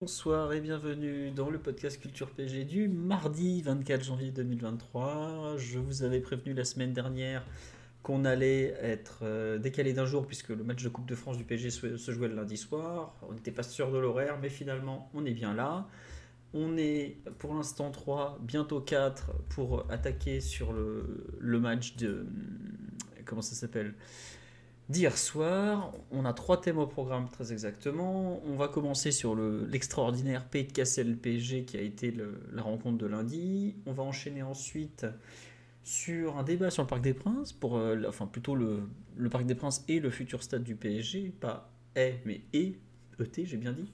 Bonsoir et bienvenue dans le podcast Culture PG du mardi 24 janvier 2023. Je vous avais prévenu la semaine dernière qu'on allait être euh, décalé d'un jour puisque le match de Coupe de France du se, se jouait le lundi soir. On n'était pas sûr de l'horaire, mais finalement on est bien là. On est pour l'instant 3, bientôt 4 pour attaquer sur le, le match de. Comment ça s'appelle? D'hier soir. On a trois thèmes au programme très exactement. On va commencer sur le- l'extraordinaire Pays de Cassel PSG qui a été le- la rencontre de lundi. On va enchaîner ensuite sur un débat sur le Parc des Princes, pour, euh, enfin plutôt le, le Parc des Princes et le futur stade du PSG, pas est mais et, ET j'ai bien dit.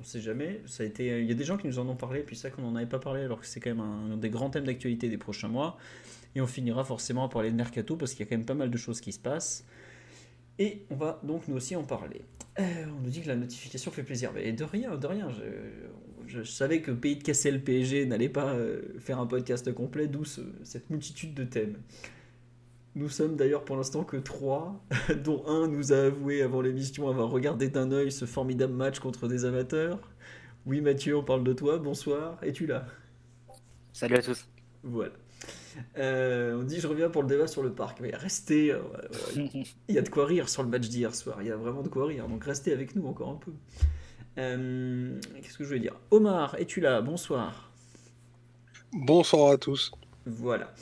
On sait jamais. Ça a été, il y a des gens qui nous en ont parlé, puis ça qu'on n'en avait pas parlé, alors que c'est quand même un, des grands thèmes d'actualité des prochains mois. Et on finira forcément par parler de mercato parce qu'il y a quand même pas mal de choses qui se passent. Et on va donc nous aussi en parler. Euh, on nous dit que la notification fait plaisir. Mais de rien, de rien. Je, je savais que Pays de Cassel PSG n'allait pas euh, faire un podcast complet, d'où ce- cette multitude de thèmes. Nous sommes d'ailleurs pour l'instant que trois, dont un nous a avoué avant l'émission avoir regardé d'un œil ce formidable match contre des amateurs. Oui Mathieu, on parle de toi, bonsoir, es-tu là? Salut à tous. Voilà. Euh, on dit je reviens pour le débat sur le parc. Mais restez, euh, il y a de quoi rire sur le match d'hier soir, il y a vraiment de quoi rire, donc restez avec nous encore un peu. Euh, Qu'est-ce que je voulais dire? Omar, es-tu là? Bonsoir. Bonsoir à tous. Voilà.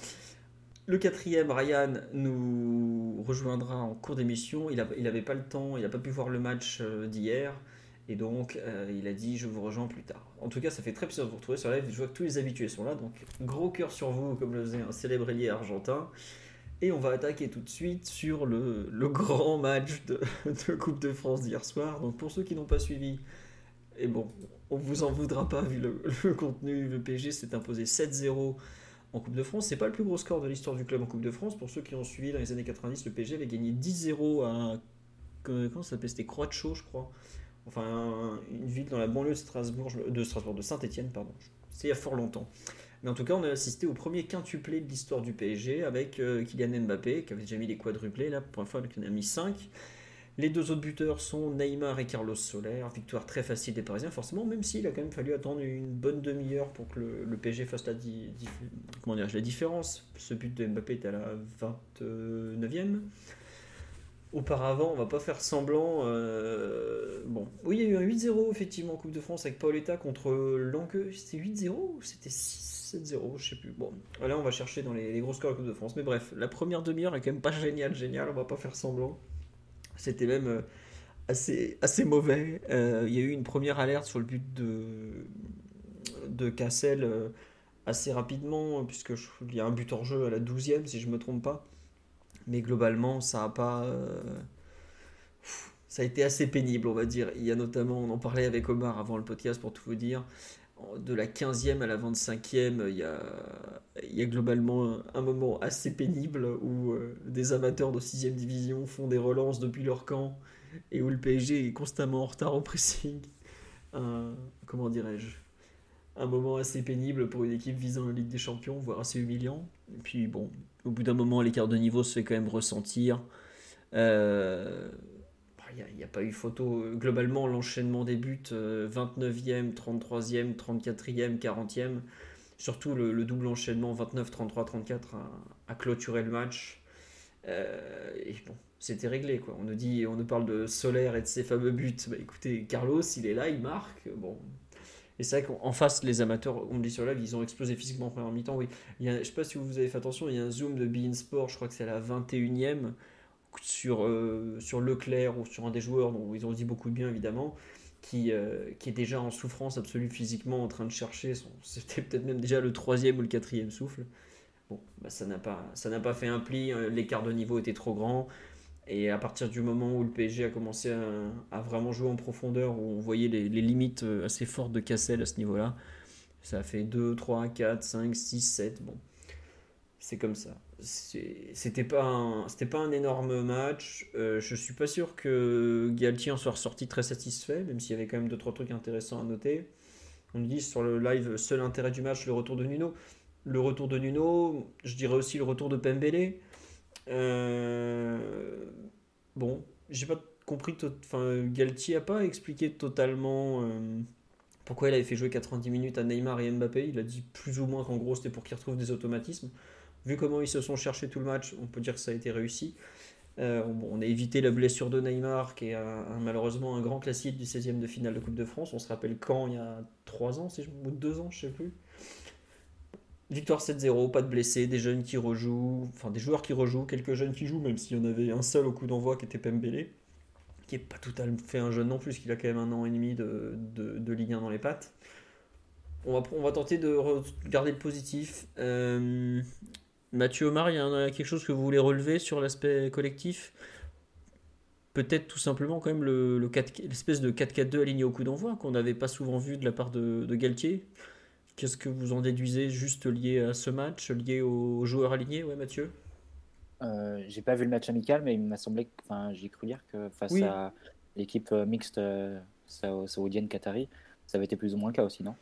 Le quatrième, Ryan, nous rejoindra en cours d'émission. Il n'avait pas le temps, il n'a pas pu voir le match euh, d'hier. Et donc, euh, il a dit Je vous rejoins plus tard. En tout cas, ça fait très plaisir de vous retrouver sur live. Je vois que tous les habitués sont là. Donc, gros cœur sur vous, comme le faisait un célèbre ailier argentin. Et on va attaquer tout de suite sur le, grand match de, Coupe de France d'hier soir. Donc, pour ceux qui n'ont pas suivi, et bon, on vous en voudra pas vu le, le contenu. Le PSG s'est imposé 7-0 en Coupe de France. C'est pas le plus gros score de l'histoire du club en Coupe de France. Pour ceux qui ont suivi dans les années 90, le PSG avait gagné 10-0 à. Comment ça s'appelait? C'était Croix de Chaux, je crois. Enfin, une ville dans la banlieue de Strasbourg, de Strasbourg, de Saint-Etienne, pardon. C'est il y a fort longtemps. Mais en tout cas, on a assisté au premier quintuplé de l'histoire du PSG avec euh, Kylian Mbappé, qui avait déjà mis les quadruplés, là, pour une fois, il en a mis 5. Les deux autres buteurs sont Neymar et Carlos Soler. Victoire très facile des Parisiens, forcément, même s'il a quand même fallu attendre une bonne demi-heure pour que le, PSG fasse la, di- dif- comment la différence. Ce but de Mbappé était à la 29e. Auparavant, on va pas faire semblant. euh, Bon, oui, il y a eu un 8-0 effectivement en Coupe de France avec Paoletta contre Langueux. C'était 8-0 ou c'était 6-7-0 Je sais plus. Bon, là, on va chercher dans les, gros scores de Coupe de France. Mais bref, la première demi-heure est quand même pas géniale, géniale. On va pas faire semblant. C'était même euh, assez, assez mauvais. Euh, il y a eu une première alerte sur le but de, Cassel assez rapidement, puisque je- y a un but hors jeu à la 12e, si je me trompe pas. Mais globalement, ça a pas. euh, Ça a été assez pénible, on va dire. Il y a notamment, on en parlait avec Omar avant le podcast pour tout vous dire, de la 15e à la 25e, il y a, il y a globalement un moment assez pénible où euh, des amateurs de 6e division font des relances depuis leur camp et où le PSG est constamment en retard au pressing. Un- comment dirais-je Un moment assez pénible pour une équipe visant la Ligue des Champions, voire assez humiliant. Et puis bon, au bout d'un moment, l'écart de niveau se fait quand même ressentir. Euh, il n'y a, pas eu photo. Globalement, l'enchaînement des buts, euh, 29e, 33e, 34e, 40e, surtout le, le double enchaînement 29, 33, 34 a, a clôturé le match. Euh, et bon, c'était réglé quoi. On nous dit, on nous parle de Solaire et de ses fameux buts. Bah écoutez, Carlos, il est là, il marque. Bon. Et c'est vrai qu'en face, les amateurs, on me dit sur live, ils ont explosé physiquement en première mi-temps. Oui, il y a, je sais pas si vous avez fait attention, il y a un zoom de Bein Sport, je crois que c'est la 21e sur, euh, sur Leclerc ou sur un des joueurs dont ils ont dit beaucoup de bien évidemment, qui, euh, qui est déjà en souffrance absolue physiquement, en train de chercher. C'était peut-être même déjà le troisième ou le quatrième souffle. Bon, bah, ça n'a pas, ça n'a pas fait un pli, euh, l'écart de niveau était trop grand. Et à partir du moment où le PSG a commencé à, vraiment jouer en profondeur, où on voyait les, limites euh, assez fortes de Cassel à ce niveau-là, ça a fait 2, 3, 4, 5, 6, 7. Bon, c'est comme ça. C'était pas, pas un énorme match. Euh, je suis pas sûr que Galtier en soit ressorti très satisfait, même s'il y avait quand même 2-3 trucs intéressants à noter. On dit sur le live, seul intérêt du match, le retour de Nuno. Le retour de Nuno, je dirais aussi le retour de Pembele. Euh, bon, j'ai pas compris. Enfin, Galtier a pas expliqué totalement euh, pourquoi il avait fait jouer 90 minutes à Neymar et Mbappé. Il a dit plus ou moins qu'en gros c'était pour qu'ils retrouvent des automatismes. Vu comment ils se sont cherchés tout le match, on peut dire que ça a été réussi. Euh, on a évité la blessure de Neymar, qui est malheureusement un grand classique du 16e de finale de Coupe de France. On se rappelle quand, il y a 3 ans, si je... ou 2 ans, je sais plus. Victoire 7-0, pas de blessés, des jeunes qui rejouent, enfin des joueurs qui rejouent, quelques jeunes qui jouent, même s'il y en avait un seul au coup d'envoi qui était Pembele, qui est pas tout à fait un jeune non plus, qu'il a quand même un an et demi de, de, Ligue 1 dans les pattes. On va, tenter de regarder le positif. Euh, Mathieu Omar, il y a quelque chose que vous voulez relever sur l'aspect collectif? Peut-être tout simplement quand même l'espèce le, de 4-4-2 aligné au coup d'envoi qu'on n'avait pas souvent vu de la part de Galtier. Qu'est-ce que vous en déduisez juste lié à ce match, lié aux joueurs alignés, ouais, Mathieu euh, J'ai pas vu le match amical, mais il m'a semblé, enfin, j'ai cru lire que face à l'équipe euh, mixte euh, saoudienne-qatari, ça avait été plus ou moins le cas aussi, non?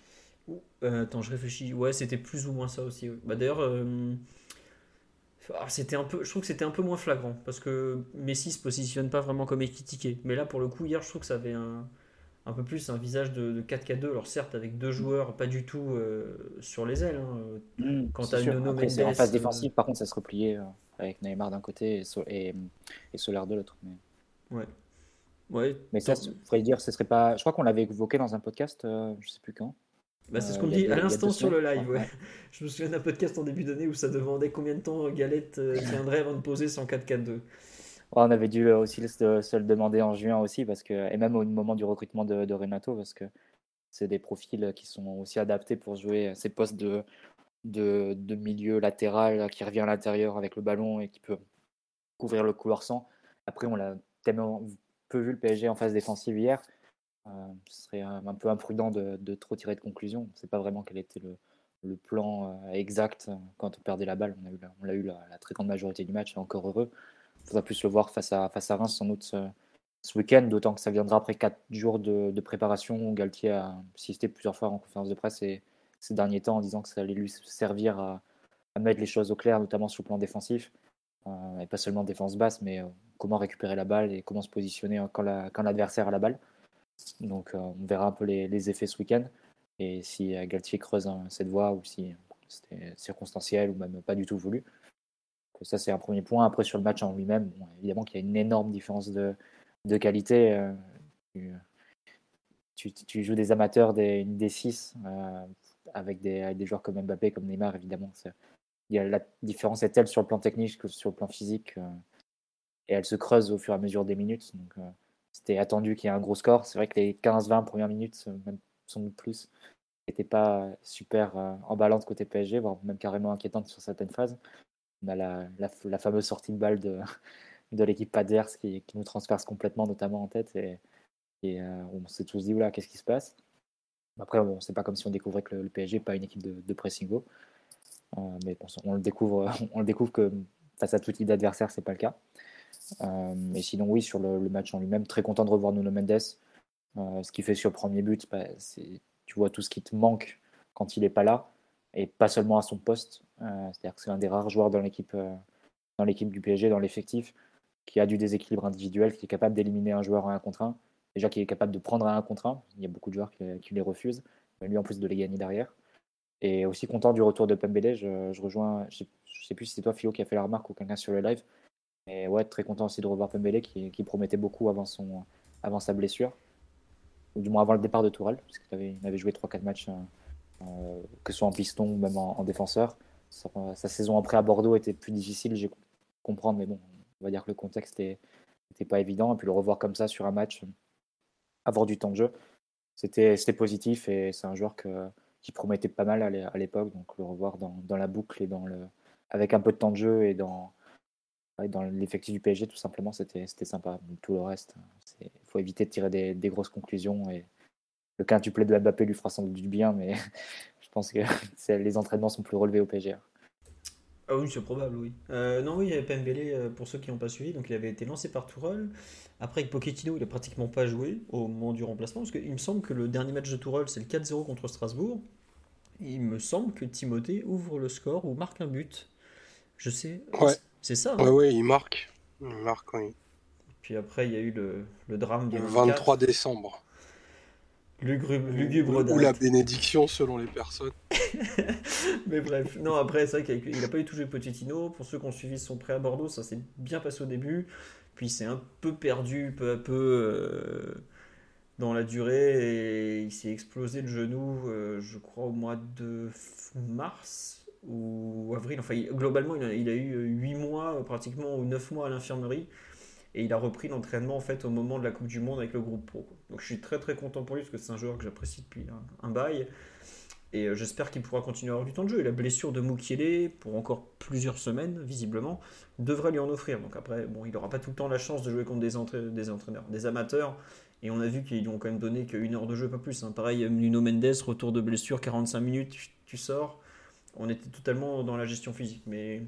Euh, Attends, je réfléchis. Ouais, c'était plus ou moins ça aussi. Bah, D'ailleurs, ah, c'était un peu, je trouve que c'était un peu moins flagrant parce que Messi se positionne pas vraiment comme équitiqué. Mais là, pour le coup, hier, je trouve que ça avait un un peu plus un visage de, 4K2, alors certes avec deux joueurs pas du tout euh, sur les ailes. Hein. Mmh, Quant à Nuno Mendes, en phase euh, défensive, par contre, ça se repliait euh, avec Neymar d'un côté et, et, Soler de l'autre. Mais... Ouais. Ouais. Mais ça, il faudrait dire, ce serait pas. Je crois qu'on l'avait évoqué dans un podcast, je sais plus quand. Bah, c'est ce qu'on dit à l'instant sur le live. Ouais. Je me souviens d'un podcast en début d'année où ça demandait combien de temps Galette tiendrait avant de poser son 4-4-2 on avait dû aussi se, le demander en juin aussi, parce que, et même au moment du recrutement de, Renato, parce que c'est des profils qui sont aussi adaptés pour jouer ces postes de, de, milieu latéral qui revient à l'intérieur avec le ballon et qui peut couvrir le couloir sans. Après, on l'a tellement peu vu le PSG en phase défensive hier. Euh, ce serait un, peu imprudent de, trop tirer de conclusion. On ne sait pas vraiment quel était le, plan euh, exact quand on perdait la balle. On l'a eu la, la, très grande majorité du match, encore heureux. Faudra plus le voir face à, face à Reims sans doute ce, week-end, d'autant que ça viendra après 4 jours de, préparation où Galtier a insisté plusieurs fois en conférence de presse et, ces derniers temps en disant que ça allait lui servir à, mettre les choses au clair, notamment sur le plan défensif, euh, et pas seulement défense basse, mais euh, comment récupérer la balle et comment se positionner quand l'adversaire a la balle. Donc euh, on verra un peu les, effets ce week-end, et si Galtier creuse hein, cette voie ou si c'était circonstanciel ou même pas du tout voulu ça, c'est un premier point. Après, sur le match en lui-même, évidemment qu'il y a une énorme différence de, qualité. Euh, tu, joues des amateurs des, une D6 euh, avec, des, des, joueurs comme Mbappé, comme Neymar, évidemment. Y a, la différence est telle sur le plan technique que sur le plan physique. Euh, et elle se creuse au fur et à mesure des minutes. Donc, c'était attendu qu'il y ait un gros score. C'est vrai que les 15-20 premières minutes, même sans plus, n'étaient pas super emballantes côté PSG, voire même carrément inquiétantes sur certaines phases on a la, fameuse sortie de balle de, l'équipe Paders qui, nous transperce complètement, notamment en tête. Et, euh, on s'est tous dit, oula, qu'est-ce qui se passe? Après, bon, c'est pas comme si on découvrait que le, PSG n'est pas une équipe de, de euh, mais on, le découvre, on le découvre que face à tout type d'adversaire, c'est pas le cas. Euh, et sinon, oui, sur le, match en lui-même, très content de revoir Nuno Mendes. ce qu'il fait sur le premier but, bah, tu vois tout ce qui te manque quand il n'est pas là et pas seulement à son poste. Euh, c'est-à-dire que c'est un des rares joueurs dans l'équipe, euh, dans l'équipe du PSG, dans l'effectif, qui a du déséquilibre individuel, qui est capable d'éliminer un joueur en 1 contre 1, déjà qui est capable de prendre un 1 contre 1. Il y a beaucoup de joueurs qui, les refusent, mais lui en plus de les gagner derrière. Et aussi content du retour de Pembele. Je, rejoins, je sais, plus si c'est toi Philo qui a fait la remarque ou quelqu'un sur le live. Mais ouais, très content aussi de revoir Pembele qui, promettait beaucoup avant, son, avant sa blessure, ou du moins avant le départ de Tourelle, parce qu'il avait, joué 3-4 matchs euh, euh, que ce soit en piston ou même en, défenseur. Sa, saison après à Bordeaux était plus difficile, j'ai comprendre, mais bon, on va dire que le contexte n'était pas évident. Et puis le revoir comme ça sur un match, avoir du temps de jeu, c'était positif et c'est un joueur qui promettait pas mal à l'époque. Donc le revoir dans, la boucle et avec un peu de temps de jeu et dans, dans l'effectif du PSG, tout simplement, c'était sympa. Tout le reste, il faut éviter de tirer des, des, grosses conclusions. Et le quintuplet de Mbappé lui fera sans doute du bien, mais je pense que les entraînements sont plus relevés au PSG. Ah oui, c'est probable, oui. Euh, non, oui, il y avait Pembele, euh, pour ceux qui n'ont pas suivi, donc il avait été lancé par Tourelle. Après, avec Pochettino, il n'a pratiquement pas joué au moment du remplacement, parce qu'il me semble que le dernier match de Tourelle, c'est le 4-0 contre Strasbourg. il me semble que Timothée ouvre le score ou marque un but. Je sais. Ouais. C'est ça. Oui, hein ouais, il marque. Il marque, oui. Puis après, il y a eu le, le drame du Le 23 décembre. Lugubre, Ou la bénédiction selon les personnes. Mais bref, non, après, c'est vrai qu'il n'a pas eu tout joué Pochettino. Pour ceux qui ont suivi son prêt à Bordeaux, ça s'est bien passé au début. Puis c'est un peu perdu peu à peu euh, dans la durée et il s'est explosé le genou, euh, je crois, au mois de mars ou avril. Enfin, globalement, il a, il a eu 8 mois pratiquement ou 9 mois à l'infirmerie et il a repris l'entraînement en fait au moment de la Coupe du Monde avec le groupe pro. Donc je suis très très content pour lui parce que c'est un joueur que j'apprécie depuis un, bail et euh, j'espère qu'il pourra continuer à avoir du temps de jeu. Et la blessure de Mukiele pour encore plusieurs semaines visiblement devrait lui en offrir. Donc après bon il n'aura pas tout le temps la chance de jouer contre des, entraîneurs, des amateurs. Et on a vu qu'ils lui ont quand même donné qu'une heure de jeu, pas plus. Hein. Pareil, Nuno Mendes, retour de blessure, 45 minutes, tu sors. On était totalement dans la gestion physique. Mais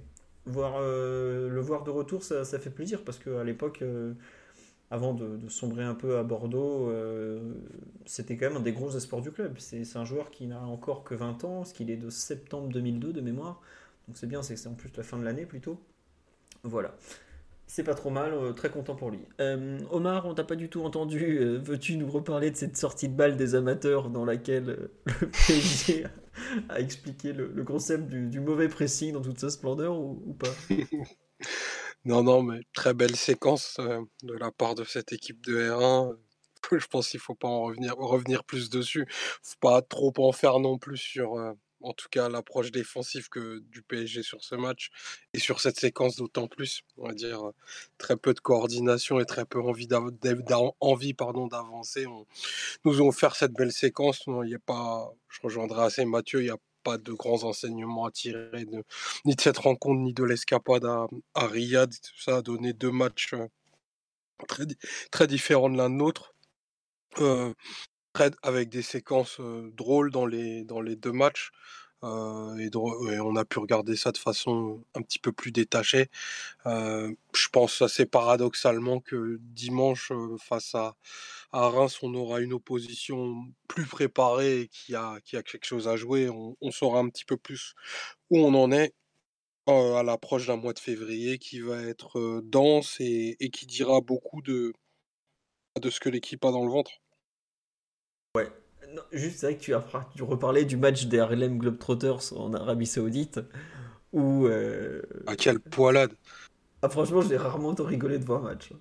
euh, le voir de retour, ça, fait plaisir parce qu'à l'époque, euh, avant de, sombrer un peu à Bordeaux, euh, c'était quand même un des gros espoirs du club. C'est un joueur qui n'a encore que 20 ans, ce qu'il est de septembre 2002 de mémoire. Donc c'est bien, c'est en plus la fin de l'année plutôt. Voilà. C'est pas trop mal, très content pour lui. Omar, on t'a pas du tout entendu. Veux-tu nous reparler de cette sortie de balle des amateurs dans laquelle le PSG à expliquer le, concept du, mauvais pressing dans toute sa splendeur ou, pas Non, non, mais très belle séquence euh, de la part de cette équipe de R1. Je pense qu'il faut pas en revenir, revenir plus dessus. faut pas trop en faire non plus sur, euh, en tout cas l'approche défensive que du PSG sur ce match et sur cette séquence d'autant plus, on va dire très peu de coordination et très peu envie d'avancer. Nous ont offert cette belle séquence. Il y a pas, je rejoindrai assez Mathieu, il n'y a pas de grands enseignements à tirer de, ni de cette rencontre ni de l'escapade à, Riyad. Ça a donné deux matchs euh, très, très différents de l'un de l'autre. Euh, avec des séquences drôles dans les, dans les deux matchs. et, on a pu regarder ça de façon un petit peu plus détachée. je pense assez paradoxalement que dimanche, face à, à, Reims, on aura une opposition plus préparée qui a, qui a quelque chose à jouer. On, saura un petit peu plus où on en est à l'approche d'un mois de février qui va être dense et, et qui dira beaucoup de, de ce que l'équipe a dans le ventre. Ouais. juste, c'est vrai que tu as tu reparlais du match des Harlem Globetrotters en Arabie Saoudite. Où. Euh... Ah, quelle poilade Ah, franchement, j'ai rarement autant rigolé de voir un match.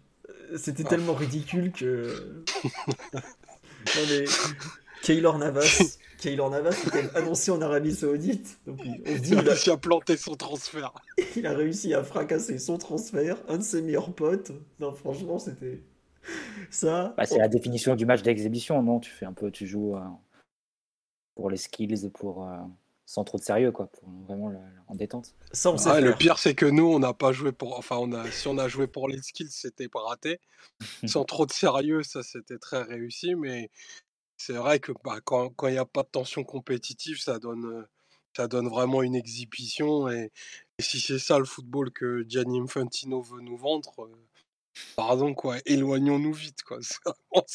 C'était ah. tellement ridicule que. non, mais. Kaylor Navas. Kaylor Navas était annoncé en Arabie Saoudite. Donc, on dit, il a réussi à planter son transfert. il a réussi à fracasser son transfert, un de ses meilleurs potes. Non, franchement, c'était. Ça. Bah, c'est la définition du match d'exhibition, non? Tu fais un peu, tu joues euh, pour les skills, pour euh, sans trop de sérieux, quoi, pour vraiment en détente. Ça, le pire, c'est que nous, on n'a pas joué pour. Enfin, on a, si on a joué pour les skills, c'était pas raté. sans trop de sérieux, ça, c'était très réussi. Mais c'est vrai que bah, quand il n'y a pas de tension compétitive, ça donne, ça donne vraiment une exhibition. Et, et si c'est ça le football que Gianni Infantino veut nous vendre, euh, Pardon, quoi, éloignons-nous vite, quoi.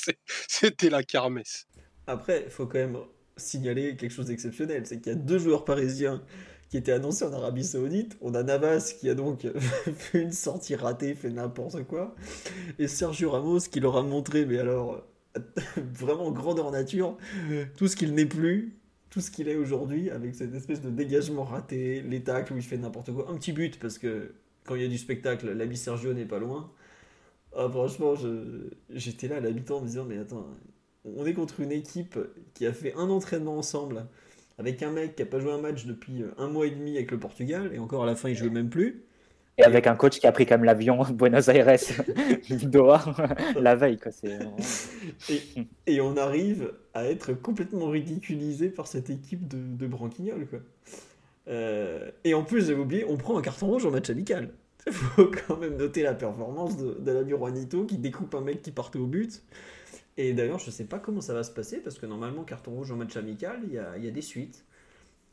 C'était la kermesse. Après, il faut quand même signaler quelque chose d'exceptionnel, c'est qu'il y a deux joueurs parisiens qui étaient annoncés en Arabie Saoudite. On a Navas qui a donc fait une sortie ratée, fait n'importe quoi, et Sergio Ramos qui leur a montré, mais alors vraiment grandeur nature, tout ce qu'il n'est plus, tout ce qu'il est aujourd'hui, avec cette espèce de dégagement raté, les tacles où il fait n'importe quoi, un petit but parce que quand il y a du spectacle, l'ami Sergio n'est pas loin. Ah, franchement, j'étais là à l'habitant en me disant, mais attends, on est contre une équipe qui a fait un entraînement ensemble avec un mec qui a pas joué un match depuis un mois et demi avec le Portugal, et encore à la fin, il jouait même plus. Et avec un coach qui a pris comme l'avion Buenos Aires, Doha, la veille. Quoi. Et, et, on arrive à être complètement ridiculisé par cette équipe de, de branquignoles. Quoi. Euh, et en plus, j'avais oublié, on prend un carton rouge en match amical. Il faut quand même noter la performance de, de l'ami Juanito qui découpe un mec qui partait au but. Et d'ailleurs, je sais pas comment ça va se passer parce que normalement, carton rouge en match amical, il y a, il y a des suites.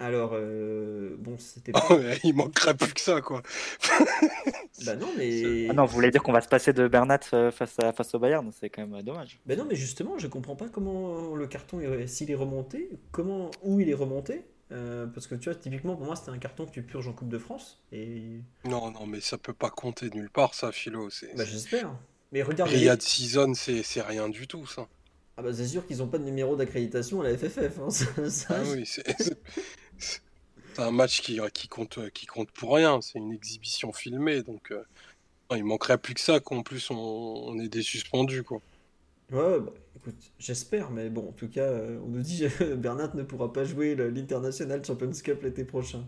Alors, euh, bon, c'était pas. Oh, il manquerait plus que ça, quoi. bah non, mais. Ah non, vous voulez dire qu'on va se passer de Bernat euh, face, à, face au Bayern C'est quand même euh, dommage. Bah non, mais justement, je comprends pas comment le carton, est- s'il est remonté, comment, où il est remonté. Euh, parce que tu vois, typiquement, pour moi, c'était un carton que tu purges en Coupe de France. Et. Non, non, mais ça peut pas compter nulle part, ça, Philo. Bah, j'espère. Mais regarde. Riyad Season, c'est, c'est rien du tout, ça. Ah bah c'est sûr qu'ils ont pas de numéro d'accréditation à la FFF. hein, ça- ça, Ah oui, c'est, un match qui, qui, compte, qui compte pour rien. C'est une exhibition filmée, donc euh, il manquerait plus que ça qu'en plus on, on ait des suspendus, quoi. Ouais, bah, écoute, j'espère, mais bon, en tout cas, euh, on nous dit que Bernat ne pourra pas jouer l'International Champions Cup l'été prochain.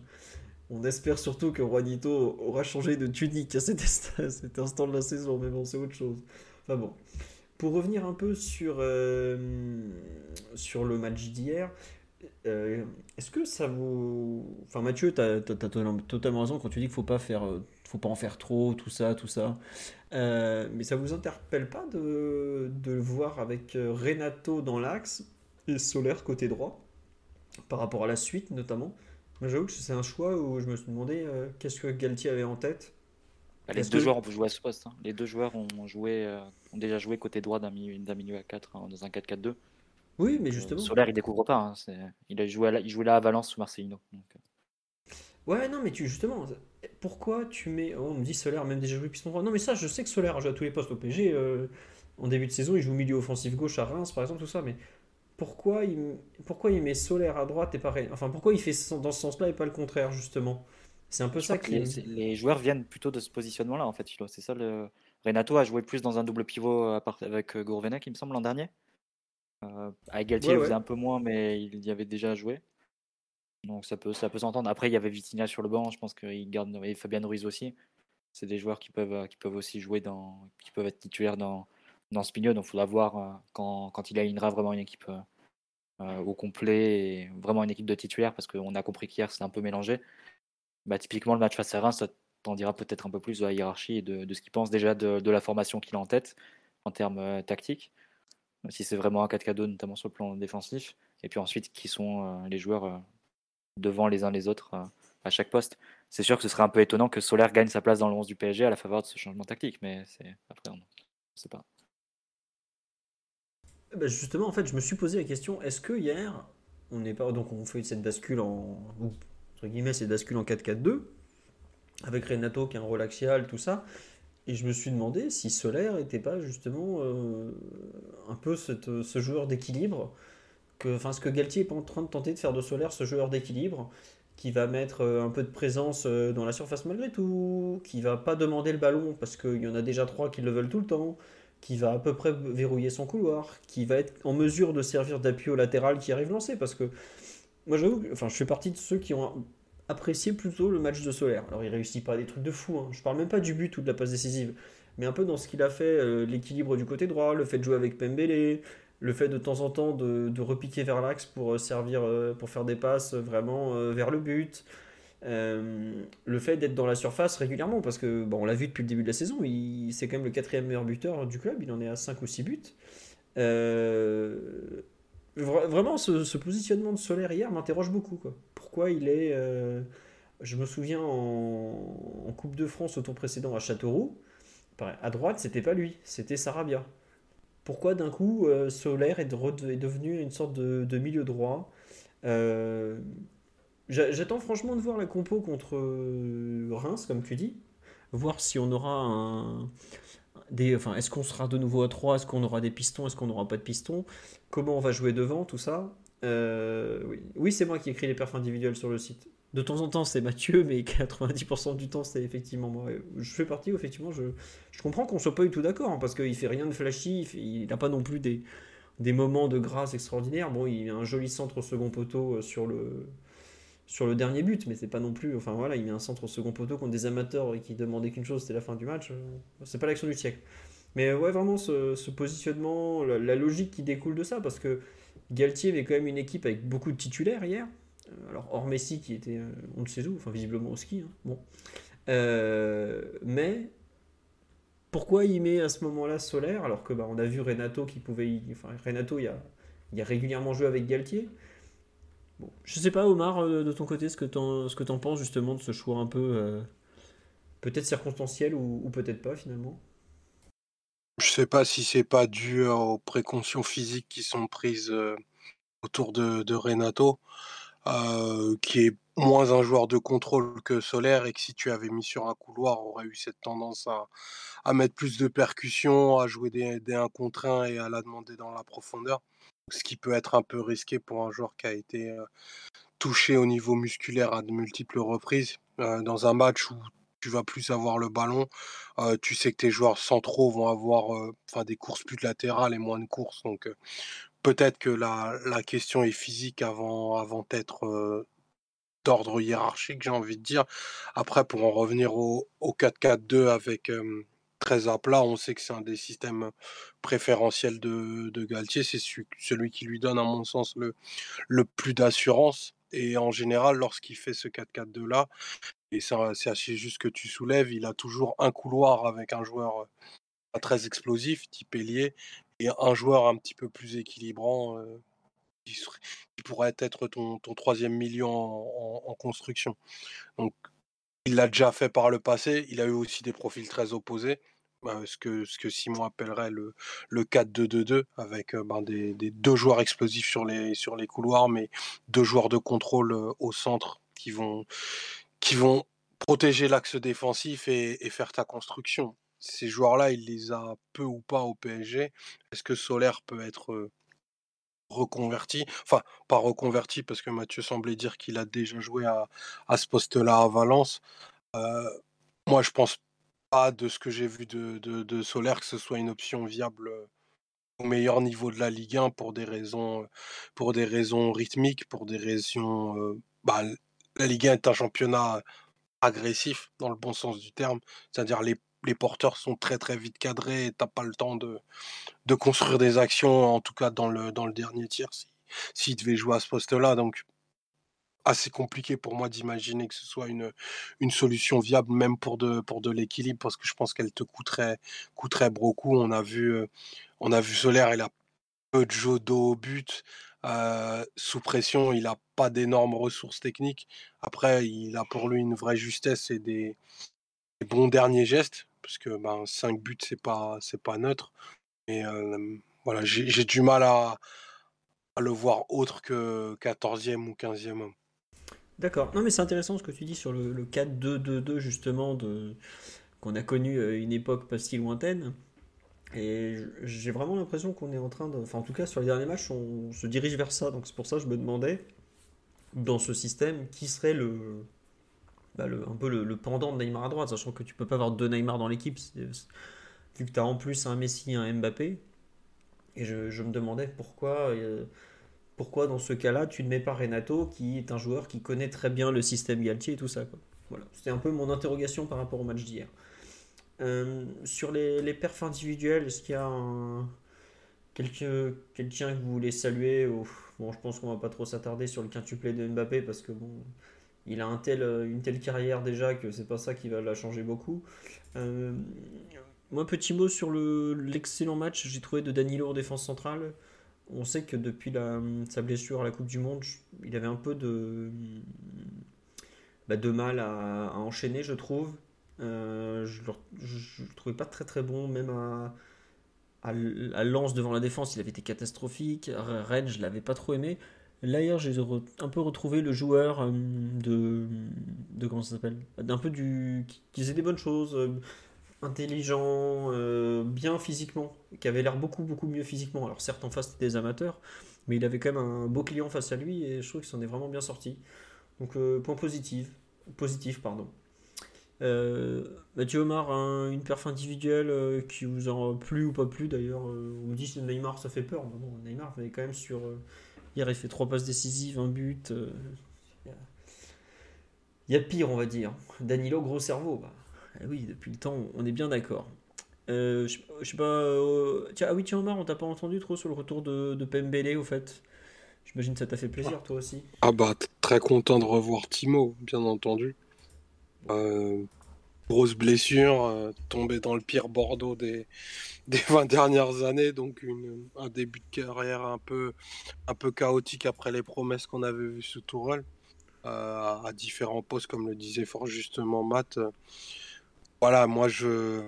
On espère surtout que Juanito aura changé de tunique à cet, instant de la saison, mais bon, c'est autre chose. Enfin bon. Pour revenir un peu sur, euh, sur le match d'hier, euh, est-ce que ça vous... Enfin Mathieu, tu as, totalement raison quand tu dis qu'il faut faire, euh, faut pas en faire trop, tout ça, tout ça. Euh, mais ça vous interpelle pas de, de le voir avec euh, Renato dans l'axe et Solaire côté droit par rapport à la suite notamment? Moi j'avoue que c'est un choix où je me suis demandé euh, qu'est-ce que Galtier avait en tête? Bah, les deux que- joueurs ont joué à ce poste. hein. Les deux joueurs ont, joué, euh, ont déjà joué côté droit d'un milieu, milieu à 4 hein, dans un 4-4-2. Oui, mais justement. Solaire, il découvre pas. hein, Il, a joué à la- il jouait là à Valence sous Marcelino. donc, Ouais, non, mais tu justement, pourquoi tu mets. oh, on me dit Solaire, même déjà joué piston droit. Non, mais ça, je sais que Solaire a joué à tous les postes au PG. euh, en début de saison, il joue milieu offensif gauche à Reims, par exemple, tout ça. Mais pourquoi il, pourquoi il met Solaire à droite et pareil Enfin, pourquoi il fait dans ce sens-là et pas le contraire, justement? C'est un peu je ça qui. les, les joueurs viennent plutôt de ce positionnement-là, en fait, Philo. C'est ça le. Renato a joué plus dans un double pivot part- avec euh, Gourvenec, il me semble, l'an dernier. Euh, avec Galtier, Ouais, il faisait un peu moins, mais il y avait déjà joué. Donc ça peut, ça peut s'entendre. Après, il y avait Vitinha sur le banc, je pense qu'il garde et Fabien Ruiz aussi. C'est des joueurs qui peuvent, euh, qui peuvent aussi jouer dans, qui peuvent être titulaires dans, dans. Donc il faudra voir euh, quand, quand il alignera vraiment une équipe euh, au complet et vraiment une équipe de titulaires parce qu'on a compris qu'hier c'était un peu mélangé. Bah, typiquement, le match face à Reims, ça t'en dira peut-être un peu plus de la hiérarchie et de, ce qu'il pense déjà de, de la formation qu'il a en tête en termes tactiques. Si c'est vraiment un 4K2, notamment sur le plan défensif. Et puis ensuite, qui sont les joueurs devant les uns les autres euh, à chaque poste. C'est sûr que ce serait un peu étonnant que Solaire gagne sa place dans le 11 du PSG à la faveur de ce changement tactique, mais c'est après, on ne sait pas. Bah, justement, en fait, je me suis posé la question est-ce que hier, on n'est pas. Donc, on fait cette bascule en. Entre guillemets, cette bascule en 4-4-2, avec Renato qui est un rôle axial, tout ça. Et je me suis demandé si Solaire n'était pas justement euh, un peu ce joueur d'équilibre. Que, enfin, ce que Galtier est en train de tenter de faire de Solaire, ce joueur d'équilibre, qui va mettre euh, un peu de présence euh, dans la surface malgré tout, qui va pas demander le ballon parce qu'il y en a déjà trois qui le veulent tout le temps, qui va à peu près verrouiller son couloir, qui va être en mesure de servir d'appui au latéral qui arrive lancé. Parce que moi, j'avoue, enfin, je fais partie de ceux qui ont apprécié plutôt le match de Solaire. Alors, il réussit pas des trucs de fou. Hein. Je parle même pas du but ou de la passe décisive, mais un peu dans ce qu'il a fait, euh, l'équilibre du côté droit, le fait de jouer avec Pembele, le fait de temps en temps de, repiquer vers l'axe pour euh, servir, euh, pour faire des passes vraiment euh, vers le but. Le fait d'être dans la surface régulièrement, parce que bon, on l'a vu depuis le début de la saison, c'est quand même le quatrième meilleur buteur du club, il en est à 5 ou 6 buts. Vra- vraiment, ce, positionnement de Solaire hier m'interroge beaucoup. Quoi. Pourquoi il est. je me souviens en, en Coupe de France au tour précédent à Châteauroux, à droite, c'était pas lui, c'était Sarabia. Pourquoi d'un coup euh, Solaire est, de- est devenu une sorte de, milieu droit Euh, j'a- J'attends franchement de voir la compo contre euh, Reims, comme tu dis. Voir si on aura un. Des, enfin, est-ce qu'on sera de nouveau à 3 Est-ce qu'on aura des pistons? Est-ce qu'on n'aura pas de pistons? Comment on va jouer devant? Tout ça. Oui, oui c'est moi qui écris les perfs individuels sur le site. De temps en temps, c'est Mathieu, mais 90% du temps, c'est effectivement moi. Je fais partie, effectivement, je, je comprends qu'on soit pas du tout d'accord, hein, parce qu'il fait rien de flashy, il n'a pas non plus des, des moments de grâce extraordinaires. Bon, il a un joli centre au second poteau euh, sur le, sur le dernier but, mais c'est pas non plus. Enfin voilà, il met un centre au second poteau contre des amateurs qui demandaient qu'une chose, c'était la fin du match. euh, C'est pas l'action du siècle. Mais euh, ouais, vraiment, ce, ce positionnement, la, la logique qui découle de ça, parce que Galtier avait quand même une équipe avec beaucoup de titulaires hier. Euh, Alors, hors Messi qui était, euh, on ne sait où, enfin visiblement au ski. hein, Bon. mais pourquoi il met à ce moment-là Solaire alors que bah, on a vu Renato qui pouvait. Enfin, Renato, il a, il a régulièrement joué avec Galtier. Bon, je sais pas, Omar, de ton côté, ce que tu en, penses justement de ce choix un peu peut-être circonstanciel ou, peut-être pas finalement? Je sais pas si c'est pas dû aux précautions physiques qui sont prises autour de, Renato, qui est moins un joueur de contrôle que Solaire et que si tu avais mis sur un couloir, aurait eu cette tendance à, mettre plus de percussions, à jouer des, des 1 contre 1 et à la demander dans la profondeur. Ce qui peut être un peu risqué pour un joueur qui a été touché au niveau musculaire à de multiples reprises. dans un match où tu vas plus avoir le ballon. tu sais que tes joueurs centraux vont avoir des courses plus latérales et moins de courses. Donc peut-être que la, question est physique avant, avant d'être d'ordre hiérarchique, j'ai envie de dire. Après, pour en revenir au, 4-4-2 avec 13 à plat, on sait que c'est un des systèmes préférentiels de, de Galtier. C'est celui qui lui donne, à mon sens, le, le plus d'assurance. Et en général, lorsqu'il fait ce 4-4-2 là, et c'est assez juste que tu soulèves, il a toujours un couloir avec un joueur pas très explosif, type ailier, et un joueur un petit peu plus équilibrant qui, pourrait être ton, troisième milieu en, construction. Donc, il l'a déjà fait par le passé. Il a eu aussi des profils très opposés. ce, que, ce que Simon appellerait le, le 4-2-2-2, avec ben, des, deux joueurs explosifs sur les, sur les couloirs, mais deux joueurs de contrôle au centre qui vont, qui vont protéger l'axe défensif et, faire ta construction. Ces joueurs-là, il les a peu ou pas au PSG. Est-ce que Solaire peut être reconverti? Enfin, pas reconverti parce que Mathieu semblait dire qu'il a déjà joué à, ce poste-là à Valence. moi, je pense pas de ce que j'ai vu de, de, Solaire que ce soit une option viable au meilleur niveau de la Ligue 1 pour des raisons, pour des raisons rythmiques, pour des raisons. Bah, la Ligue 1 est un championnat agressif dans le bon sens du terme. C'est-à-dire les, les porteurs sont très très vite cadrés et t'as pas le temps de, de construire des actions, en tout cas dans le, dans le dernier tiers, s'il si, devait jouer à ce poste-là. Donc assez compliqué pour moi d'imaginer que ce soit une, une solution viable même pour de, pour de l'équilibre parce que je pense qu'elle te coûterait, coûterait beaucoup. On a vu, euh, on a vu Solaire, il a peu de jeu d'eau au but. Euh, sous pression, il n'a pas d'énormes ressources techniques. Après, il a pour lui une vraie justesse et des, bons derniers gestes, parce que ben, 5 buts, c'est pas, c'est pas neutre. Mais voilà, j'ai du mal à, le voir autre que 14e ou 15e homme. D'accord. Non, mais c'est intéressant ce que tu dis sur le, le 4-2-2-2, justement, de, qu'on a connu une époque pas si lointaine. Et j'ai vraiment l'impression qu'on est en train de. Enfin, en tout cas, sur les derniers matchs, on se dirige vers ça. Donc, c'est pour ça que je me demandais, dans ce système, qui serait le. Bah, un peu le, pendant de Neymar à droite, sachant que tu peux pas avoir deux Neymar dans l'équipe, vu que tu as en plus un Messi et un Mbappé. Et je, me demandais pourquoi, euh, pourquoi, dans ce cas-là, tu ne mets pas Renato, qui est un joueur qui connaît très bien le système Galtier et tout ça. Voilà, c'était un peu mon interrogation par rapport au match d'hier. Euh, sur les, les, perfs individuels, est-ce qu'il y a quelqu'un que vous voulez saluer Bon, je pense qu'on va pas trop s'attarder sur le quintuplé de Mbappé parce que bon, il a un tel, une telle carrière déjà que c'est pas ça qui va la changer beaucoup. Euh, moi, petit mot sur l'excellent match j'ai trouvé de Danilo en défense centrale. On sait que depuis la, sa blessure à la Coupe du Monde, il avait un peu de, bah, mal à, à enchaîner, je trouve. Euh, je ne le trouvais pas très très bon, même à, à, Lance devant la défense, il avait été catastrophique. Rennes, je l'avais pas trop aimé. Là, j'ai un peu retrouvé le joueur euh, de. de comment ça s'appelle? D'un peu du. qui, faisait des bonnes choses, euh, intelligent, bien physiquement, qui avait l'air beaucoup beaucoup mieux physiquement. Alors, certes, en face, c'était des amateurs, mais il avait quand même un beau client face à lui et je trouve qu'il s'en est vraiment bien sorti. Donc, point positif. Positif, pardon. Euh, Mathieu Omar, une perf individuelle euh, qui vous a plu ou pas plu d'ailleurs euh, On me dit que Neymar ça fait peur. bon, Neymar avait quand même sur. Hier il fait trois passes décisives, un but. Il y, a pire, on va dire. Danilo, gros cerveau. Bah, eh oui, depuis le temps, on est bien d'accord. je sais pas. tiens, ah oui, tiens, Omar, on t'a pas entendu trop sur le retour de, de Pembele au fait? J'imagine que ça t'a fait plaisir, toi aussi. Ah bah, très content de revoir Timo, bien entendu. Euh, grosse blessure, tombé dans le pire Bordeaux des, des 20 dernières années, donc un début de carrière un peu, un peu chaotique après les promesses qu'on avait vues sous Tourelle, à différents postes, comme le disait fort justement Matt. Voilà, moi je,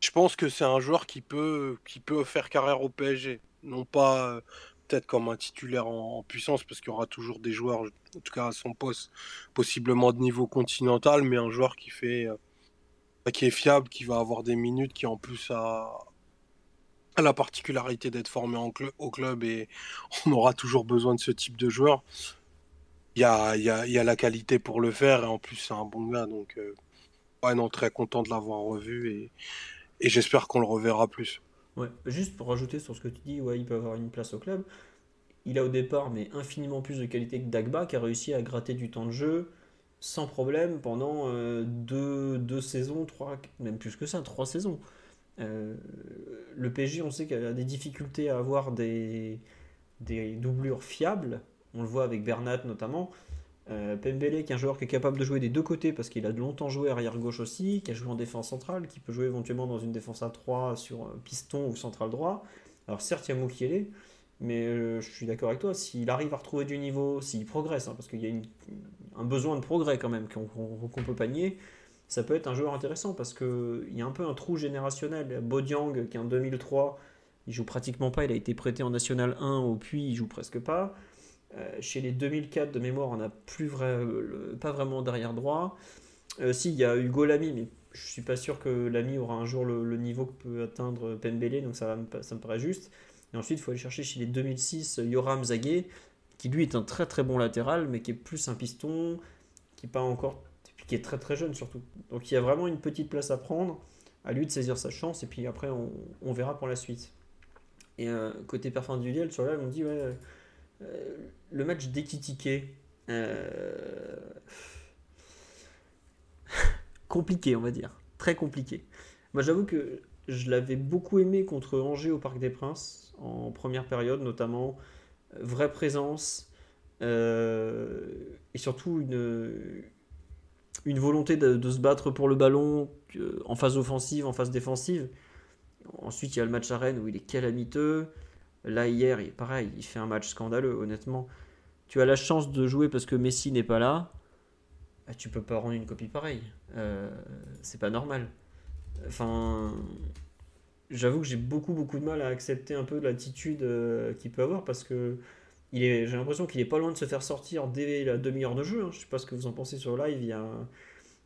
je pense que c'est un joueur qui peut, qui peut faire carrière au PSG. Non pas euh, peut-être comme un titulaire en, puissance, parce qu'il y aura toujours des joueurs, en tout cas à son poste, possiblement de niveau continental, mais un joueur qui fait euh, qui est fiable, qui va avoir des minutes, qui en plus a, la particularité d'être formé au club et on aura toujours besoin de ce type de joueur. Il y a, la qualité pour le faire et en plus c'est un bon gars, donc euh, ouais, non, très content de l'avoir revu et et j'espère qu'on le reverra plus. Ouais, juste pour rajouter sur ce que tu dis, ouais, il peut avoir une place au club. Il a au départ, mais infiniment plus de qualité que Dagba, qui a réussi à gratter du temps de jeu sans problème pendant euh, deux, saisons, trois, même plus que ça, trois saisons. Euh, le PSG, on sait qu'il a des difficultés à avoir des, des doublures fiables. On le voit avec Bernat notamment. Euh, Pembele, qui est un joueur qui est capable de jouer des deux côtés parce qu'il a longtemps joué arrière gauche aussi, qui a joué en défense centrale, qui peut jouer éventuellement dans une défense à 3 sur piston ou central droit. Alors certes, il y a Moukielé, mais euh, je suis d'accord avec toi, s'il arrive à retrouver du niveau, s'il progresse, hein, parce qu'il y a un besoin de progrès quand même qu'on peut pas nier, ça peut être un joueur intéressant parce qu'il y a un peu un trou générationnel. Bodiang, qui en 2003, il joue pratiquement pas, il a été prêté en National 1 au Puy, il joue presque pas. Euh, chez les 2004 de mémoire, on n'a plus vrai, pas vraiment derrière droit. Euh, si, il y a Hugo Lamy, mais je suis pas sûr que Lamy aura un jour le, niveau que peut atteindre Pembele, donc ça, ça me paraît juste. Et ensuite, il faut aller chercher chez les 2006 Yoram Zagué, qui lui est un très très bon latéral, mais qui est plus un piston, qui pas encore, qui est très très jeune surtout. Donc il y a vraiment une petite place à prendre, à lui de saisir sa chance, et puis après on, verra pour la suite. Et euh, côté parfum du sur là, on dit ouais euh, le match d'Ekitike, euh, compliqué, on va dire. Très compliqué. Moi, j'avoue que je l'avais beaucoup aimé contre Angers au Parc des Princes, en première période notamment. Euh, vraie présence. et surtout une, une volonté de, se battre pour le ballon en phase offensive, en phase défensive. Ensuite, il y a le match à Rennes où il est calamiteux. Là, hier, il, pareil, il fait un match scandaleux, honnêtement. Tu as la chance de jouer parce que Messi n'est pas là. Bah, tu peux pas rendre une copie pareille. Euh, c'est pas normal. Enfin, j'avoue que j'ai beaucoup, beaucoup de mal à accepter un peu l'attitude euh, qu'il peut avoir parce que j'ai l'impression qu'il est pas loin de se faire sortir dès la demi-heure de jeu. Hein. Je sais pas ce que vous en pensez sur live.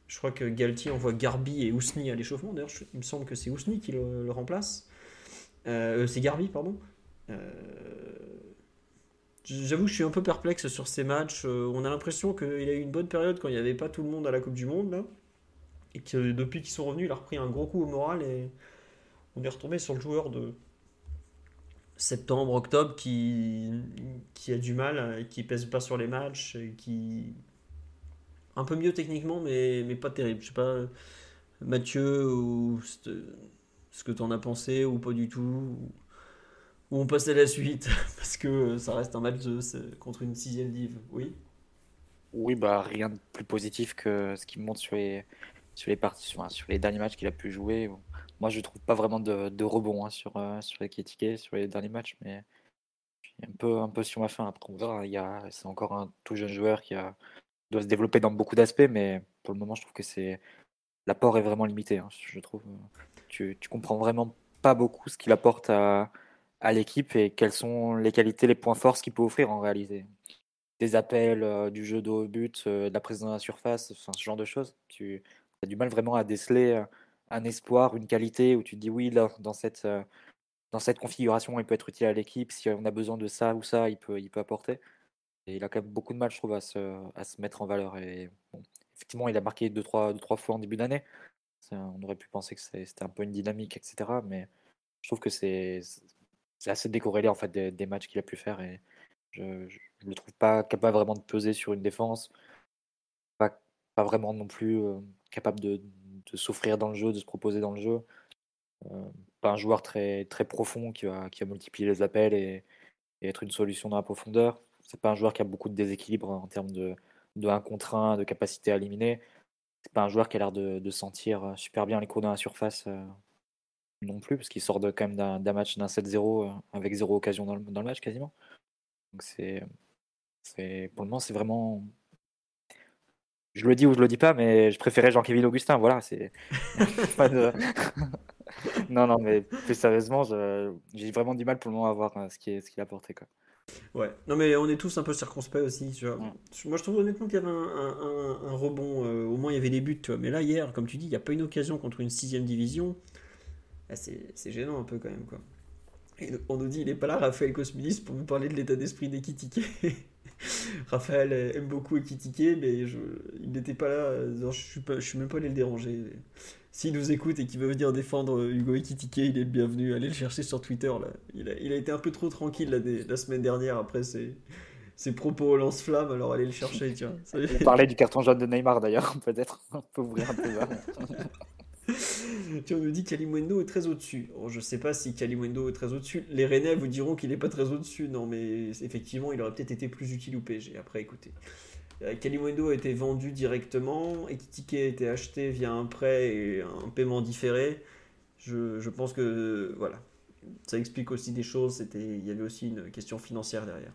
Je crois que Galtier envoie Garbi et Ousni à l'échauffement. D'ailleurs, il me semble que c'est Ousni qui le, remplace. Euh, c'est Garbi, pardon. Euh, j'avoue que je suis un peu perplexe sur ces matchs. Euh, on a l'impression qu'il a eu une bonne période quand il n'y avait pas tout le monde à la Coupe du Monde. Et que depuis qu'ils sont revenus, il a repris un gros coup au moral. Et on est retombé sur le joueur de septembre, octobre qui, qui a du mal, qui pèse pas sur les matchs, qui. Un peu mieux techniquement, mais, mais pas terrible. Je sais pas, Mathieu, ou ce que tu en as pensé, ou pas du tout ou on passe à la suite Parce que ça reste un match contre une sixième div, oui? Oui, bah rien de plus positif que ce qui montre sur les, sur les, parties, sur, sur les derniers matchs qu'il a pu jouer. Moi, je trouve pas vraiment de, rebond hein, sur, euh, sur les sur les derniers matchs, mais un peu, un peu sur ma fin. Après, on verra. Il y a, c'est encore un tout jeune joueur qui doit se développer dans beaucoup d'aspects, mais pour le moment, je trouve que c'est l'apport est vraiment limité. Hein, je trouve. Tu, tu comprends vraiment pas beaucoup ce qu'il apporte à à l'équipe et quelles sont les qualités, les points forts qu'il peut offrir en réalité. Des appels, euh, du jeu de haut but, euh, de la présence dans la surface, ce genre de choses. Tu as du mal vraiment à déceler euh, un espoir, une qualité où tu dis oui, là, dans cette, dans cette configuration, il peut être utile à l'équipe. Si on a besoin de ça ou ça, il peut, il peut apporter. Et il a quand même beaucoup de mal, je trouve, à se, à se mettre en valeur. Et effectivement, il a marqué deux trois, deux, trois fois en début d'année. On aurait pu penser que c'était un peu une dynamique, etc. Mais je trouve que c'est c'est assez décorrélé en fait des, matchs qu'il a pu faire et je ne le trouve pas capable vraiment de peser sur une défense, pas, pas vraiment non plus euh, capable de, de s'offrir dans le jeu, de se proposer dans le jeu. Euh, pas un joueur très, très profond qui va, qui va multiplier les appels et, être une solution dans la profondeur. C'est pas un joueur qui a beaucoup de déséquilibre en termes de, de 1 contre 1, de capacité à éliminer. c'est pas un joueur qui a l'air de, sentir super bien les coups dans la surface non plus, parce qu'il sort de, quand même d'un match d'un 7-0 avec zéro occasion dans le, dans le match quasiment. Donc c'est pour le moment c'est vraiment je le dis ou je le dis pas, mais je préférais Jean-Kévin Augustin. Voilà, c'est non, non, mais plus sérieusement, j'ai vraiment du mal pour le moment à voir euh, ce qu'il ce a apporté. Quoi. Ouais, non, mais on est tous un peu circonspects aussi. Tu vois. Moi, je trouve honnêtement qu'il y avait un, un, rebond. Euh, au moins, il y avait des buts. Tu vois. Mais là, hier, comme tu dis, il n'y a pas une occasion contre une sixième division. Ah, c'est gênant un peu quand même. quoi. Et on nous dit, il n'est pas là, Raphaël Cosminis, pour nous parler de l'état d'esprit d'Ekitike. Raphaël aime beaucoup Ekitike, mais je, il n'était pas là. je suis, pas, je suis même pas allé le déranger. S'il nous écoute et qu'il veut venir défendre Hugo Ekitike, il est le bienvenu. Allez le chercher sur Twitter. Là. Il, a, il a été un peu trop tranquille la semaine dernière après ses, ses propos au lance-flamme, alors allez le chercher. Tiens. Il parlait du carton jaune de Neymar d'ailleurs, peut-être. On peut ouvrir un peu on nous dit Kalimwendo est très au-dessus. Je je sais pas si Kalimwendo est très au-dessus. Les Rennais vous diront qu'il n'est pas très au-dessus. Non, mais effectivement, il aurait peut-être été plus utile au PSG. Après, écoutez. Euh, Kalimwendo a été vendu directement. Ekitike a été acheté via un prêt et un paiement différé. Je, pense que voilà, ça explique aussi des choses. il y avait aussi une question financière derrière.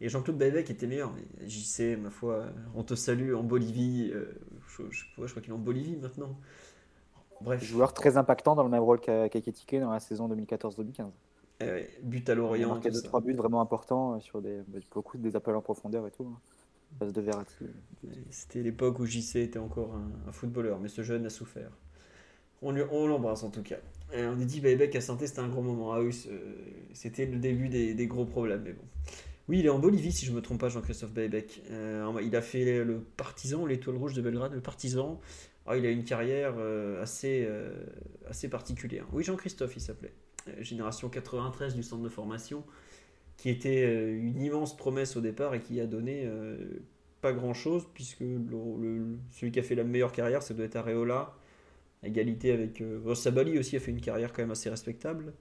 Et Jean-Claude Baïbec était meilleur. Mais JC, ma foi, on te salue en Bolivie. Euh, je, je crois qu'il est en Bolivie maintenant. Bref. Joueur très impactant dans le même rôle qu'Aketike dans la saison 2014-2015. Eh but à l'Orient. Il a marqué 2-3 buts vraiment importants sur des, bah, beaucoup des appels en profondeur et tout. Hein. de Verratti. C'était l'époque où JC était encore un, footballeur, mais ce jeune a souffert. On, on l'embrasse en tout cas. Et on dit Baybeck à Santé, c'était un gros moment. Ah oui, c'était le début des, gros problèmes, mais bon. Oui, il est en Bolivie, si je ne me trompe pas, Jean-Christophe Baybeck. Euh, il a fait le Partisan, l'étoile rouge de Belgrade, le Partisan. Ah, il a une carrière euh, assez, euh, assez particulière. Oui, Jean-Christophe, il s'appelait. Euh, génération 93 du centre de formation, qui était une immense promesse au départ et qui a donné pas grand-chose, puisque celui qui a fait la meilleure carrière, ça doit être Areola, égalité avec... Sabali aussi a fait une carrière quand même assez respectable.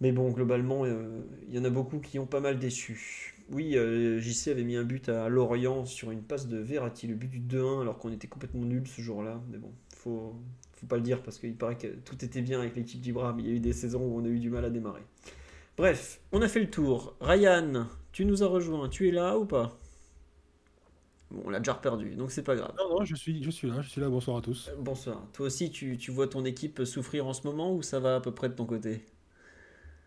Mais bon, globalement, il y en a beaucoup qui ont pas mal déçu. Oui, euh, JC avait mis un but à Lorient sur une passe de Verratti, le but du 2-1, alors qu'on était complètement nul ce jour-là. Mais bon, faut, faut pas le dire parce qu'il paraît que tout était bien avec l'équipe d'Ibra, mais il y a eu des saisons où on a eu du mal à démarrer. Bref, on a fait le tour. Ryan, tu nous as rejoint, tu es là ou pas? Bon, on l'a déjà perdu, donc c'est pas grave. Non, non, je suis, je suis là, je suis là, bonsoir à tous. Euh, bonsoir. Toi aussi, tu, tu vois ton équipe souffrir en ce moment ou ça va à peu près de ton côté?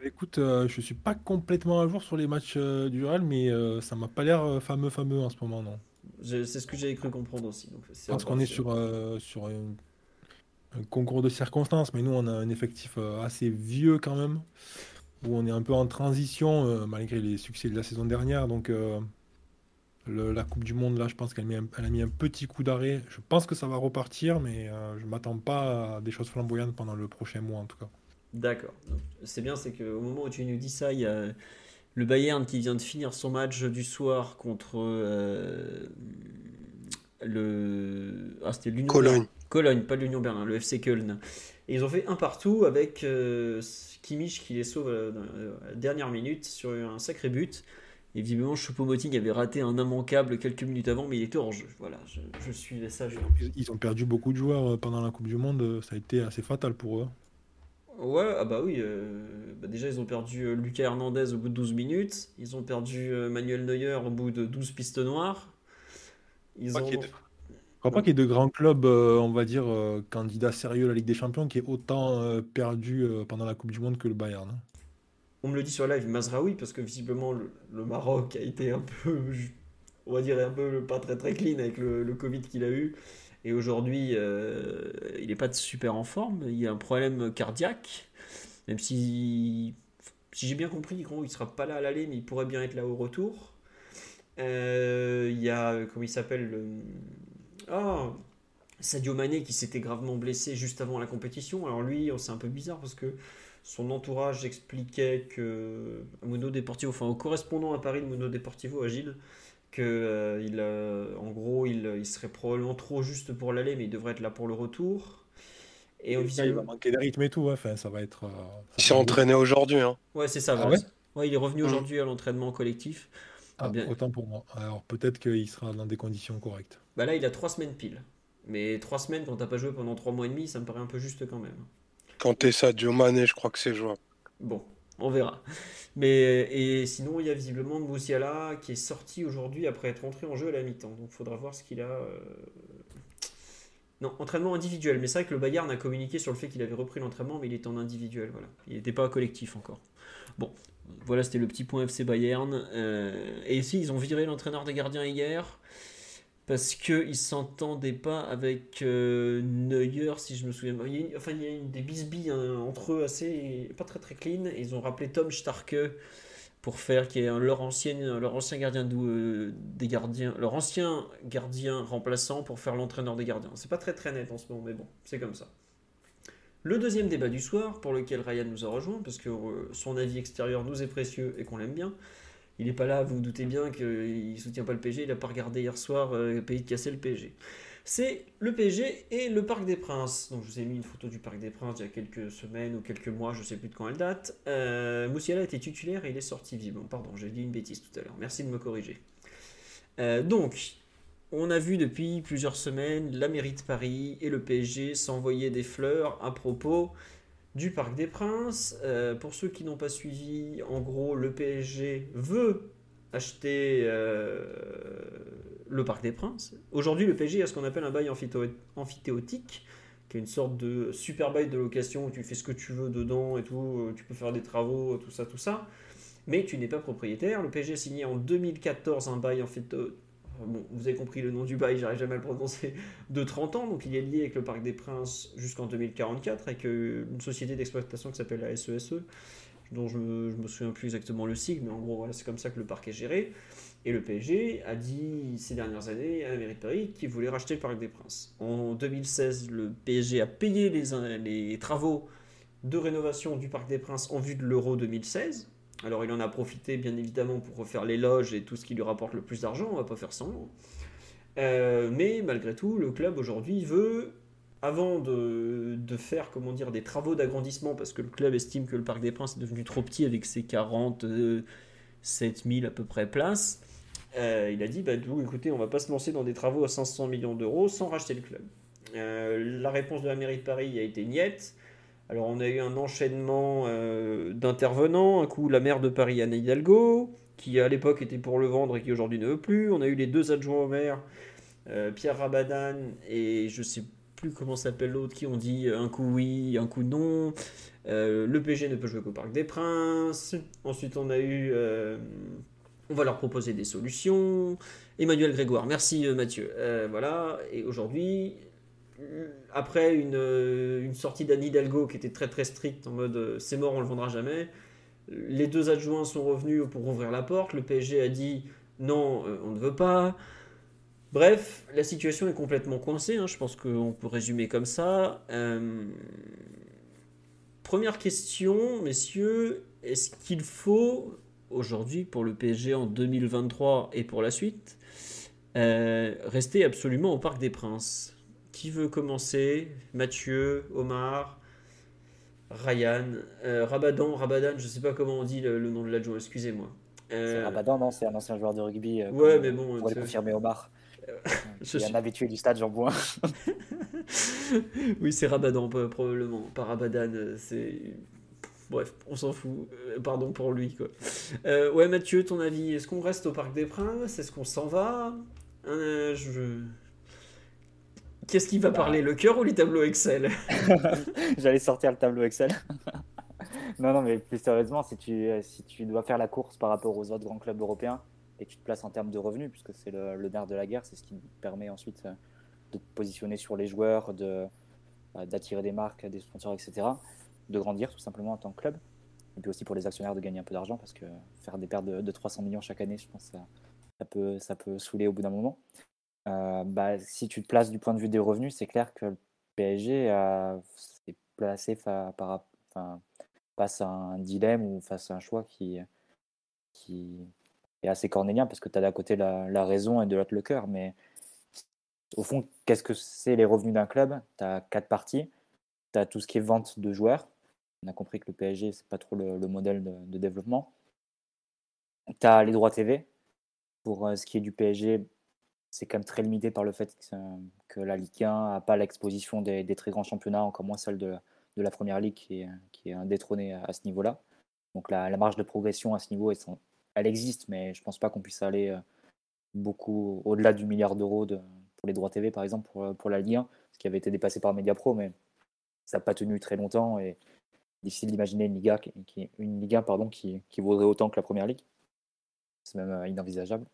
Écoute, euh, je suis pas complètement à jour sur les matchs euh, du Real, mais euh, ça m'a pas l'air fameux fameux en ce moment, non. C'est ce que j'avais cru comprendre aussi. Donc je pense qu'on est sur, sur un concours de circonstances, mais nous on a un effectif assez vieux quand même, où on est un peu en transition malgré les succès de la saison dernière. Donc la Coupe du Monde, là, je pense qu'elle a mis un petit coup d'arrêt. Je pense que ça va repartir, mais je m'attends pas à des choses flamboyantes pendant le prochain mois en tout cas. D'accord. C'est bien, c'est qu'au moment où tu nous dis ça, il y a le Bayern qui vient de finir son match du soir contre euh, le. Ah, c'était l'Union Cologne. Cologne, pas l'Union Berlin, le FC Köln. Et ils ont fait un partout avec euh, Kimmich qui les sauve à la dernière minute sur un sacré but. Et visiblement, Choupo-Moting avait raté un immanquable quelques minutes avant, mais il était hors jeu. Voilà, je, je suivais ça. Ils ont perdu beaucoup de joueurs euh, pendant la Coupe du Monde. Ça a été assez fatal pour eux. Ouais, ah bah oui. Euh, bah déjà, ils ont perdu euh, Lucas Hernandez au bout de 12 minutes. Ils ont perdu euh, Manuel Neuer au bout de 12 pistes noires. Ils ont... Je crois pas qu'il y ait de grands clubs, on va dire, candidats sérieux à la Ligue des Champions, qui aient autant perdu pendant la Coupe du Monde que le Bayern. Hein. On me le dit sur live, Mazraoui, parce que visiblement le, Maroc a été un peu, on va dire, un peu pas très très clean avec le, le Covid qu'il a eu. Et aujourd'hui, euh, il n'est pas super en forme. Il a un problème cardiaque. Même si, si j'ai bien compris, il ne sera pas là à l'aller, mais il pourrait bien être là au retour. Euh, il y a, comment il s'appelle oh, Sadio Mané qui s'était gravement blessé juste avant la compétition. Alors lui, c'est un peu bizarre parce que son entourage expliquait que au correspondant à Paris de Mundo Deportivo, Agile, que euh, il, euh, en gros il, il, serait probablement trop juste pour l'aller mais il devrait être là pour le retour. Et il va manquer de rythme et tout enfin ça va être euh, il s'est entraîné aujourd'hui hein. ouais c'est ça ah ouais, il est revenu mmh. aujourd'hui à l'entraînement collectif. Ah, bien... autant pour moi. Alors peut-être qu'il sera dans des conditions correctes. Bah là il a trois semaines pile. Mais trois semaines quand t'as pas joué pendant trois mois et demi, ça me paraît un peu juste quand même. Quand t'es Sadio Mané, je crois que c'est jouable. Bon, on verra. Mais et sinon, il y a visiblement Moussiala qui est sorti aujourd'hui après être entré en jeu à la mi-temps. Donc, il faudra voir ce qu'il a. euh, Non, entraînement individuel. Mais c'est vrai que le Bayern a communiqué sur le fait qu'il avait repris l'entraînement, mais il était en individuel. Voilà, il n'était pas collectif encore. Bon, voilà, c'était le petit point FC Bayern. Euh, Et ici, ils ont viré l'entraîneur des gardiens hier parce qu'ils ne s'entendaient pas avec euh, Neuer, si je me souviens enfin, il y a une, des bisbilles hein, entre eux assez pas très très clean. Et ils ont rappelé Tom Starke pour faire qui est leur ancien leur ancien gardien euh, des gardiens leur ancien gardien remplaçant pour faire l'entraîneur des gardiens. C'est pas très très net en ce moment, mais bon, c'est comme ça. Le deuxième débat du soir, pour lequel Ryan nous a rejoint, parce que euh, son avis extérieur nous est précieux et qu'on l'aime bien. Il n'est pas là, vous vous doutez bien qu'il ne soutient pas le PSG, il n'a pas regardé hier soir euh, Pays de casser le PSG. C'est le PSG et le Parc des Princes. Donc je vous ai mis une photo du Parc des Princes il y a quelques semaines ou quelques mois, je ne sais plus de quand elle date. Euh, Moussiala était titulaire et il est sorti vivant. Pardon, j'ai dit une bêtise tout à l'heure. Merci de me corriger. Euh, donc, on a vu depuis plusieurs semaines la mairie de Paris et le PSG s'envoyer des fleurs à propos du Parc des Princes. Euh, pour ceux qui n'ont pas suivi, en gros, le PSG veut acheter euh, le Parc des Princes. Aujourd'hui, le PSG a ce qu'on appelle un bail amphithéo- amphithéotique, qui est une sorte de super bail de location où tu fais ce que tu veux dedans et tout, euh, tu peux faire des travaux, tout ça, tout ça. Mais tu n'es pas propriétaire. Le PSG a signé en 2014 un bail. Vous avez compris le nom du bail, j'arrive jamais à le prononcer, de 30 ans, donc il est lié avec le Parc des Princes jusqu'en 2044, avec euh, une société d'exploitation qui s'appelle la SESE, dont je me, me souviens plus exactement le sigle, mais en gros, voilà, c'est comme ça que le parc est géré. Et le PSG a dit ces dernières années à la mairie de Paris qu'il voulait racheter le Parc des Princes. En 2016, le PSG a payé les travaux de rénovation du Parc des Princes en vue de l'Euro 2016. Alors il en a profité bien évidemment pour refaire les loges et tout ce qui lui rapporte le plus d'argent, on va pas faire semblant. Euh, mais malgré tout, le club aujourd'hui veut, avant de, faire comment dire, des travaux d'agrandissement, parce que le club estime que le Parc des Princes est devenu trop petit avec ses 47 000 à peu près places, euh, il a dit, bah, écoutez, on va pas se lancer dans des travaux à 500 millions d'euros sans racheter le club. Euh, la réponse de la mairie de Paris a été niette. Alors on a eu un enchaînement euh, d'intervenants, un coup la maire de Paris Anne Hidalgo, qui à l'époque était pour le vendre et qui aujourd'hui ne veut plus. On a eu les deux adjoints au maire, euh, Pierre Rabadan et je sais plus comment s'appelle l'autre, qui ont dit un coup oui, un coup non. Euh, le PG ne peut jouer qu'au Parc des Princes. Ensuite on a eu... euh, on va leur proposer des solutions. Emmanuel Grégoire, merci euh, Mathieu. Euh, voilà, et aujourd'hui, après une, euh, une sortie d'Anne Hidalgo qui était très très stricte en mode euh, c'est mort, on le vendra jamais, les deux adjoints sont revenus pour ouvrir la porte. Le PSG a dit non, euh, on ne veut pas. Bref, la situation est complètement coincée. hein, je pense qu'on peut résumer comme ça. Première question, messieurs, est-ce qu'il faut aujourd'hui pour le PSG en 2023 et pour la suite rester absolument au Parc des Princes? Qui veut commencer? Mathieu, Omar, Ryan, euh, Rabadan, Rabadan, je sais pas comment on dit le, le nom de l'adjoint, excusez-moi. Euh, Rabadan, non, c'est un ancien joueur de rugby. euh, Ouais, mais bon, On pourrait confirmer Omar. je suis- un habitué du stade, Jean Bouin. oui, c'est Rabadan, probablement. Pas Rabadan, euh, c'est. Bref, on s'en fout. Pardon pour lui, quoi. Ouais, Mathieu, ton avis Est-ce qu'on reste au Parc des Princes? Est-ce qu'on s'en va? Je... Qu'est-ce qui va Bah. parler, le cœur ou les tableaux Excel? J'allais sortir le tableau Excel. non, non, mais plus sérieusement, si tu, euh, si tu dois faire la course par rapport aux autres grands clubs européens et que tu te places en termes de revenus, puisque c'est le, le nerf de la guerre, c'est ce qui permet ensuite euh, de te positionner sur les joueurs, de, euh, d'attirer des marques, des sponsors, etc., de grandir tout simplement en tant que club. Et puis aussi pour les actionnaires de gagner un peu d'argent, parce que faire des pertes de, de 300 millions chaque année, je pense que ça, ça, peut, ça peut saouler au bout d'un moment. Euh, bah, si tu te places du point de vue des revenus, c'est clair que le PSG a- s'est placé fa- par, face à un dilemme ou face à un choix qui, qui est assez cornélien parce que tu as d'un côté la, raison et de l'autre le cœur. Mais au fond, qu'est-ce que c'est les revenus d'un club? Tu as quatre parties. Tu as tout ce qui est vente de joueurs. On a compris que le PSG, c'est pas trop le, le modèle de, de développement. Tu as les droits TV. Pour euh, ce qui est du PSG, c'est quand même très limité par le fait que, la Ligue 1 n'a pas l'exposition des, très grands championnats, encore moins celle de, la Première Ligue qui est, qui est à, ce niveau-là. Donc la, marge de progression à ce niveau, elle, existe, mais je ne pense pas qu'on puisse aller beaucoup au-delà du milliard d'euros de, pour les droits TV, par exemple, pour, la Ligue 1, ce qui avait été dépassé par Mediapro, mais ça n'a pas tenu très longtemps et difficile d'imaginer une Liga, qui, une Liga pardon, qui, qui, vaudrait autant que la Première Ligue. C'est même euh, inenvisageable.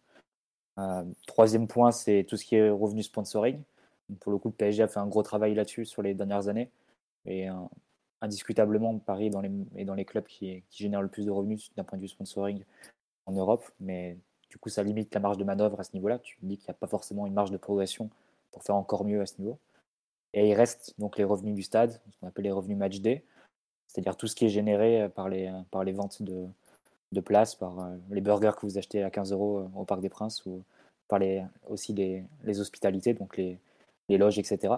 Euh, troisième point, c'est tout ce qui est revenu sponsoring. pour le coup, le PSG a fait un gros travail là-dessus sur les dernières années. Et euh, indiscutablement, Paris est dans les clubs qui, génèrent le plus de revenus d'un point de vue sponsoring en Europe. Mais du coup, ça limite la marge de manœuvre à ce niveau-là. Tu dis qu'il n'y a pas forcément une marge de progression pour faire encore mieux à ce niveau. Et il reste donc les revenus du stade, ce qu'on appelle les revenus match day, c'est-à-dire tout ce qui est généré les, par les ventes de, de places, par euh, les burgers que vous achetez à 15 euros euh, au Parc des Princes, ou par les, aussi les, les hospitalités, donc les, les, loges, etc.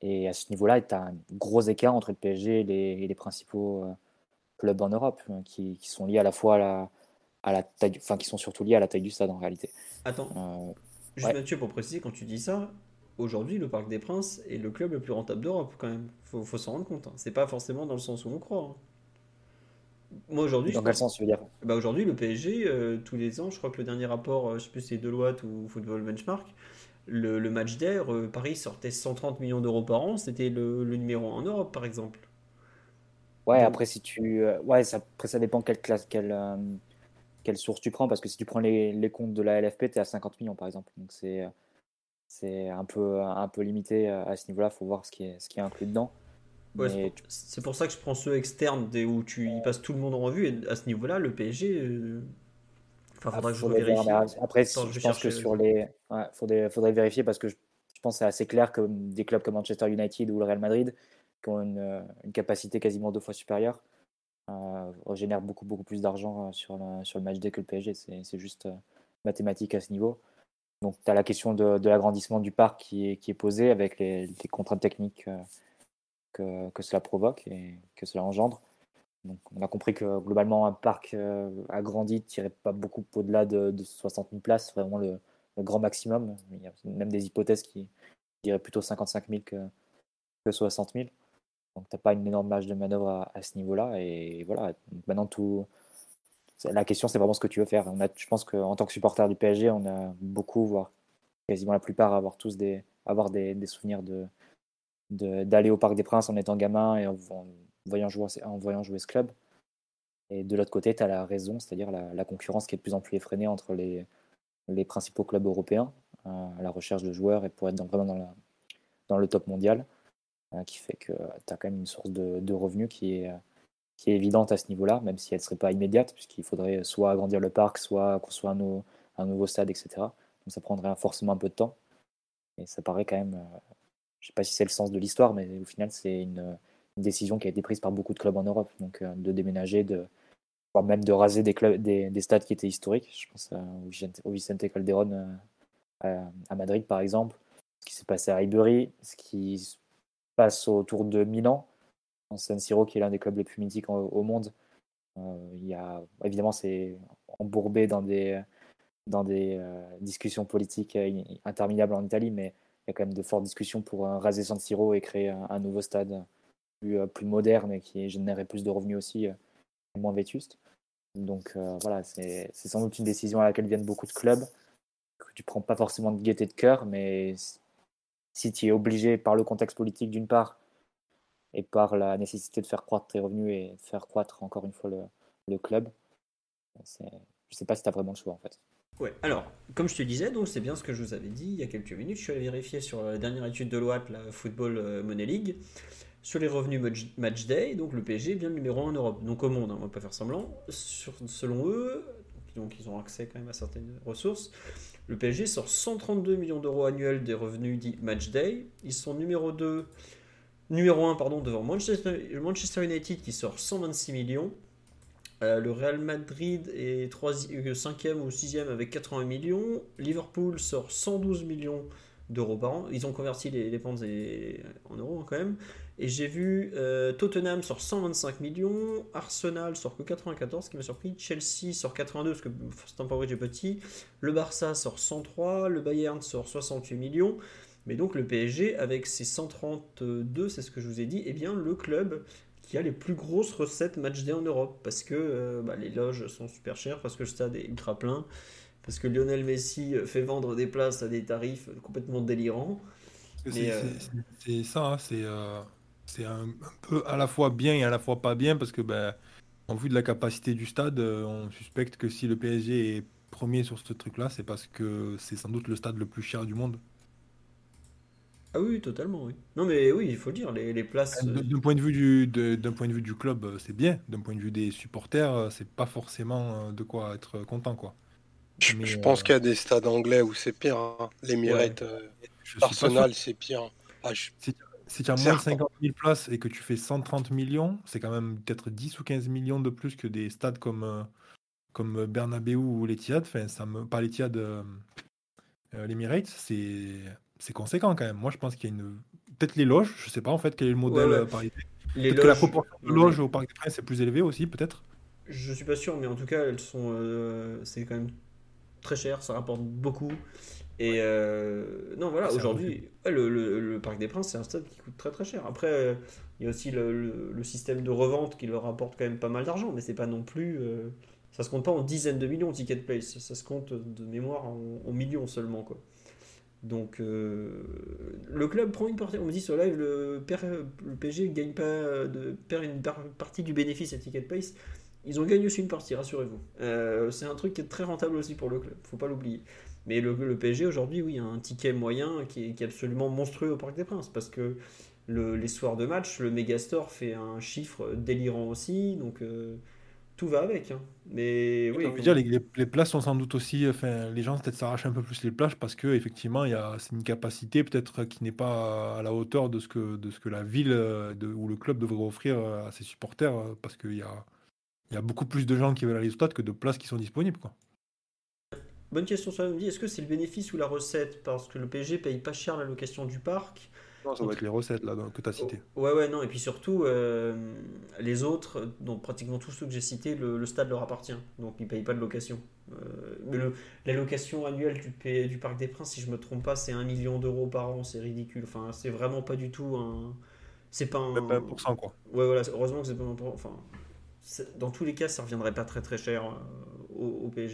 Et à ce niveau-là, tu as un gros écart entre le PSG et les, et principaux euh, clubs en Europe, qui, qui, sont liés à la fois à la, à la taille, enfin qui sont surtout liés à la taille du stade en réalité. Attends, juste Mathieu, pour préciser, quand tu dis ça, aujourd'hui, le Parc des Princes est le club le plus rentable d'Europe, quand même. Faut, faut s'en rendre compte. Hein. C'est pas forcément dans le sens où on croit. Hein. Moi, aujourd'hui. Dans quel sens tu veux dire bah, Aujourd'hui, le PSG, euh, tous les ans, je crois que le dernier rapport, euh, je sais plus si c'est Deloitte ou Football Benchmark, le, le match d'air, euh, Paris sortait 130 millions d'euros par an. C'était le, le, numéro 1 en Europe, par exemple. Ouais, après, si tu. ouais, ça, après, ça dépend quelle classe, quelle, quelle source tu prends, parce que si tu prends les, les comptes de la LFP, tu es à 50 millions, par exemple. Donc, c'est c'est un peu, un peu limité à ce niveau-là. Il faut voir ce qui, est, ce qui est inclus dedans. C'est pour ça que je prends ceux externes où tu y passes tout le monde en revue. Et à ce niveau-là, le PSG. Euh, enfin, faudra que je vérifie. Après, je, pense que sur les. Ouais, faudrait, faudrait vérifier parce que je, pense que c'est assez clair que des clubs comme Manchester United ou le Real Madrid, qui ont une, une capacité quasiment deux fois supérieure, euh, génèrent beaucoup, beaucoup plus d'argent euh, sur, le, sur le match day que le PSG. C'est juste euh, mathématique à ce niveau. Donc, tu as la question de, l'agrandissement du parc qui est, qui est posée avec les, contraintes techniques que, cela provoque et que cela engendre. Donc, on a compris que globalement, un parc euh, agrandi ne tirait pas beaucoup au-delà de, 60 000 places, vraiment le, grand maximum. Il y a même des hypothèses qui diraient plutôt 55 000 que, que 60 000. Donc, tu n'as pas une énorme marge de manœuvre à, ce niveau-là. Et voilà, maintenant, tout, la question, c'est vraiment ce que tu veux faire. On a, je pense qu'en tant que supporter du PSG, on a beaucoup, voire quasiment la plupart, avoir tous des, avoir des, souvenirs de, d'aller au Parc des Princes en étant gamin et en, voyant, jouer, en voyant jouer ce club. Et de l'autre côté, tu as la raison, c'est-à-dire la, concurrence qui est de plus en plus effrénée entre les, les principaux clubs européens euh, à la recherche de joueurs et pour être vraiment dans, la, dans le top mondial, euh, qui fait que tu as quand même une source de, de revenus qui est qui est évidente à ce niveau-là, même si elle ne serait pas immédiate, puisqu'il faudrait soit agrandir le parc, soit construire un, un, nouveau stade, etc. Donc ça prendrait forcément un peu de temps. Et ça paraît quand même, euh, je ne sais pas si c'est le sens de l'histoire, mais au final, c'est une, décision qui a été prise par beaucoup de clubs en Europe. Donc euh, de déménager, voire même de raser des, clubs, des, des, stades qui étaient historiques. Je pense au Vicente Calderón euh, à, Madrid, par exemple, ce qui s'est passé à Highbury, ce qui se passe autour de Milan San Siro, qui est l'un des clubs les plus mythiques au, monde. Euh, y a, évidemment, c'est embourbé dans des, dans des discussions politiques interminables en Italie, mais il y a quand même de fortes discussions pour raser San Siro et créer un, nouveau stade plus, plus, moderne et qui générerait plus de revenus aussi, moins vétuste. Donc voilà, c'est sans doute une décision à laquelle viennent beaucoup de clubs, que tu prends pas forcément de gaieté de cœur, mais si tu es obligé par le contexte politique d'une part et par la nécessité de faire croître tes revenus et faire croître encore une fois le club. Je ne sais pas si tu as vraiment le choix en fait. Ouais, alors, comme je te disais, donc c'est bien ce que je vous avais dit il y a quelques minutes. Je suis allé vérifier sur la dernière étude de l'OAT, la Football euh, Money League, sur les revenus match day. Donc le PSG est bien numéro 1 en Europe, donc au monde, hein, on va pas faire semblant. Sur, selon eux, donc ils ont accès quand même à certaines ressources. Le PSG sort 132 millions d'euros annuels des revenus dits match day. Ils sont numéro 2 numéro 1 pardon, devant Manchester, Manchester United qui sort 126 millions. Euh, le Real Madrid est 5e euh, ou 6e avec 80 millions. Liverpool sort 112 millions d'euros par an. Ils ont converti les, les pentes en euros hein, quand même. Et j'ai vu euh, Tottenham sort 125 millions, Arsenal sort que 94, ce qui m'a surpris. Chelsea sort 82 parce que Stamford est petit. Le Barça sort 103, le Bayern sort 68 millions. Mais donc le PSG, avec ses 132, c'est ce que je vous ai dit, est bien le club qui a les plus grosses recettes match day en Europe. Parce que euh, bah, les loges sont super chères, parce que le stade est ultra plein, parce que Lionel Messi fait vendre des places à des tarifs complètement délirants. C'est ça, hein, c'est c'est un, peu à la fois bien et à la fois pas bien, parce que ben, en vue de la capacité du stade, on suspecte que si le PSG est premier sur ce truc-là, c'est parce que c'est sans doute le stade le plus cher du monde. Ah oui, totalement, oui. Non, mais oui, il faut dire, les, les places. Euh, d'un point, de vue du, d'un point de vue du club, euh, c'est bien. D'un point de vue des supporters, euh, c'est pas forcément de quoi être content, quoi. Je, pense qu'il y a des stades anglais où c'est pire. Hein. Les Mirettes, Arsenal, c'est pire. Ah, si, tu as moins de 50 000 places et que tu fais 130 millions, c'est quand même peut-être 10 ou 15 millions de plus que des stades comme, comme Bernabeu ou l'Etihad. Enfin, ça me... pas l'Etihad, l'Emirates, c'est c'est conséquent quand même. Moi, je pense qu'il y a une. Peut-être les loges, je sais pas en fait quel est le modèle ouais, ouais. Peut-être que la proportion de loges au Parc des Princes est plus élevée aussi, peut-être? Je suis pas sûr, mais en tout cas, elles sont. Euh, c'est quand même très cher, ça rapporte beaucoup. Et euh, non, voilà, aujourd'hui, le, le, Parc des Princes, c'est un stade qui coûte très très cher. Après, euh, il y a aussi le, le, système de revente qui leur rapporte quand même pas mal d'argent, mais c'est pas non plus. ça se compte pas en dizaines de millions, Ticket Place. Ça se compte de mémoire en, en millions seulement, quoi. Donc euh, le club prend une partie. On me dit sur live le, le PSG gagne pas perd une partie du bénéfice à Ticket Pace. Ils ont gagné aussi une partie, rassurez-vous. Euh, c'est un truc qui est très rentable aussi pour le club, faut pas l'oublier. Mais le, le PSG aujourd'hui, oui, a un ticket moyen qui est, absolument monstrueux au Parc des Princes parce que le, les soirs de match, le Megastore fait un chiffre délirant aussi. Donc euh, tout va avec. Hein. Mais oui. dire, les, les, places sont sans doute aussi. Enfin, les gens peut-être s'arrachent un peu plus les plages parce que effectivement, il y a c'est une capacité peut-être qui n'est pas à la hauteur de ce que de ce que la ville de, ou le club devrait offrir à ses supporters parce qu'il y a il y a beaucoup plus de gens qui veulent aller au stade que de places qui sont disponibles. Quoi. Bonne question, ça me dit. Est-ce que c'est le bénéfice ou la recette? Parce que le PSG paye pas cher la location du parc. Non, ça va être les recettes là, que tu as citées. Ouais, ouais, non. Et puis surtout, euh, les autres, donc pratiquement tous ceux que j'ai cités, le, stade leur appartient. Donc ils ne payent pas de location. Euh, mais le, la location annuelle du, du Parc des Princes, si je me trompe pas, c'est 1 million d'euros par an. C'est ridicule. Enfin, c'est vraiment pas du tout un. C'est pas un. Même pas 1%, quoi. Ouais, voilà. Heureusement que c'est pas un. Enfin, dans tous les cas, ça reviendrait pas très très cher euh, au, au PSG.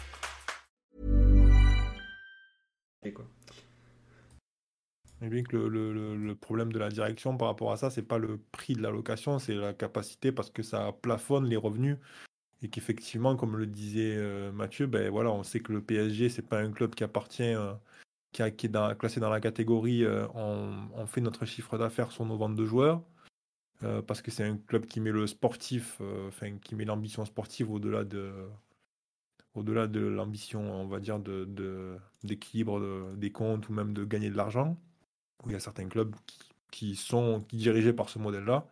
Et bien que le, problème de la direction par rapport à ça, c'est pas le prix de la location, c'est la capacité parce que ça plafonne les revenus et qu'effectivement, comme le disait euh, Mathieu, ben voilà, on sait que le PSG c'est pas un club qui appartient, euh, qui, est classé dans la catégorie, euh, on, fait notre chiffre d'affaires sur nos ventes de joueurs. Parce que c'est un club qui met le sportif, enfin qui met l'ambition sportive au-delà de, au-delà de l'ambition, on va dire, d'équilibre de, des comptes ou même de gagner de l'argent où il y a certains clubs qui, sont dirigés par ce modèle-là.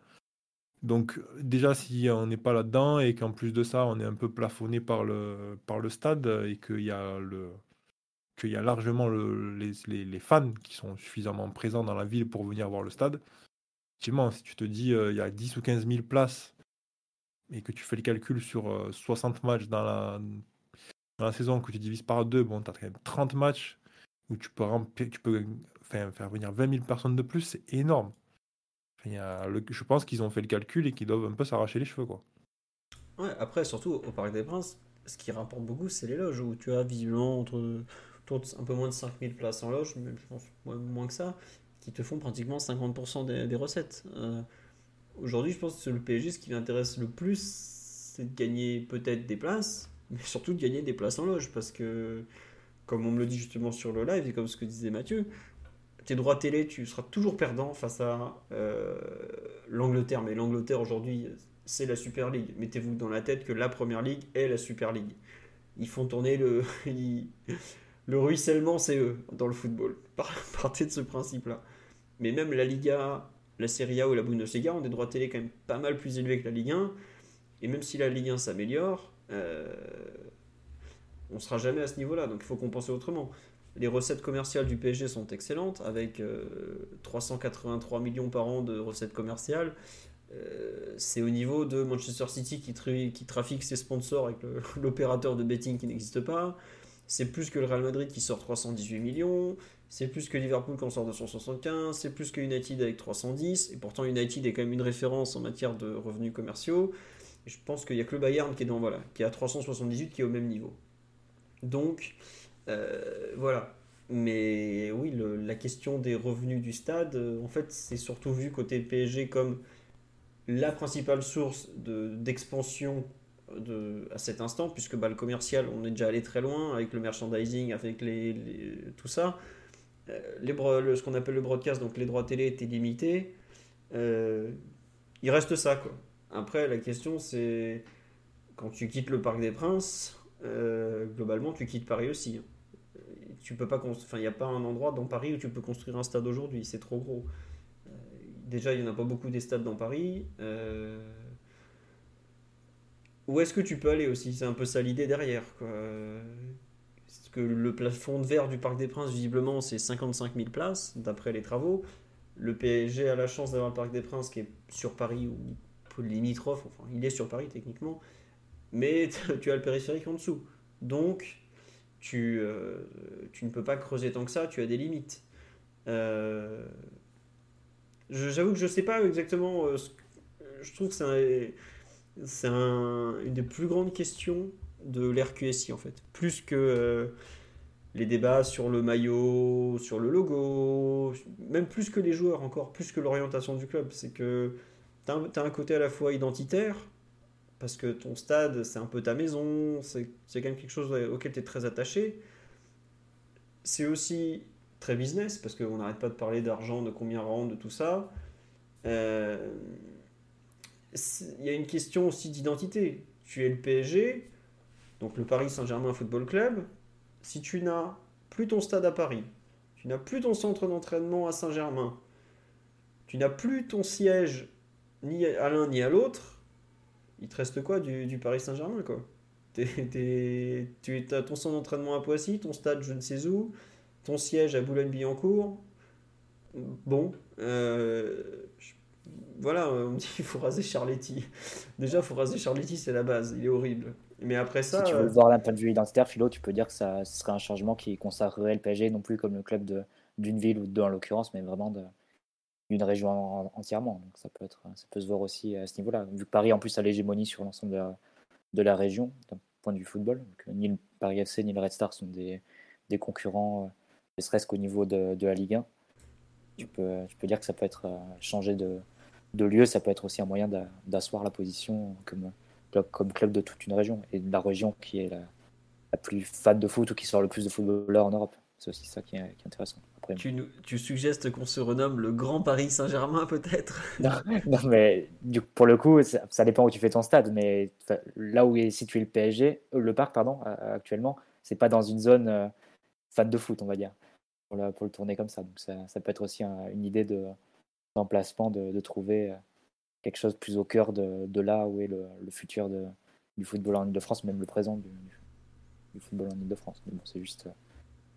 Donc déjà, si on n'est pas là-dedans et qu'en plus de ça, on est un peu plafonné par le, par le stade et qu'il y a, le, qu'il y a largement les, les, fans qui sont suffisamment présents dans la ville pour venir voir le stade, effectivement, si tu te dis euh, il y a 10 ou 15 000 places et que tu fais le calcul sur 60 euh, matchs dans la, dans la saison, que tu divises par deux, bon, tu as quand même 30 matchs où tu peux, remplir, tu peux faire venir 20 000 personnes de plus, c'est énorme. il y a je pense qu'ils ont fait le calcul et qu'ils doivent un peu s'arracher les cheveux. Quoi. Ouais, après, surtout au Parc des Princes, ce qui rapporte beaucoup, c'est les loges, où tu as visiblement entre, un peu moins de 5000 places en loge, mais je pense moins que ça, qui te font pratiquement 50% des, recettes. Euh, aujourd'hui, je pense que le PSG, ce qui m'intéresse le plus, c'est de gagner peut-être des places, mais surtout de gagner des places en loge, parce que, comme on me le dit justement sur le live, et comme ce que disait Mathieu, tes droits télé, tu seras toujours perdant face à euh, l'Angleterre. Mais l'Angleterre aujourd'hui, c'est la Super League. Mettez-vous dans la tête que la Première Ligue est la Super League. Ils font tourner le, le ruissellement, c'est eux dans le football. Partez de ce principe-là. Mais même la Liga, la Serie A ou la Bundesliga ont des droits télé quand même pas mal plus élevés que la Ligue 1. Et même si la Ligue 1 s'améliore, euh, on sera jamais à ce niveau-là. Donc il faut compenser autrement. Les recettes commerciales du PSG sont excellentes, avec 383 euh, millions par an de recettes commerciales. Euh, c'est au niveau de Manchester City qui, trafique ses sponsors avec l'opérateur de betting qui n'existe pas. C'est plus que le Real Madrid qui sort 318 millions. C'est plus que Liverpool qui en sort 275. C'est plus que United avec 310. Et pourtant, United est quand même une référence en matière de revenus commerciaux. je pense qu'il n'y a que le Bayern qui est, dans, voilà, qui est à 378 qui est au même niveau. Donc, euh, voilà. Mais oui, la question des revenus du stade, euh, en fait, c'est surtout vu côté PSG comme la principale source d'expansion de, à cet instant, puisque bah, le commercial, on est déjà allé très loin avec le merchandising, avec les, tout ça. Euh, les, ce qu'on appelle le broadcast, donc les droits télé étaient limités. il reste ça, quoi. Après, la question, c'est quand tu quittes le Parc des Princes, globalement, tu quittes Paris aussi. Tu peux pas enfin il n'y a pas un endroit dans Paris où tu peux construire un stade aujourd'hui, c'est trop gros. Euh, déjà, il n'y en a pas beaucoup des stades dans Paris. Euh, où est-ce que tu peux aller aussi? C'est un peu ça l'idée derrière. Que le plafond de verre du Parc des Princes, visiblement, c'est 55 000 places, d'après les travaux. Le PSG a la chance d'avoir le Parc des Princes qui est sur Paris ou limitrophe, enfin, il est sur Paris techniquement, mais tu as le périphérique en dessous. Donc, tu, euh, tu ne peux pas creuser tant que ça, tu as des limites. Euh, j'avoue que je ne sais pas exactement. Euh, je trouve que c'est un, une des plus grandes questions de l'RQSI en fait. Plus que les débats sur le maillot, sur le logo, même plus que les joueurs encore, plus que l'orientation du club. C'est que tu as, un côté à la fois identitaire, parce que ton stade, c'est un peu ta maison, c'est quand même quelque chose auquel tu es très attaché. C'est aussi très business, parce qu'on n'arrête pas de parler d'argent, de combien rend, de tout ça. Euh, il y a une question aussi d'identité. Tu es le PSG, donc le Paris Saint-Germain Football Club. Si tu n'as plus ton stade à Paris, tu n'as plus ton centre d'entraînement à Saint-Germain, tu n'as plus ton siège ni à l'un ni à l'autre, il te reste quoi du, Paris Saint-Germain quoi? Tu as ton centre d'entraînement à Poissy, ton stade je ne sais où, ton siège à Boulogne-Billancourt. Bon, euh, voilà, on me dit qu'il faut raser Charletti. Déjà, il faut raser Charletti, c'est la base, il est horrible. Mais après ça. Si tu veux le voir d'un point de vue identitaire, Philo, tu peux dire que ça ce serait un changement qui consacrerait le PSG non plus comme le club d'une ville ou deux en l'occurrence, mais vraiment de, d'une région entièrement. Donc ça peut, être, ça peut se voir aussi à ce niveau-là. Vu que Paris en plus a l'hégémonie sur l'ensemble de la, de la région, d'un point de vue football, ni le Paris FC ni le Red Star sont des, des concurrents, euh, ne serait-ce qu'au niveau de, la Ligue 1. Tu peux, tu peux dire que ça peut être euh, changé de, de lieu, ça peut être aussi un moyen d'asseoir la position comme, club de toute une région et de la région qui est la, la plus fan de foot ou qui sort le plus de footballeurs en Europe. C'est aussi ça qui est intéressant. Tu, tu suggères qu'on se renomme le Grand Paris Saint-Germain peut-être? Non, mais du, pour le coup, ça, dépend où tu fais ton stade. Mais là où est situé le PSG, euh, le parc, pardon, actuellement, c'est pas dans une zone euh, fan de foot, on va dire, pour, pour le tourner comme ça. Donc ça, ça peut être aussi une idée d'emplacement, de, de, trouver euh, quelque chose plus au cœur de, de là où est le, le futur de, du football en Ile-de-France, même le présent du, du football en Ile-de-France. Mais bon, c'est juste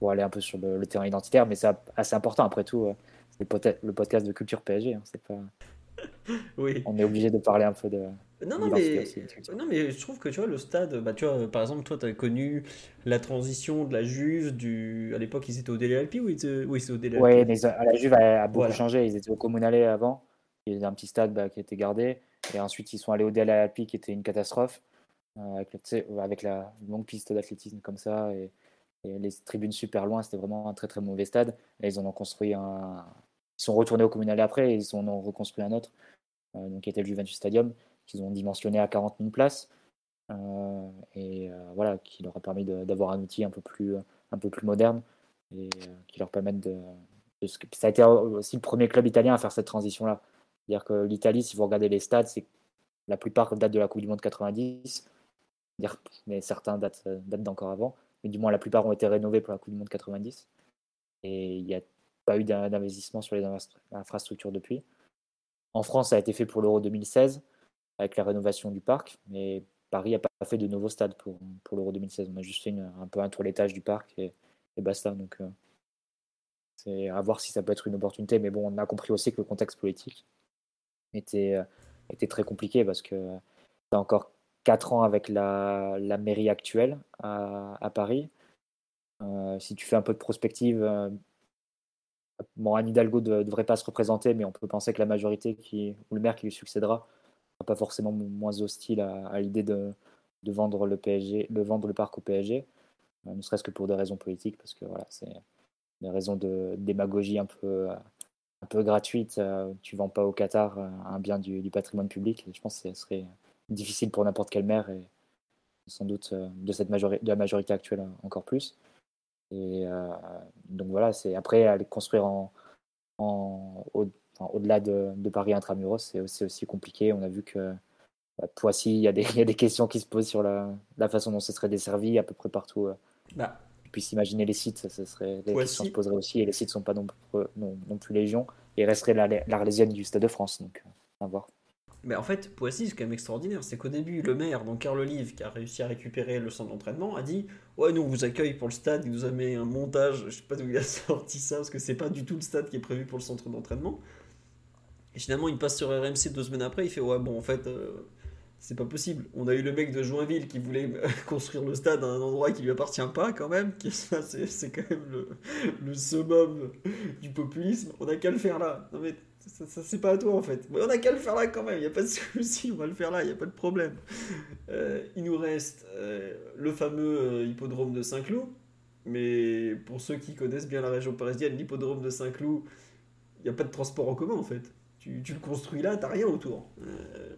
pour aller un peu sur le, terrain identitaire, mais c'est assez important après tout. Euh, c'est peut-être le podcast de culture PSG. Hein, c'est pas. Oui. On est obligé de parler un peu de. Non, non, mais, non, mais je trouve que tu vois, le stade, bah, tu vois, par exemple, toi, tu as connu la transition de la Juve, du... à l'époque, ils étaient au DLP ou ils Oui, c'est au DLP. Oui, mais la Juve a, beaucoup changé. Ils étaient au Comunale avant. Il y avait un petit stade bah, qui était gardé. Et ensuite, ils sont allés au DLP qui était une catastrophe. avec, avec la longue piste d'athlétisme comme ça et, les tribunes super loin, c'était vraiment un très très mauvais stade. Ils en ont construit un. Ils sont retournés au communal après et ils en ont reconstruit un autre, donc qui était le Juventus Stadium, qu'ils ont dimensionné à 40 000 places. et voilà, qui leur a permis d'avoir un outil un peu plus, un peu plus moderne et qui leur permettent de, Ça a été aussi le premier club italien à faire cette transition-là. C'est-à-dire que l'Italie, si vous regardez les stades, c'est la plupart datent de la Coupe du Monde 90, mais certains datent, datent d'encore avant, mais du moins la plupart ont été rénovés pour la Coupe du Monde 90. Et il n'y a pas eu d'investissement sur les infrastructures depuis. En France, ça a été fait pour l'Euro 2016 avec la rénovation du parc, mais Paris n'a pas fait de nouveau stade pour, pour l'Euro 2016. On a juste fait un peu un toilettage du parc et, et basta. Donc, euh, c'est à voir si ça peut être une opportunité. Mais bon, on a compris aussi que le contexte politique était, euh, était très compliqué parce que tu as encore 4 ans avec la, mairie actuelle à, Paris. Euh, si tu fais un peu de prospective, bon, Anne Hidalgo ne devrait pas se représenter, mais on peut penser que la majorité ou le maire qui lui succédera sera pas forcément moins hostile à, l'idée de, vendre le PSG, de vendre le parc au PSG, ne serait-ce que pour des raisons politiques, parce que voilà, c'est des raisons de démagogie un peu gratuite. Euh, tu vends pas au Qatar euh, un bien du, patrimoine public. Je pense que ce serait difficile pour n'importe quelle maire et sans doute euh, de, cette majorité, de la majorité actuelle encore plus. Et donc voilà, c'est après aller construire en, en au-delà de, Paris intramuros, c'est aussi, aussi compliqué. On a vu que à Poissy, il y, a des, il y a des questions qui se posent sur la, la façon dont ce serait desservi à peu près partout. Bah, puisse imaginer les sites, ça serait, les questions se poseraient aussi, et les sites ne sont pas non, non, non, plus légion, et resterait l'Arlésienne du Stade de France, donc à voir. Mais en fait, Poissy, c'est quand même extraordinaire. C'est qu'au début, le maire, donc Carl Olive, qui a réussi à récupérer le centre d'entraînement, a dit Ouais, nous, on vous accueille pour le stade. Il nous a mis un montage. Je sais pas d'où il a sorti ça, parce que c'est pas du tout le stade qui est prévu pour le centre d'entraînement. Et finalement, il passe sur RMC deux semaines après. Il fait Ouais, bon, en fait, euh, c'est pas possible. On a eu le mec de Joinville qui voulait construire le stade à un endroit qui lui appartient pas quand même. C'est quand même le, summum du populisme. On a qu'à le faire là. Non mais ça, c'est pas à toi en fait. Mais on a qu'à le faire là quand même. Il y a pas de souci. On va le faire là. Il y a pas de problème. Euh, il nous reste euh, le fameux euh, hippodrome de Saint-Cloud. Mais pour ceux qui connaissent bien la région parisienne, l'hippodrome de Saint-Cloud, il n'y a pas de transport en commun en fait. Tu, le construis là, t'as rien autour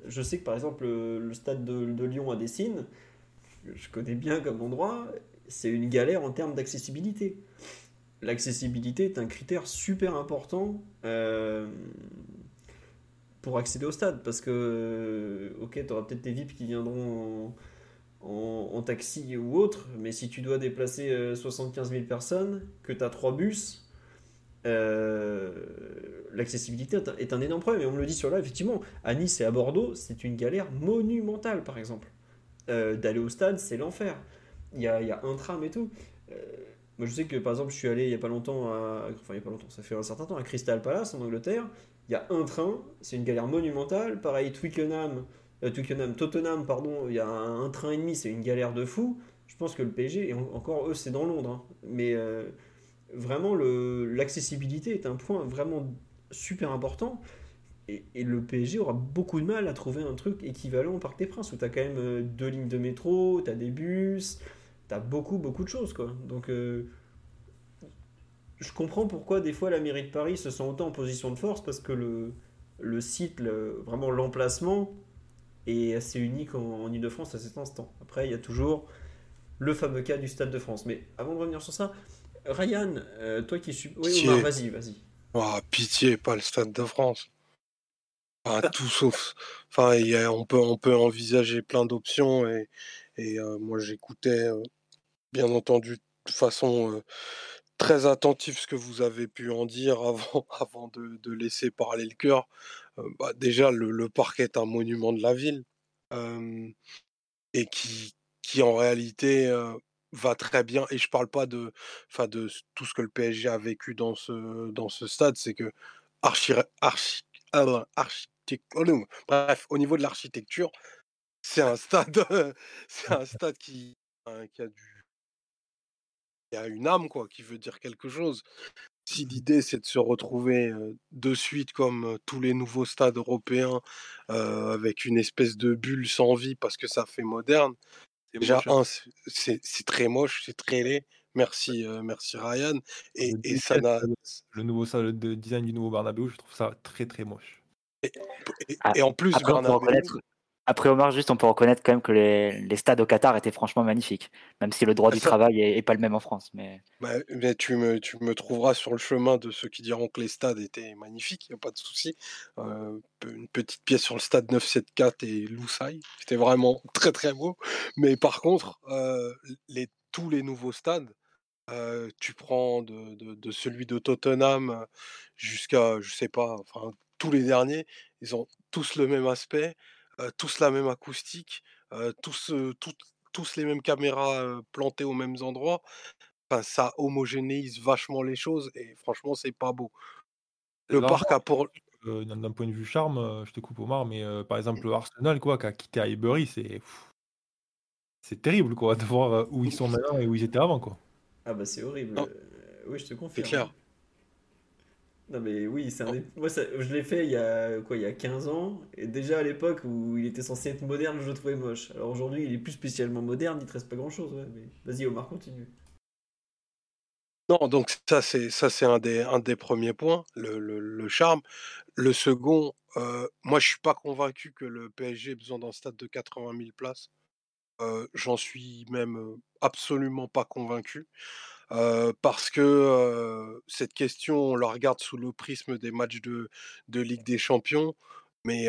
je sais que par exemple le, stade de, Lyon à Dessine, je connais bien comme endroit, c'est une galère en termes d'accessibilité. L'accessibilité est un critère super important euh, pour accéder au stade parce que, ok, tu auras peut-être des VIP qui viendront en, taxi ou autre, mais si tu dois déplacer 75 euh, 000 personnes, que tu as trois bus, euh, l'accessibilité est un énorme problème. Et on me le dit sur là, effectivement, à Nice et à Bordeaux, c'est une galère monumentale, par exemple. Euh, d'aller au stade, c'est l'enfer. Il y a, y a, un tram et tout. Euh, moi, je sais que, par exemple, je suis allé il n'y a pas longtemps, à, enfin, il y a pas longtemps, ça fait un certain temps, à Crystal Palace, en Angleterre. Il y a un train, c'est une galère monumentale. Pareil, Twickenham, Twickenham Tottenham, pardon, il y a un, train et demi, c'est une galère de fou. Je pense que le PSG, et encore eux, c'est dans Londres, hein. mais vraiment, l'accessibilité est un point vraiment super important. Et, le PSG aura beaucoup de mal à trouver un truc équivalent au Parc des Princes, où tu as quand même euh, deux lignes de métro, tu as des bus, tu as beaucoup, beaucoup de choses. Quoi. Donc, euh, je comprends pourquoi des fois la mairie de Paris se sent autant en position de force, parce que le, le site, vraiment l'emplacement, est assez unique en, en Ile-de-France à cet instant. Après, il y a toujours le fameux cas du Stade de France. Mais avant de revenir sur ça, Ryan, euh, toi qui suis. Oui, vas-y, vas-y. Oh, pitié, pas le Stade de France. Enfin, tout sauf. Enfin, on, peut, on peut envisager plein d'options et, et euh, moi j'écoutais, euh, bien entendu, de façon très attentive ce que vous avez pu en dire avant, avant de, laisser parler le cœur. Bah, déjà, le, parc est un monument de la ville et qui, qui en réalité va très bien et je parle pas de, de tout ce que le PSG a vécu dans ce, dans ce stade, c'est que archi, archi, ah, oh bref, au niveau de l'architecture, c'est un stade, c'est un stade qui, qui a du, qui a une âme quoi, qui veut dire quelque chose. si l'idée c'est de se retrouver de suite comme tous les nouveaux stades européens euh, avec une espèce de bulle sans vie parce que ça fait moderne, C'est déjà, moche, hein. un, c'est- très moche, c'est très laid. Merci, euh, merci Ryan. Et, ça n'a. le, nouveau ça, le de- design du nouveau Bernabeu, je trouve ça très très moche. Et, et- Ah, et en plus, Après, Bernabeu, après Omar, juste, on peut reconnaître quand même que les, les stades au Qatar étaient franchement magnifiques, même si le droit Ah, du ça- travail est, est pas le même en France. Mais bah, mais tu me, tu me trouveras sur le chemin de ceux qui diront que les stades étaient magnifiques, il n'y a pas de souci. Euh, une petite pièce sur le stade 974 et Loussaï, c'était vraiment très très beau. Mais par contre, euh, les, tous les nouveaux stades, euh, tu prends de, de- de celui de Tottenham jusqu'à, je sais pas, enfin tous les derniers, ils ont tous le même aspect, euh, tous la même acoustique, euh, tous, euh, tout- tous les mêmes caméras euh, plantées aux mêmes endroits. Enfin, ça homogénéise vachement les choses et franchement, c'est pas beau. Le parc a pour. euh, d'un d'un point de vue charme, euh, je te coupe Omar, mais euh, par exemple, le Arsenal, quoi, qui a quitté Highbury, c'est pff, c'est terrible, quoi, de voir euh, où ils sont maintenant et où ils étaient avant, quoi. Ah bah c'est horrible. Non. Euh, oui, je te C'est confirme. clair. Non mais oui, c'est un des- moi ça- je l'ai fait il y a quoi, il y a 15 ans et déjà à l'époque où il était censé être moderne, je le trouvais moche. Alors aujourd'hui, il est plus spécialement moderne, il te reste pas grand-chose, ouais, mais vas-y Omar, continue. Non, donc ça, c'est ça, c'est un des, un des premiers points, le, le- le charme. Le second, euh, moi, je suis pas convaincu que le PSG ait besoin d'un stade de 80 000 places. Euh, j'en suis même euh, absolument pas convaincu. Parce que cette question, on la regarde sous le prisme des matchs de, de Ligue des Champions. Mais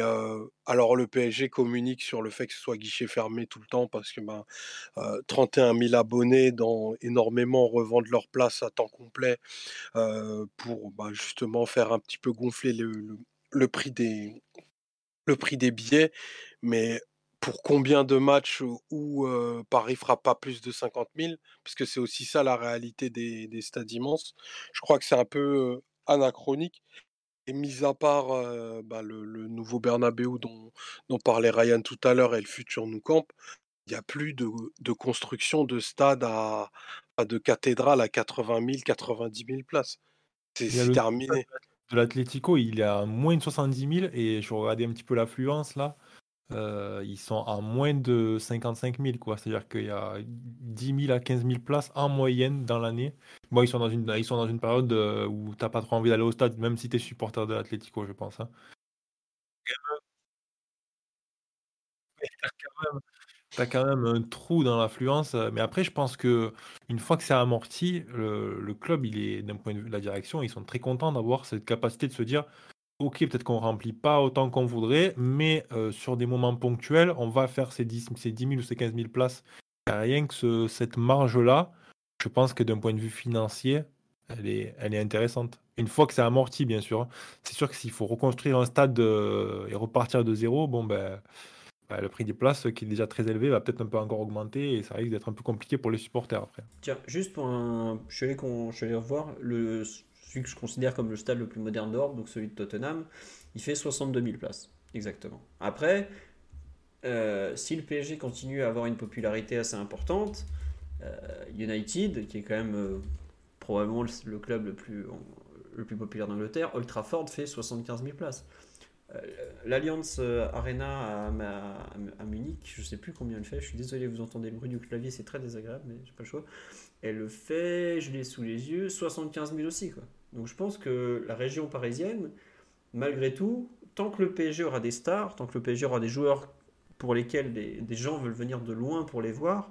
alors le PSG communique sur le fait que ce soit guichet fermé tout le temps parce que ben, euh, 31 000 abonnés dans énormément revendent leur place à temps complet pour bah, justement faire un petit peu gonfler le, le- le prix des, le prix des billets. Mais pour combien de matchs où euh, Paris fera pas plus de 50 000 Parce que c'est aussi ça la réalité des, des stades immenses. Je crois que c'est un peu anachronique. Et mis à part euh, bah, le, le nouveau Bernabeu dont, dont parlait Ryan tout à l'heure et le futur Nou Camp, il n'y a plus de, de construction de stade à, à- de cathédrale à 80 000, 90 000 places. C'est y a terminé. de l'Atlético, il est à moins de 70 000 et je regardais un petit peu l'affluence là. Euh, ils sont à moins de 55 000, quoi. C'est-à-dire qu'il y a 10 000 à 15 000 places en moyenne dans l'année. Bon, ils sont dans une, ils sont dans une période euh, où t'as pas trop envie d'aller au stade, même si tu es supporter de l'Atlético, je pense. hein. T'as quand même un trou dans l'affluence, mais après, je pense que une fois que c'est amorti, le, le club, il est d'un point de vue de la direction, ils sont très contents d'avoir cette capacité de se dire, ok, peut-être qu'on remplit pas autant qu'on voudrait, mais euh, sur des moments ponctuels, on va faire ces 10, ces 10 000 ou ces 15 000 places. Rien que ce- cette marge-là, je pense que d'un point de vue financier, elle est, intéressante. Une fois que c'est amorti, bien sûr. hein. C'est sûr que s'il faut reconstruire un stade euh, et repartir de zéro, bon ben bah, le prix des places, qui est déjà très élevé, va peut-être un peu encore augmenter et ça risque d'être un peu compliqué pour les supporters après. Tiens, juste pour un. Je suis allé, je suis allé revoir le... que je considère comme le stade le plus moderne d'Europe, donc celui de Tottenham. Il fait 62 000 places, exactement. Après, euh, si le PSG continue à avoir une popularité assez importante, euh, United, qui est quand même euh, probablement le, club le plus, le plus populaire d'Angleterre, Old Trafford fait 75 000 places. L'Alliance Arena à, Munich, je sais plus combien elle fait, je suis désolé, vous entendez le bruit du clavier, c'est très désagréable, mais j'ai pas le choix. Elle le fait, je l'ai sous les yeux, 75 000 aussi. Quoi. Donc je pense que la région parisienne, malgré tout, tant que le PSG aura des stars, tant que le PSG aura des joueurs pour lesquels des, des gens veulent venir de loin pour les voir,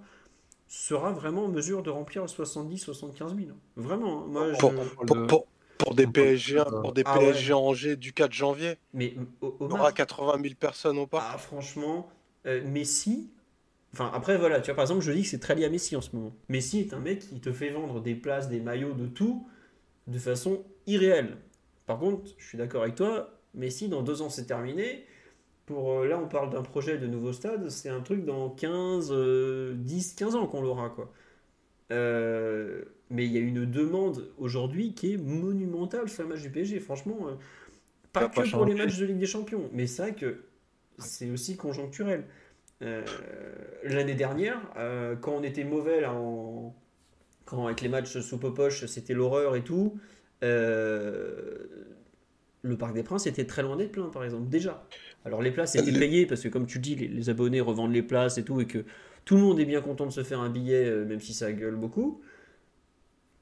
sera vraiment en mesure de remplir 70-75 000. Vraiment, hein. moi je... Pour, parle pour, de- pour- pour des on PSG, pour des Ah ouais. PSG Angers du 4 janvier, Mais O- il y Omar, aura 80 000 personnes au parc. Ah, franchement, euh, Messi. Enfin, après, voilà, tu vois, par exemple, je dis que c'est très lié à Messi en ce moment. Messi est un mec qui te fait vendre des places, des maillots, de tout, de façon irréelle. Par contre, je suis d'accord avec toi, Messi, dans deux ans, c'est terminé. Pour, euh, là, on parle d'un projet de nouveau stade, c'est un truc dans 15, euh, 10, 15 ans qu'on l'aura, quoi. Euh, mais il y a une demande aujourd'hui qui est monumentale sur le match du PSG, franchement. euh, pas que pas pour les matchs de Ligue des Champions, mais c'est vrai que c'est aussi conjoncturel. L'année dernière, quand on était mauvais là, en... quand avec les matchs sous Popoche, c'était l'horreur et tout, euh, le Parc des Princes était très loin d'être plein, par exemple, déjà. Alors les places étaient payées parce que, comme tu dis, les, les abonnés revendent les places et tout, et que tout le monde est bien content de se faire un billet, euh, même si ça gueule beaucoup.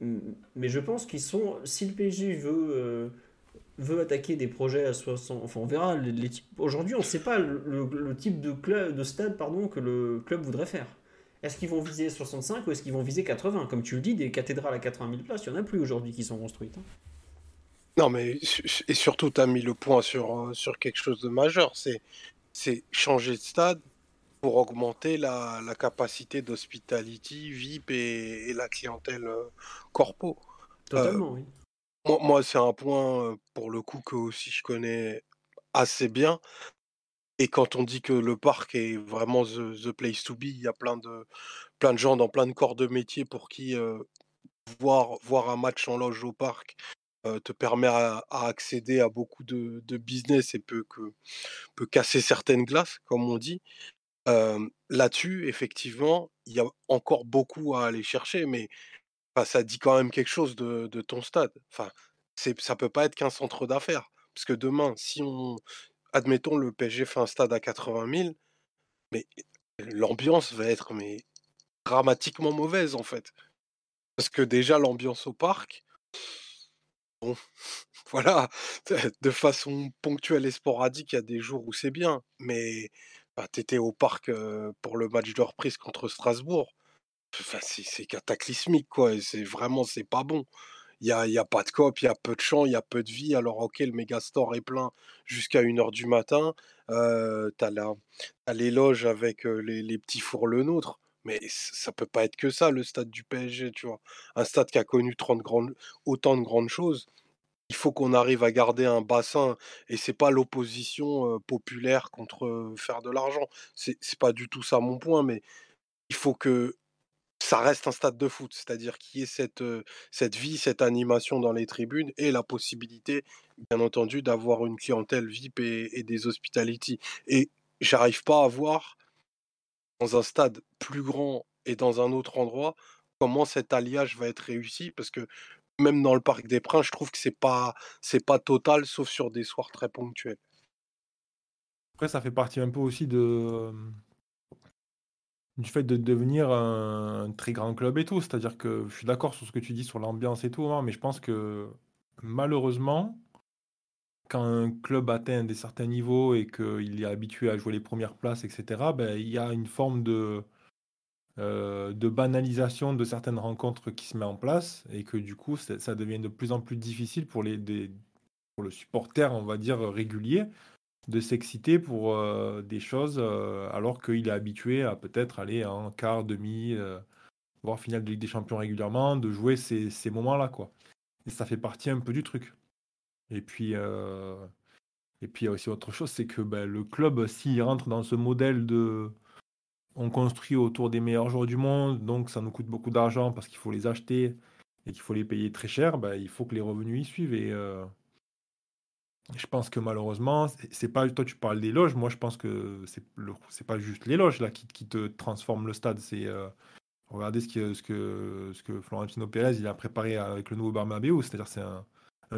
Mm, Mais je pense qu'ils sont. Si le PSG veut, euh, veut attaquer des projets à 60. Enfin, on verra. les- les types- Aujourd'hui, on ne sait pas le, le- le type de, club, de stade pardon, que le club voudrait faire. Est-ce qu'ils vont viser 65 ou est-ce qu'ils vont viser 80 Comme tu le dis, des cathédrales à 80 000 places, il n'y en a plus aujourd'hui qui sont construites. hein. Non, mais et surtout, tu as mis le point sur, euh, sur quelque chose de majeur. C'est changer de stade pour augmenter la, la capacité d'hospitality, VIP et, et la clientèle euh, corpo. Totalement, oui. Moi, moi, c'est un point, euh, pour le coup, que aussi je connais assez bien. Et quand on dit que le parc est vraiment the, place to be, il y a plein de, plein de gens dans plein de corps de métier pour qui euh, voir, voir un match en loge au parc euh, te permet à, à accéder à beaucoup de, business et peut, que, peut casser certaines glaces, comme on dit. Là-dessus, effectivement, il y a encore beaucoup à aller chercher, mais ça dit quand même quelque chose de, de ton stade. Enfin, ça peut pas être qu'un centre d'affaires. Parce que demain, si on, admettons, le PSG fait un stade à 80 000, mais l'ambiance va être dramatiquement mauvaise, en fait. Parce que déjà, l'ambiance au parc, bon, voilà, de façon ponctuelle et sporadique, il y a des jours où c'est bien, mais bah, tu étais au parc euh, pour le match de reprise contre Strasbourg. C'est cataclysmique, quoi. C'est vraiment, c'est pas bon. Il y a, y a pas de cop, il y a peu de chants, il y a peu de vie. Alors, ok, le Megastore est plein jusqu'à 1h du matin. Euh, la, t'as les loges avec euh, les, petits fours le nôtre. Mais ça peut pas être que ça, le stade du PSG, tu vois. Un stade qui a connu 30 grandes, autant de grandes choses. Il faut qu'on arrive à garder un bassin et c'est pas l'opposition euh, populaire contre euh, faire de l'argent. C'est pas du tout ça mon point, mais il faut que ça reste un stade de foot, c'est-à-dire qu'il y ait cette, cette vie, cette animation dans les tribunes et la possibilité, bien entendu, d'avoir une clientèle VIP et, des hospitality. Et j'arrive pas à voir dans un stade plus grand et dans un autre endroit comment cet alliage va être réussi parce que même dans le Parc des Princes, je trouve que c'est pas pas total sauf sur des soirs très ponctuels. Après, ça fait partie un peu aussi de du fait de devenir un très grand club et tout. C'est-à-dire que je suis d'accord sur ce que tu dis sur l'ambiance et tout, Omar, mais je pense que malheureusement, quand un club atteint des certains niveaux et qu'il est habitué à jouer les premières places, etc., ben, il y a une forme de, euh, de banalisation de certaines rencontres qui se met en place et que du coup, ça devient de plus en plus difficile pour, les, pour le supporter, on va dire, régulier de s'exciter pour euh, des choses euh, alors qu'il est habitué à peut-être aller en quart, demi, euh, voire finale de Ligue des Champions régulièrement, de jouer ces, moments-là, quoi. Et ça fait partie un peu du truc. Et puis, et puis il y a aussi autre chose, c'est que ben, le club, s'il rentre dans ce modèle de on construit autour des meilleurs joueurs du monde, donc ça nous coûte beaucoup d'argent parce qu'il faut les acheter et qu'il faut les payer très cher, ben, il faut que les revenus y suivent. Et je pense que malheureusement, c'est pas toi tu parles des loges, moi je pense que c'est c'est pas juste les loges là qui, qui te transforment le stade, c'est euh, regardez ce que, ce que ce que Florentino Pérez il a préparé avec le nouveau Bernabéu, c'est-à-dire c'est un,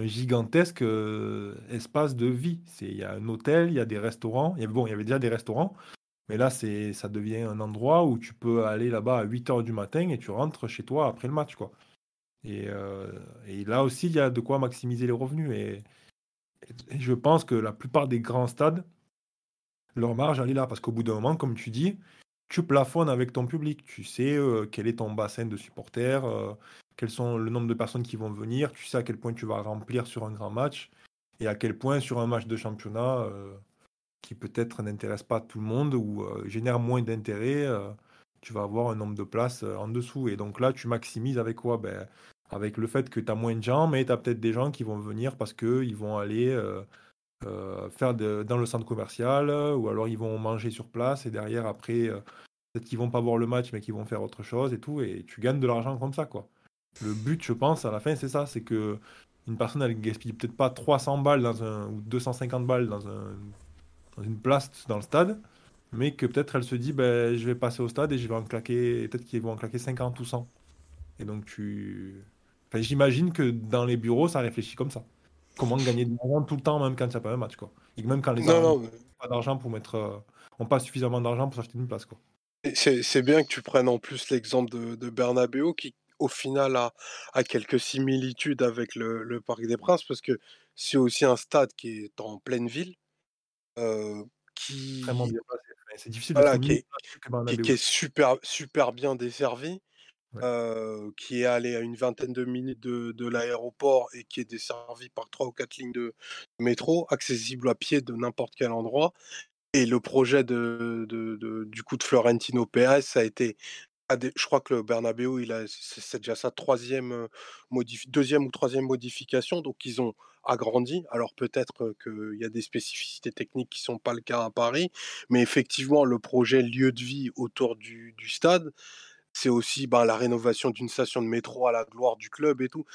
gigantesque euh, espace de vie. C'est il y a un hôtel, il y a des restaurants, il y avait, bon, il y avait déjà des restaurants, mais là c'est ça devient un endroit où tu peux aller là-bas à 8 heures du matin et tu rentres chez toi après le match quoi. Et, euh, et là aussi il y a de quoi maximiser les revenus. Et je pense que la plupart des grands stades, leur marge, elle est là. Parce qu'au bout d'un moment, comme tu dis, tu plafonnes avec ton public. Tu sais euh, quel est ton bassin de supporters, euh, quels sont le nombre de personnes qui vont venir. Tu sais à quel point tu vas remplir sur un grand match. Et à quel point sur un match de championnat euh, qui peut-être n'intéresse pas tout le monde ou euh, génère moins d'intérêt, tu vas avoir un nombre de places en dessous. Et donc là, tu maximises avec quoi? Ben, Avec le fait que tu as moins de gens, mais tu as peut-être des gens qui vont venir parce qu'ils vont aller euh, euh, faire dans le centre commercial ou alors ils vont manger sur place et derrière, après, euh, peut-être qu'ils vont pas voir le match, mais qu'ils vont faire autre chose et tout. Et tu gagnes de l'argent comme ça, quoi. Le but, je pense, à la fin, c'est ça c'est que une personne, elle gaspille peut-être pas 300 balles dans un, ou 250 balles dans, dans une place dans le stade, mais que peut-être elle se dit, ben, je vais passer au stade et je vais en claquer, peut-être qu'ils vont en claquer 50 ou 100. Et donc tu... J'imagine que dans les bureaux, ça réfléchit comme ça. Comment gagner de l'argent tout le temps, même quand il n'y a pas un match. Quoi. Et même quand les gens non, n'ont mais pas d'argent pour mettre. euh, ont pas suffisamment d'argent pour s'acheter une place. Quoi. c'est bien que tu prennes en plus l'exemple de, de Bernabéu qui, au final, a, a quelques similitudes avec le, le Parc des Princes parce que c'est aussi un stade qui est en pleine ville, euh, Vraiment qui, bien C'est difficile de voilà, trouver qui est, qui, qui est super, super bien desservi, Qui est allé à une vingtaine de minutes de, de l'aéroport et qui est desservi par trois ou quatre lignes de métro, accessible à pied de n'importe quel endroit. Et le projet de, du coup de Florentino Pérez, ça a été, je crois que le a, c'est déjà sa troisième, deuxième ou troisième modification, donc ils ont agrandi. Alors peut-être qu'il y a des spécificités techniques qui sont pas le cas à Paris, mais effectivement le projet lieu de vie autour du stade, c'est aussi ben, la rénovation d'une station de métro à la gloire du club et tout.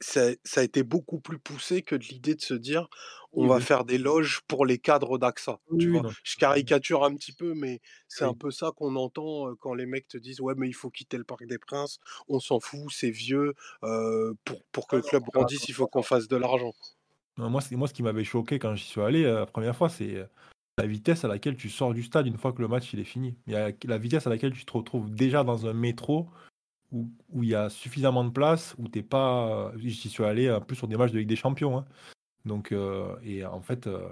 Ça a été beaucoup plus poussé que de l'idée de se dire on Oui, va sûr. faire des loges pour les cadres d'AXA. Oui, Tu oui, vois, non. je caricature un petit peu, mais c'est un peu ça qu'on entend quand les mecs te disent ouais mais il faut quitter le Parc des Princes, on s'en fout, c'est vieux, euh, pour, pour que le club grandisse, il faut qu'on fasse de l'argent. Moi, moi, ce qui m'avait choqué quand j'y suis allé euh, la première fois, c'est la vitesse à laquelle tu sors du stade une fois que le match il est fini. Il y a la vitesse à laquelle tu te retrouves déjà dans un métro où, où il y a suffisamment de place, où t'es pas. euh, J'y suis allé un peu sur des matchs de Ligue des Champions. hein. Donc, euh, et en fait, euh,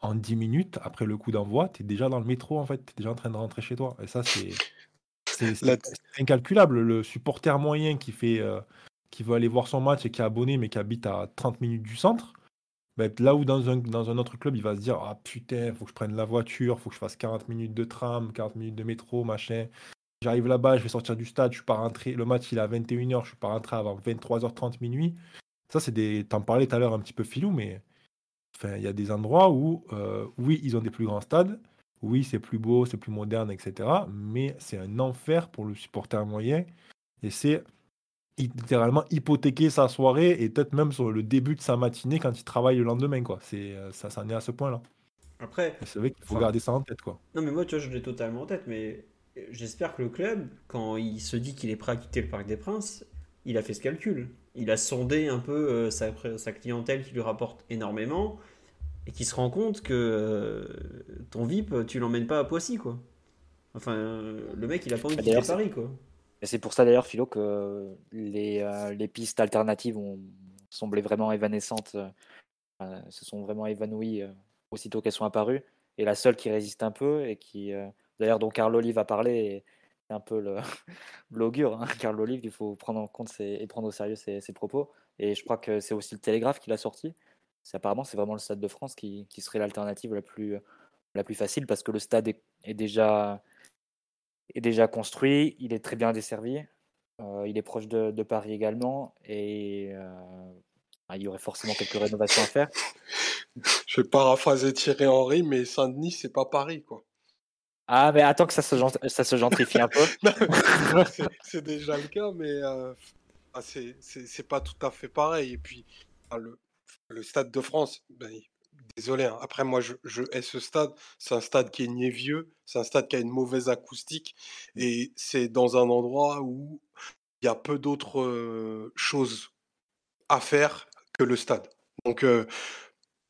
en 10 minutes, après le coup d'envoi, tu es déjà dans le métro, en fait. Tu es déjà en train de rentrer chez toi. Et ça, c'est c'est- c'est- La- c'est incalculable. Le supporter moyen qui, fait, euh, qui veut aller voir son match et qui est abonné, mais qui habite à 30 minutes du centre, là où dans un, dans un autre club, il va se dire Ah putain, faut que je prenne la voiture, faut que je fasse 40 minutes de tram, 40 minutes de métro, machin. J'arrive là-bas, je vais sortir du stade, je suis pas rentré. Le match, il est à 21h, je suis pas rentré avant 23h30 minuit. Ça, c'est des. T'en parlais tout à l'heure un petit peu filou, mais enfin, il y a des endroits où, euh, oui, ils ont des plus grands stades, oui, c'est plus beau, c'est plus moderne, etc. Mais c'est un enfer pour le supporter moyen. Et c'est littéralement hypothéquer sa soirée et peut-être même sur le début de sa matinée quand il travaille le lendemain. Quoi. C'est, euh, ça, ça en est à ce point-là. Après, Et c'est vrai qu'il faut Enfin, garder ça en tête. Quoi. non mais moi tu vois, je l'ai totalement en tête, mais j'espère que le club, quand il se dit qu'il est prêt à quitter le Parc des Princes, il a fait ce calcul. Il a sondé un peu euh, sa, sa clientèle qui lui rapporte énormément et qui se rend compte que euh, ton VIP, tu l'emmènes pas à Poissy, quoi. Enfin, euh, le mec, il a pas envie de D'ailleurs, quitter Paris, quoi. C'est pour ça d'ailleurs, Philo, que les, euh, les pistes alternatives ont semblé vraiment évanescentes, euh, euh, se sont vraiment évanouies euh, aussitôt qu'elles sont apparues. Et la seule qui résiste un peu, et qui, euh, d'ailleurs, dont Carl Olive a parlé, c'est un peu l'augure, hein, Carl Olive, il faut prendre en compte et prendre au sérieux ses, propos. Et je crois que c'est aussi le Télégraphe qui l'a sorti. Apparemment, c'est vraiment le Stade de France qui, serait l'alternative la plus, facile parce que le stade est déjà, est déjà construit, il est très bien desservi, euh, il est proche de, de Paris également et euh, il y aurait forcément quelques rénovations à faire. Je vais paraphraser Thierry Henry, mais Saint-Denis, c'est pas Paris, quoi. Ah, mais attends que ça se, gent- ça se gentrifie un peu. C'est- déjà le cas, mais euh, ah, c'est pas tout à fait pareil. Et puis, le, le Stade de France, ben, désolé, hein, après moi je, je hais ce stade, c'est un stade qui est né vieux, c'est un stade qui a une mauvaise acoustique, et c'est dans un endroit où il y a peu d'autres euh, choses à faire que le stade. Donc, euh,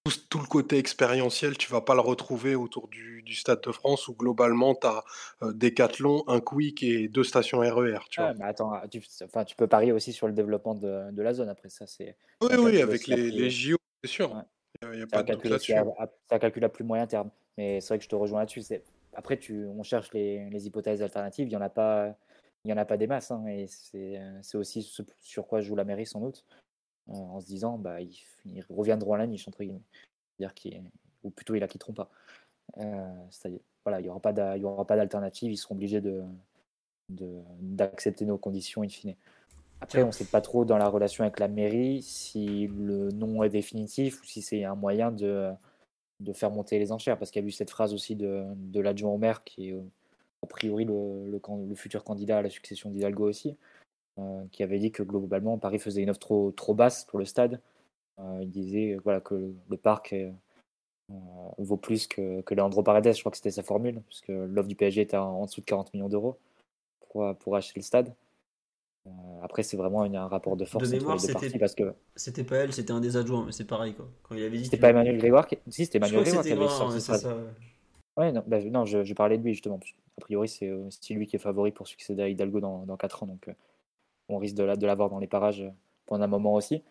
tout, tout le côté expérientiel, tu vas pas le retrouver autour du, du Stade de France où globalement tu as Decathlon, un Quick et deux stations RER. Tu vois. Ah, mais attends, tu, enfin, tu peux parier aussi sur le développement de, de la zone après ça. C'est oui, oui, avec les, JO, c'est sûr. Ouais. Il a, pas de doute calcul aussi là-dessus. à, plus moyen terme. Mais c'est vrai que je te rejoins là-dessus. Après, tu, on cherche les, les hypothèses alternatives. Il n'y en a pas. Il y en a pas des masses, hein, et c'est aussi ce sur quoi joue la mairie sans doute, en se disant bah ils, ils reviendront à la niche entre guillemets, dire qu'ils ou plutôt ils la quitteront pas. Euh, voilà, il n'y aura pas y d'alternative, ils seront obligés de- d'accepter nos conditions in fine. Après, on ne sait pas trop dans la relation avec la mairie si le nom est définitif ou si c'est un moyen de, faire monter les enchères. Parce qu'il y a eu cette phrase aussi de, l'adjoint au maire, qui est euh, a priori le, futur candidat à la succession d'Hidalgo aussi, euh, qui avait dit que globalement Paris faisait une offre trop, basse pour le stade. Euh, il disait voilà, que le, parc vaut plus que, que Leandro Paredes, je crois que c'était sa formule, parce que l'offre du PSG était en, dessous de 40 millions d'euros pour acheter le stade. Euh, après, c'est vraiment une- un rapport de force De entre mémoire, les deux c'était- parties parce que C'était pas elle, c'était un des adjoints, mais c'est pareil quoi. Quand il avait dit. c'était pas Emmanuel Grégoire qui... Si, c'était Emmanuel Grégoire qui avait sorti ça. Ouais, non, bah, non, je, je parlais de lui justement. A priori, c'est euh, c'est lui qui est favori pour succéder à Hidalgo dans, dans 4 ans. Donc, euh, on risque de la- de l'avoir dans les parages pendant un moment aussi.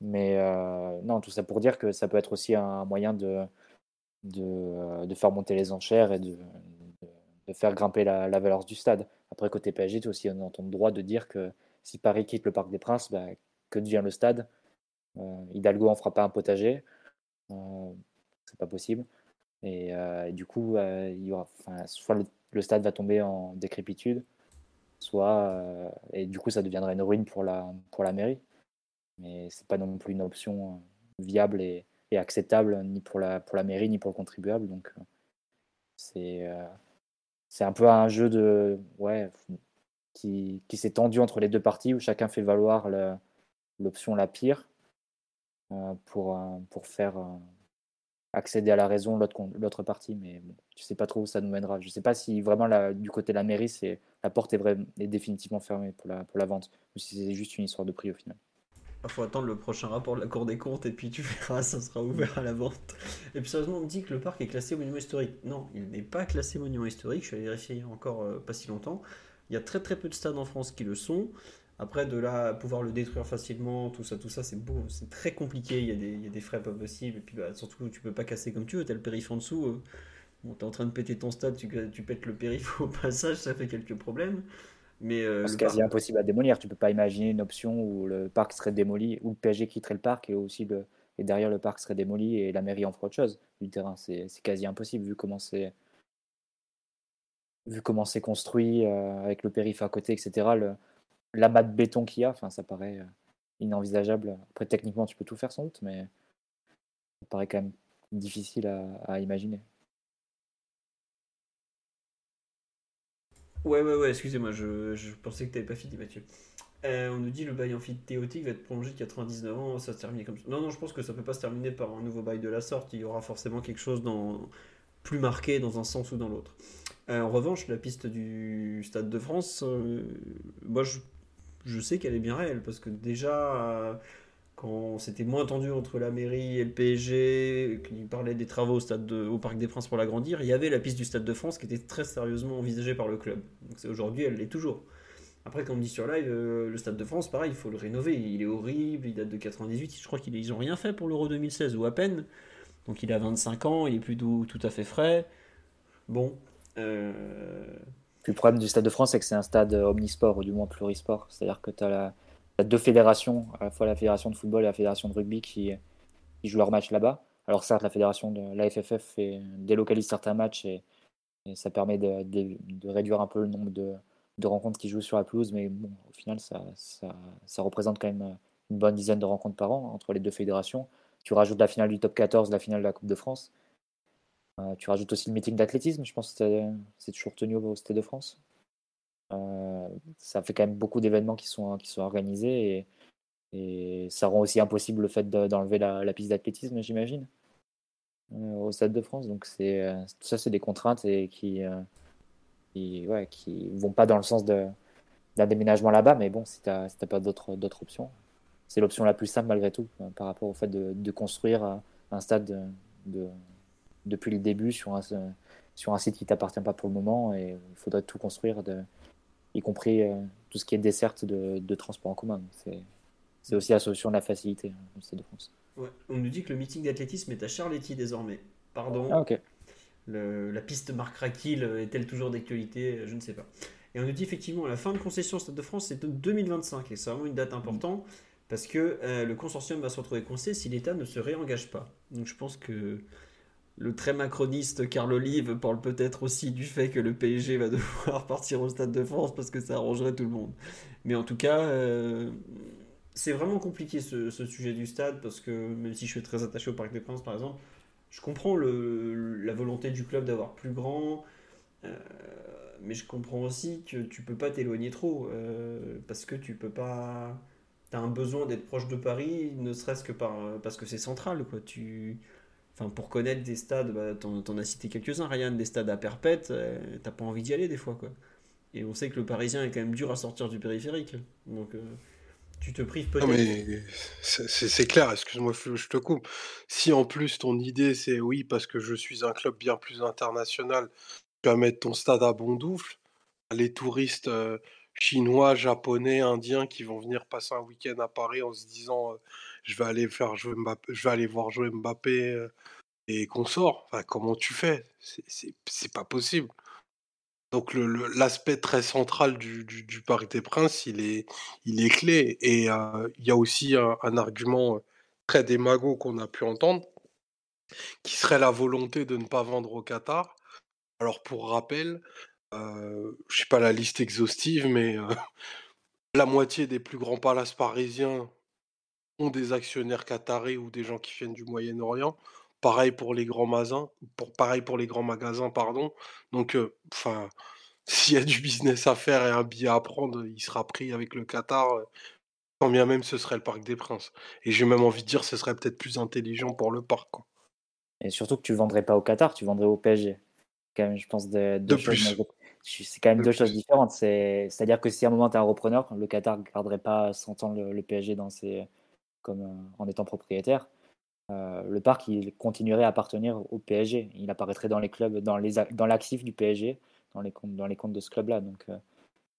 Mais euh, non, tout ça pour dire que ça peut être aussi un moyen de, de, de faire monter les enchères et de, de, de faire grimper la, la valeur du stade. Après, côté PSG, tu aussi dans ton droit de dire que si Paris quitte le Parc des Princes, bah, que devient le stade? Euh, Hidalgo en fera pas un potager. Euh, c'est pas possible. Et, euh, du coup, euh, il y aura, soit le, stade va tomber en décrépitude, soit et du coup, ça deviendrait une ruine pour la pour la mairie. Mais c'est pas non plus une option viable et, acceptable ni pour la pour la mairie ni pour le contribuable. Donc c'est c'est un peu un jeu de ouais qui, qui s'est tendu entre les deux parties où chacun fait valoir l'option la pire euh, pour, euh, pour faire euh, accéder à la raison l'autre partie. Mais bon, je sais pas trop où ça nous mènera. Je sais pas si vraiment du côté de la mairie, c'est la porte est, vraiment, est définitivement fermée pour la, pour la vente ou si c'est juste une histoire de prix au final. Il faut attendre le prochain rapport de la Cour des comptes et puis tu verras, ça sera ouvert à la vente. Et puis sérieusement, on me dit que le parc est classé monument historique. Non, il n'est pas classé monument historique. Je suis allé vérifier encore euh, pas si longtemps. Il y a très très peu de stades en France qui le sont. Après, de là pouvoir le détruire facilement, tout ça, tout ça, c'est beau, c'est très compliqué. Il y, a des, il y a des frais pas possibles. Et puis bah, surtout, tu peux pas casser comme tu veux. T'as le périph' en dessous. euh. Bon, t'es en train de péter ton stade, tu, tu pètes le périph' au passage, ça fait quelques problèmes. Mais euh, C'est quasi parc- impossible à démolir. Tu peux pas imaginer une option où le parc serait démoli, où le PSG quitterait le parc et aussi le, et derrière le parc serait démoli et la mairie en ferait autre chose du terrain. C'est quasi impossible vu comment c'est vu comment c'est construit euh, avec le périph' à côté, etc. L'amas de béton qu'il y a, enfin ça paraît euh, inenvisageable. Après techniquement tu peux tout faire sans doute, mais ça paraît quand même difficile à, à imaginer. Ouais, ouais, ouais, excusez-moi, je, je pensais que t'avais pas fini, Mathieu. Euh, on nous dit le bail amphithéotique va être prolongé de 99 ans, ça se termine comme ça. Non, non, je pense que ça peut pas se terminer par un nouveau bail de la sorte. Il y aura forcément quelque chose dans... plus marqué dans un sens ou dans l'autre. Euh, en revanche, la piste du Stade de France, euh, moi je, je sais qu'elle est bien réelle parce que déjà, quand c'était moins tendu entre la mairie et le PSG, qu'ils parlaient des travaux au, stade de- au Parc des Princes pour l'agrandir, il y avait la piste du Stade de France qui était très sérieusement envisagée par le club. Aujourd'hui, elle l'est toujours. Après, comme on dit sur live, euh, le Stade de France, pareil, il faut le rénover. Il est horrible, il date de 98. Je crois qu'ils n'ont rien fait pour l'Euro 2016 ou à peine. Donc il a 25 ans, il est plus tout, tout à fait frais. Bon. euh, le problème du Stade de France, c'est que c'est un stade omnisport, ou du moins plurisport. C'est-à-dire que tu as, deux fédérations, à la fois la fédération de football et la fédération de rugby, qui, jouent leurs matchs là-bas. Alors certes, la fédération de la FFF fait- délocalise certains matchs et, ça permet de, réduire un peu le nombre de, rencontres qui jouent sur la pelouse, mais bon, au final, ça, représente quand même une bonne dizaine de rencontres par an entre les deux fédérations. Tu rajoutes la finale du top 14, la finale de la Coupe de France. Euh, tu rajoutes aussi le meeting d'athlétisme, je pense que c'est- c'est toujours tenu au Stade de France. Euh, ça fait quand même beaucoup d'événements qui sont, qui sont organisés et, ça rend aussi impossible le fait de- d'enlever la, piste d'athlétisme, j'imagine, euh, au Stade de France. Donc c'est euh, tout ça, c'est des contraintes et qui, qui, vont pas dans le sens d'un déménagement là-bas, mais bon, si tu n'as pas d'autres options, c'est l'option la plus simple malgré tout par rapport au fait de, construire un stade de- de- depuis le début sur un, sur un site qui t'appartient pas pour le moment et il faudrait tout construire, y compris euh, tout ce qui est desserte de, de transport en commun. C'est aussi la solution de la facilité hein, du Stade de France. ouais. On nous dit que le meeting d'athlétisme est à Charletti désormais. Pardon. Ah ok. Le- la piste Marc Raquil est-elle toujours d'actualité? Je ne sais pas. Et on nous dit effectivement la fin de concession au Stade de France c'est en 2025 et c'est vraiment une date importante parce que euh, le consortium va se retrouver coincé si l'État ne se réengage pas. Donc je pense que le très macroniste Carl Olive parle peut-être aussi du fait que le PSG va devoir partir au Stade de France parce que ça arrangerait tout le monde. Mais en tout cas, euh, c'est vraiment compliqué ce, sujet du stade parce que même si je suis très attaché au Parc des Princes par exemple, je comprends la volonté du club d'avoir plus grand, euh, mais je comprends aussi que tu peux pas t'éloigner trop euh, parce que tu peux pas. T'as un besoin d'être proche de Paris, ne serait-ce que par, parce que c'est central. Quoi. Tu, enfin, pour connaître des stades, bah, t'en, as cité quelques-uns, Ryan, des stades à perpète, euh, t'as pas envie d'y aller des fois. Quoi. Et on sait que le Parisien est quand même dur à sortir du périphérique. Donc, euh, tu te prives Non, peut-être. mais c'est clair, excuse-moi, je te coupe. Si en plus ton idée c'est oui, parce que je suis un club bien plus international, tu vas mettre ton stade à Bondoufle, les touristes euh, chinois, japonais, indiens qui vont venir passer un week-end à Paris en se disant euh, je vais aller faire jouer Mbappé, je vais aller voir jouer Mbappé euh, et qu'on sort. Enfin, comment tu fais? C'est pas possible. Donc l'aspect très central du, du, Parc des Princes, il est, clé. Et euh, il y a aussi un, argument très démago qu'on a pu entendre, qui serait la volonté de ne pas vendre au Qatar. Alors pour rappel, euh, je sais pas la liste exhaustive, mais euh, la moitié des plus grands palaces parisiens ont des actionnaires qataris ou des gens qui viennent du Moyen-Orient. Pareil pour les grands magasins, pour, pareil pour les grands magasins, pardon. Donc, euh, enfin, s'il y a du business à faire et un billet à prendre, il sera pris avec le Qatar, euh, quand bien même ce serait le Parc des Princes. Et j'ai même envie de dire, ce serait peut-être plus intelligent pour le parc, quoi. Et surtout que tu vendrais pas au Qatar, tu vendrais au PSG. Quand même, je pense de, De choses. C'est quand même De deux choses différentes. C'est- C'est-à-dire que si à un moment tu es un repreneur, le Qatar ne garderait pas 100 ans le, le PSG dans ses, comme, euh, en étant propriétaire. Euh, le parc, il continuerait à appartenir au PSG. Il apparaîtrait dans les clubs, dans les dans l'actif du PSG, dans les comptes, dans les comptes de ce club-là. Donc euh,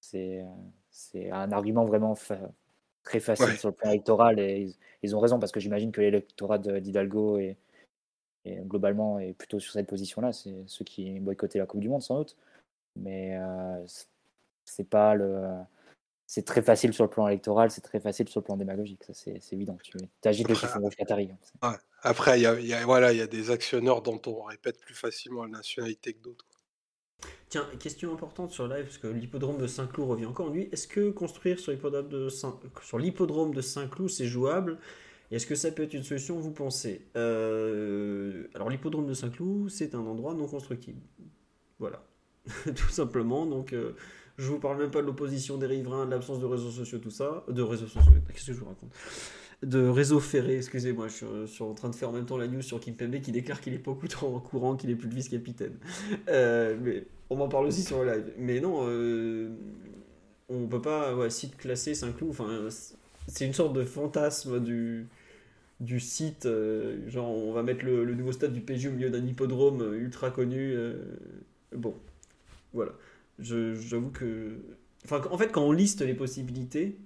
c'est c'est un argument vraiment fa- très facile Ouais. sur le plan électoral et ils, ils ont raison parce que j'imagine que l'électorat d'Hidalgo et, et globalement est plutôt sur cette position-là. C'est ceux qui boycottaient la Coupe du Monde sans doute, mais euh, c'est pas le c'est très facile sur le plan électoral, c'est très facile sur le plan démagogique, ça c'est évident. Tu agites le Après, chiffon rouge qatari. hein. ouais. Après, il y a, il y a- voilà, il y a des actionneurs dont on répète plus facilement la nationalité que d'autres. Tiens, question importante sur live, parce que l'hippodrome de Saint-Cloud revient encore en lui. Est-ce que construire sur l'hippodrome de Saint- Saint-Cloud, c'est jouable? Est-ce que ça peut être une solution, vous pensez? Euh, Alors, l'hippodrome de Saint-Cloud, c'est un endroit non constructible. Voilà. tout simplement. Donc, euh, je vous parle même pas de l'opposition des riverains, de l'absence de réseaux sociaux, tout ça. De réseaux sociaux, qu'est-ce que je vous raconte? De réseau ferré, excusez-moi, je suis, en train de faire en même temps la news sur Kimpembe qui déclare qu'il est pas au courant, qu'il est plus le vice-capitaine. Euh, mais on m'en parle aussi sur le live. Mais non, euh, on peut pas, site classé Saint-Cloud, enfin, c'est une sorte de fantasme du, du site. euh, genre, on va mettre le, nouveau stade du PSG au milieu d'un hippodrome euh, ultra connu. bon, voilà. J'avoue que. Enfin, en fait, quand on liste les possibilités,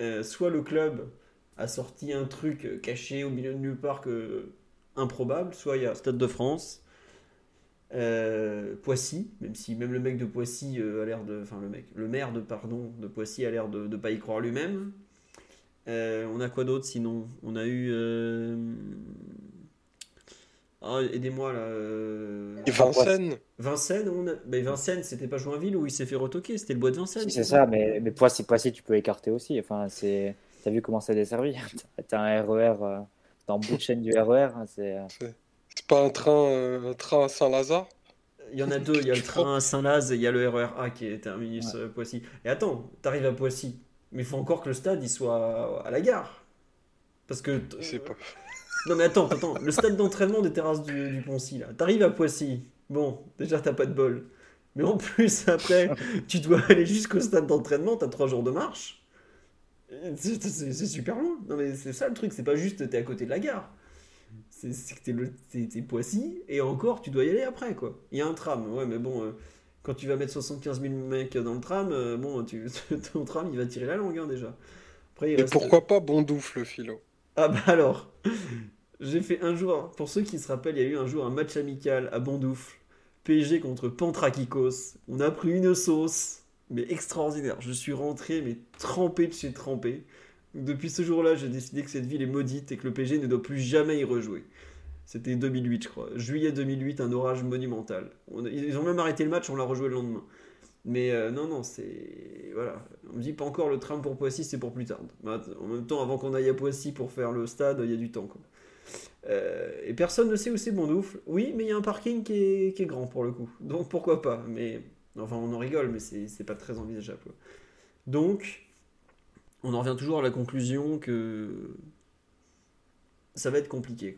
euh, soit le club a sorti un truc caché au milieu de nulle part que improbable, soit il y a Stade de France, euh, Poissy, même si même le mec de Poissy euh, a l'air de, enfin le mec, le maire de pardon de Poissy a l'air de ne pas y croire lui-même. On a quoi d'autre sinon? On a eu, euh, ah, aidez-moi là. euh, Vincennes, Vincennes, on a... ben, Vincennes, c'était pas Joinville où il s'est fait retoquer, c'était le bois de Vincennes. C'est ça, mais, mais Poissy, Poissy, tu peux écarter aussi. Enfin, c'est, t'as vu comment c'est desservi? T'as un RER, euh, t'es en bout de chaîne du RER. hein, C'est, euh, c'est pas un train, euh, un train à Saint-Lazare? Il y en a deux, il y a le train à Saint-Laz et il y a le RER A qui est terminus euh, Poissy. Et attends, t'arrives à Poissy, mais il faut encore que le stade il soit à la gare. Parce que. t- C'est pas... Non mais attends, attends, le stade d'entraînement des terrasses du, du Poncy là. T'arrives à Poissy, bon, déjà t'as pas de bol. Mais en plus, après, tu dois aller jusqu'au stade d'entraînement, t'as trois jours de marche. C'est super loin. Non mais c'est ça le truc, c'est pas juste t'es à côté de la gare. C'est que t'es Poissy et encore tu dois y aller après quoi. Il y a un tram, ouais mais bon, euh, quand tu vas mettre 75 000 mecs dans le tram, euh, bon, tu, ton tram il va tirer la langue hein, déjà. Après, il Et reste- pourquoi pas Bondoufle, Philo? ah bah alors, j'ai fait un jour, pour ceux qui se rappellent, il y a eu un jour un match amical à Bondoufle, PSG contre Pantrakikos. On a pris une sauce, mais extraordinaire. Je suis rentré, mais trempé de chez trempé. Depuis ce jour-là, j'ai décidé que cette ville est maudite et que le PSG ne doit plus jamais y rejouer. C'était 2008, je crois. Juillet 2008, un orage monumental. Ils ont même arrêté le match, on l'a rejoué le lendemain. Mais euh, non, non, c'est. Voilà. On me dit pas encore le tram pour Poissy, c'est pour plus tard. Bah, En même temps, avant qu'on aille à Poissy pour faire le stade, il y a du temps. Quoi. Euh, et personne ne sait où c'est Bondoufle. Oui, mais il y a un parking qui est, qui est grand pour le coup. Donc pourquoi pas. Mais enfin, on en rigole, mais c'est pas très envisageable. Donc, on en revient toujours à la conclusion que ça va être compliqué.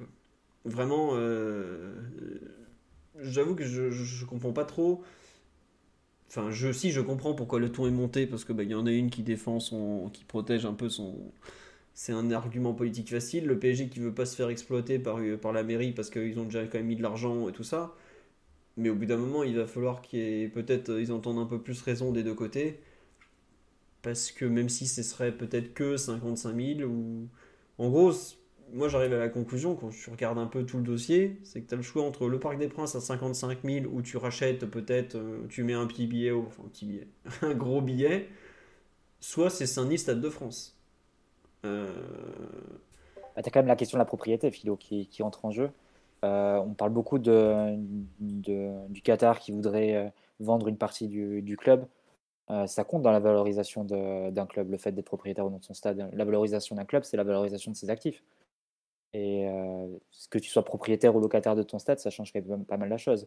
Vraiment, euh, j'avoue que je, je, je comprends pas trop. Enfin, je, si je comprends pourquoi le ton est monté, parce que bah, il y en a une qui défend son, qui protège un peu son. C'est un argument politique facile. Le PSG qui veut pas se faire exploiter par, par la mairie parce qu'ils ont déjà quand même mis de l'argent et tout ça. Mais au bout d'un moment, il va falloir qu'il y ait peut-être ils entendent un peu plus raison des deux côtés. Parce que même si ce serait peut-être que 55 000 ou. En gros, moi j'arrive à la conclusion quand tu regardes un peu tout le dossier, c'est que tu as le choix entre le Parc des Princes à 55 000 où tu rachètes peut-être, euh, tu mets un petit billet, enfin un billet, un gros billet, soit c'est Saint-Denis Stade de France. Euh... Bah, tu as quand même la question de la propriété, Philo, qui, qui entre en jeu. Euh, on parle beaucoup de, du Qatar qui voudrait euh, vendre une partie du, club. ça compte dans la valorisation d'un club, le fait d'être propriétaire ou non de son stade. La valorisation d'un club, c'est la valorisation de ses actifs. Et euh, que tu sois propriétaire ou locataire de ton stade, ça change quand même pas mal la chose.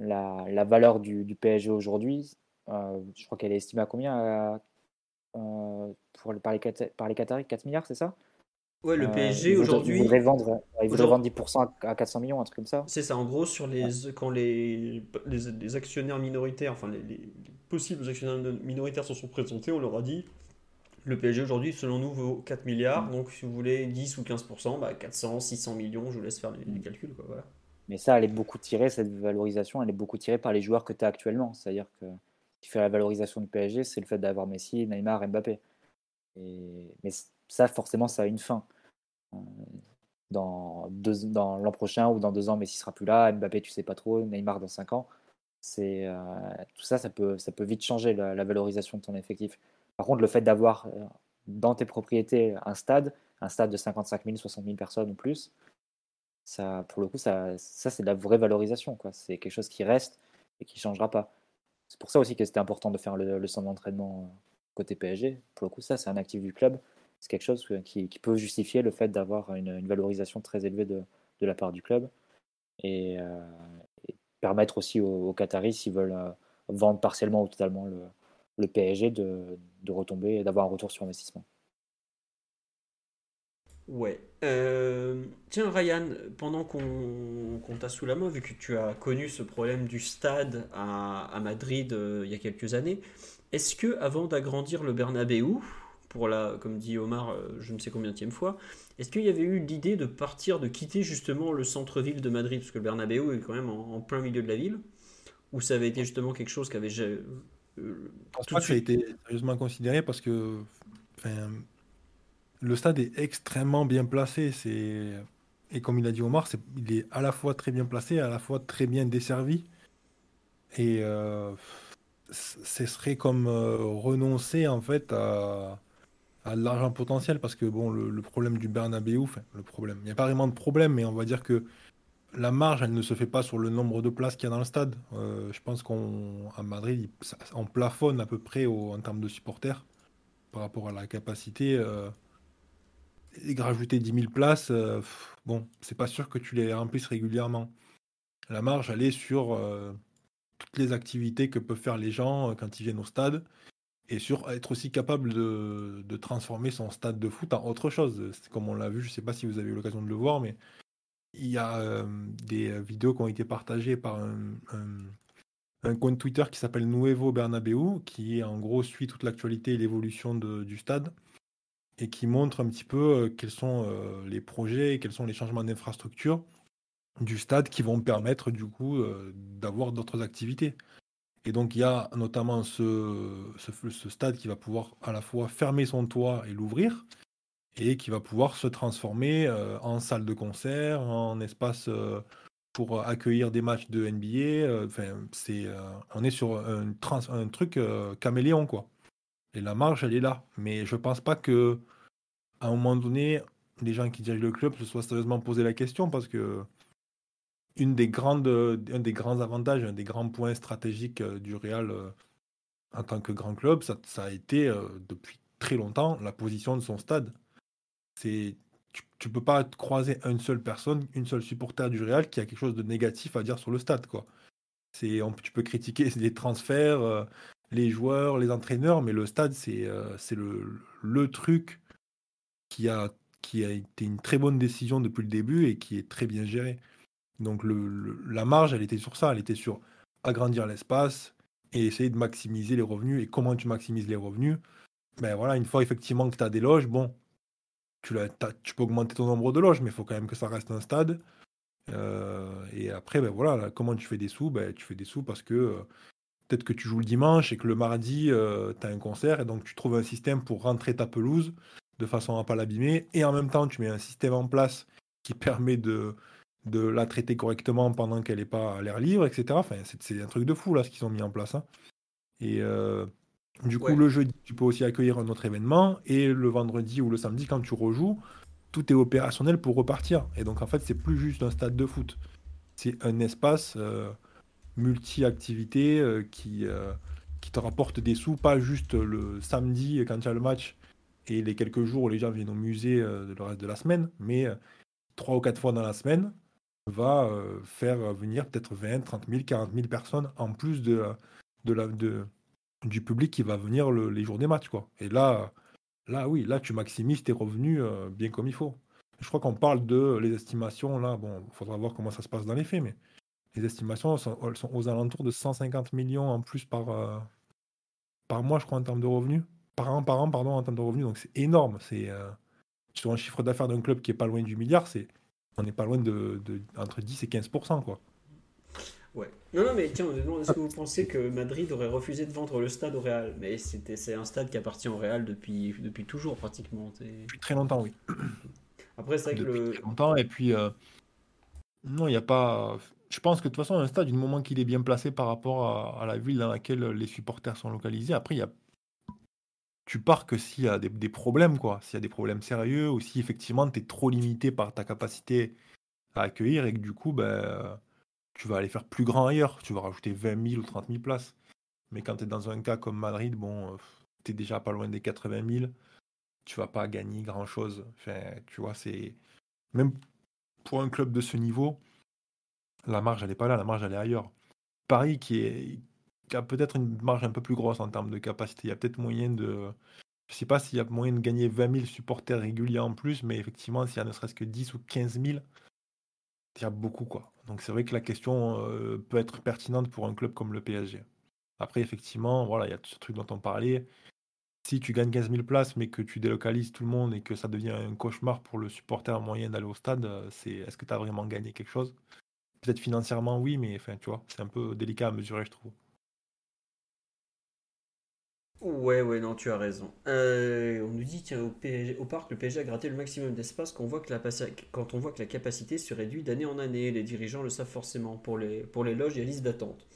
La, valeur du, PSG aujourd'hui, euh, je crois qu'elle est estimée à combien euh, pour, par, les, par les Qataris 4 milliards, c'est ça? Ouais, le PSG aujourd'hui. Il voudrait vendre, il voudrait vendre 10% à 400 millions, un truc comme ça. C'est ça, en gros, sur les, quand les, les, les actionnaires minoritaires, enfin les, les, possibles actionnaires minoritaires se sont présentés, on leur a dit le PSG aujourd'hui, selon nous, vaut 4 milliards. Mm. Donc, si vous voulez 10 ou 15%, bah 400, 600 millions, je vous laisse faire les, les calculs. Quoi, voilà. Mais ça, elle est beaucoup tirée, cette valorisation, elle est beaucoup tirée par les joueurs que tu as actuellement. C'est-à-dire que qui fait la valorisation du PSG, c'est le fait d'avoir Messi, Neymar, Mbappé. Mais ça, forcément, ça a une fin. Euh, dans, dans l'an prochain ou dans deux ans, Messi sera plus là, Mbappé, tu sais pas trop, Neymar dans cinq ans. C'est euh, tout ça, ça peut, ça peut vite changer la, la valorisation de ton effectif. Par contre, le fait d'avoir euh, dans tes propriétés un stade, un stade de 55 000, 60 000 personnes ou plus, ça, pour le coup, ça, ça c'est de la vraie valorisation. C'est quelque chose qui reste et qui ne changera pas. C'est pour ça aussi que c'était important de faire le, centre d'entraînement euh, côté PSG. Pour le coup, ça, c'est un actif du club. C'est quelque chose qui, peut justifier le fait d'avoir une, valorisation très élevée de, la part du club et, euh, permettre aussi aux, Qataris, s'ils veulent vendre partiellement ou totalement le, PSG de retomber et d'avoir un retour sur investissement. Ouais. Euh, tiens, Ryan, pendant qu'on t'a sous la main, vu que tu as connu ce problème du stade à, à Madrid euh, il y a quelques années, est-ce que avant d'agrandir le Bernabeu, pour la, comme dit Omar, euh, je ne sais combien de fois, est-ce qu'il y avait eu l'idée de partir, de quitter justement le centre-ville de Madrid, parce que le Bernabeu est quand même en, en, plein milieu de la ville, ou ça avait été justement quelque chose qui avait je pense que ça a été sérieusement considéré parce que le stade est extrêmement bien placé. C'est et comme il a dit Omar, il est à la fois très bien placé, à la fois très bien desservi. Et euh, ce serait comme euh, renoncer en fait à, l'argent potentiel parce que bon, le, problème du Bernabeu, le problème, il n'y a pas vraiment de problème, mais on va dire que la marge, elle ne se fait pas sur le nombre de places qu'il y a dans le stade. Euh, je pense qu'à Madrid, on plafonne à peu près en termes de supporters par rapport à la capacité. Euh, et rajouter 10 000 places, euh, bon, c'est pas sûr que tu les remplisses régulièrement. La marge, elle est sur euh, toutes les activités que peuvent faire les gens quand ils viennent au stade et sur être aussi capable de, transformer son stade de foot en autre chose. Comme on l'a vu, je ne sais pas si vous avez eu l'occasion de le voir, mais il y a euh, des euh, vidéos qui ont été partagées par un, un, compte Twitter qui s'appelle Nuevo Bernabeu, qui en gros suit toute l'actualité et l'évolution du stade et qui montre un petit peu euh, quels sont les projets et quels sont les changements d'infrastructure du stade qui vont permettre du coup d'avoir d'autres activités. Et donc il y a notamment ce, stade qui va pouvoir à la fois fermer son toit et l'ouvrir, et qui va pouvoir se transformer euh, en salle de concert, en espace euh, pour accueillir des matchs de NBA. Euh, enfin, c'est, on est sur un, un truc caméléon, quoi. Et la marge, elle est là. Mais je pense pas que à un moment donné, les gens qui dirigent le club se soient sérieusement posé la question parce que une des grandes, un des grands avantages, un des grands points stratégiques du Real en tant que grand club, ça, a été depuis très longtemps la position de son stade c'est tu, ne peux pas croiser une seule personne, une seule supporter du Real qui a quelque chose de négatif à dire sur le stade quoi. Tu peux critiquer les transferts, euh, les joueurs, les entraîneurs, mais le stade c'est euh, le, le truc qui a qui a été une très bonne décision depuis le début et qui est très bien géré. Donc la marge, elle était sur ça, elle était sur agrandir l'espace, et essayer de maximiser les revenus. Et comment tu maximises les revenus? Ben voilà, une fois effectivement que tu as des loges, bon, tu, tu peux augmenter ton nombre de loges, mais il faut quand même que ça reste un stade. Euh, et après, ben voilà, comment tu fais des sous? Ben, Tu fais des sous parce que euh, peut-être que tu joues le dimanche et que le mardi, euh, tu as un concert, et donc tu trouves un système pour rentrer ta pelouse de façon à ne pas l'abîmer, et en même temps, tu mets un système en place qui permet de, de la traiter correctement pendant qu'elle n'est pas à l'air libre, etc. Enfin, c'est un truc de fou là ce qu'ils ont mis en place. Hein. Et du coup, le jeudi, tu peux aussi accueillir un autre événement, et le vendredi ou le samedi, quand tu rejoues, tout est opérationnel pour repartir. Et donc, en fait, c'est plus juste un stade de foot. C'est un espace euh, multi-activité euh, qui, euh, qui te rapporte des sous, pas juste le samedi quand tu as le match et les quelques jours où les gens viennent au musée le reste de la semaine, mais trois ou quatre fois dans la semaine, va faire venir peut-être 20, 30 000, 40 000 personnes en plus de, la, de, du public qui va venir les jours des matchs. Quoi. Et là, Là, oui, là, tu maximises tes revenus euh, bien comme il faut. Je crois qu'on parle de les estimations, là, bon, il faudra voir comment ça se passe dans les faits, mais les estimations sont, elles sont aux alentours de 150 millions en plus par, euh, par mois, je crois, en termes de revenus. Par an, par an, pardon, en termes de revenus. Donc c'est énorme. C'est euh, sur un chiffre d'affaires d'un club qui est pas loin du milliard, c'est on n'est pas loin de, de, entre 10 et 15%, quoi. Ouais. Non, non, mais tiens, est-ce que vous pensez que Madrid aurait refusé de vendre le stade au Real? Mais c'était, c'est un stade qui appartient au Real depuis, depuis toujours, pratiquement. Depuis très longtemps, oui. Après, c'est vrai que le. Très longtemps, et puis. Euh, non, il n'y a pas. Je pense que de toute façon, un stade, du moment qu'il est bien placé par rapport à, la ville dans laquelle les supporters sont localisés, après, il y a. Tu pars que s'il y a des, problèmes, quoi. S'il y a des problèmes sérieux, ou si effectivement tu es trop limité par ta capacité à accueillir, et que du coup, ben tu vas aller faire plus grand ailleurs. Tu vas rajouter 20 000 ou 30 000 places. Mais quand tu es dans un cas comme Madrid, bon, tu es déjà pas loin des 80 000. Tu vas pas gagner grand chose. Enfin, tu vois, c'est. Même pour un club de ce niveau, la marge, elle n'est pas là. La marge, elle est ailleurs. Paris, qui, a peut-être une marge un peu plus grosse en termes de capacité. Il y a peut-être moyen de. Je sais pas s'il y a moyen de gagner 20 000 supporters réguliers en plus, mais effectivement, s'il y a ne serait-ce que 10 ou 15 000, il y a beaucoup. quoi. Donc c'est vrai que la question euh, peut être pertinente pour un club comme le PSG. Après, effectivement, voilà, il y a ce truc dont on parlait. Si tu gagnes 15 000 places, mais que tu délocalises tout le monde et que ça devient un cauchemar pour le supporter moyen d'aller au stade, euh, c'est est-ce que tu as vraiment gagné quelque chose? Peut-être financièrement, oui, mais tu vois, c'est un peu délicat à mesurer, je trouve. Ouais, ouais, non, tu as raison. Euh, on nous dit, tiens, au, parc, le PSG a gratté le maximum d'espace quand on, voit que la capacité se réduit d'année en année. Les dirigeants le savent forcément. Pour les, loges, il y a liste d'attente.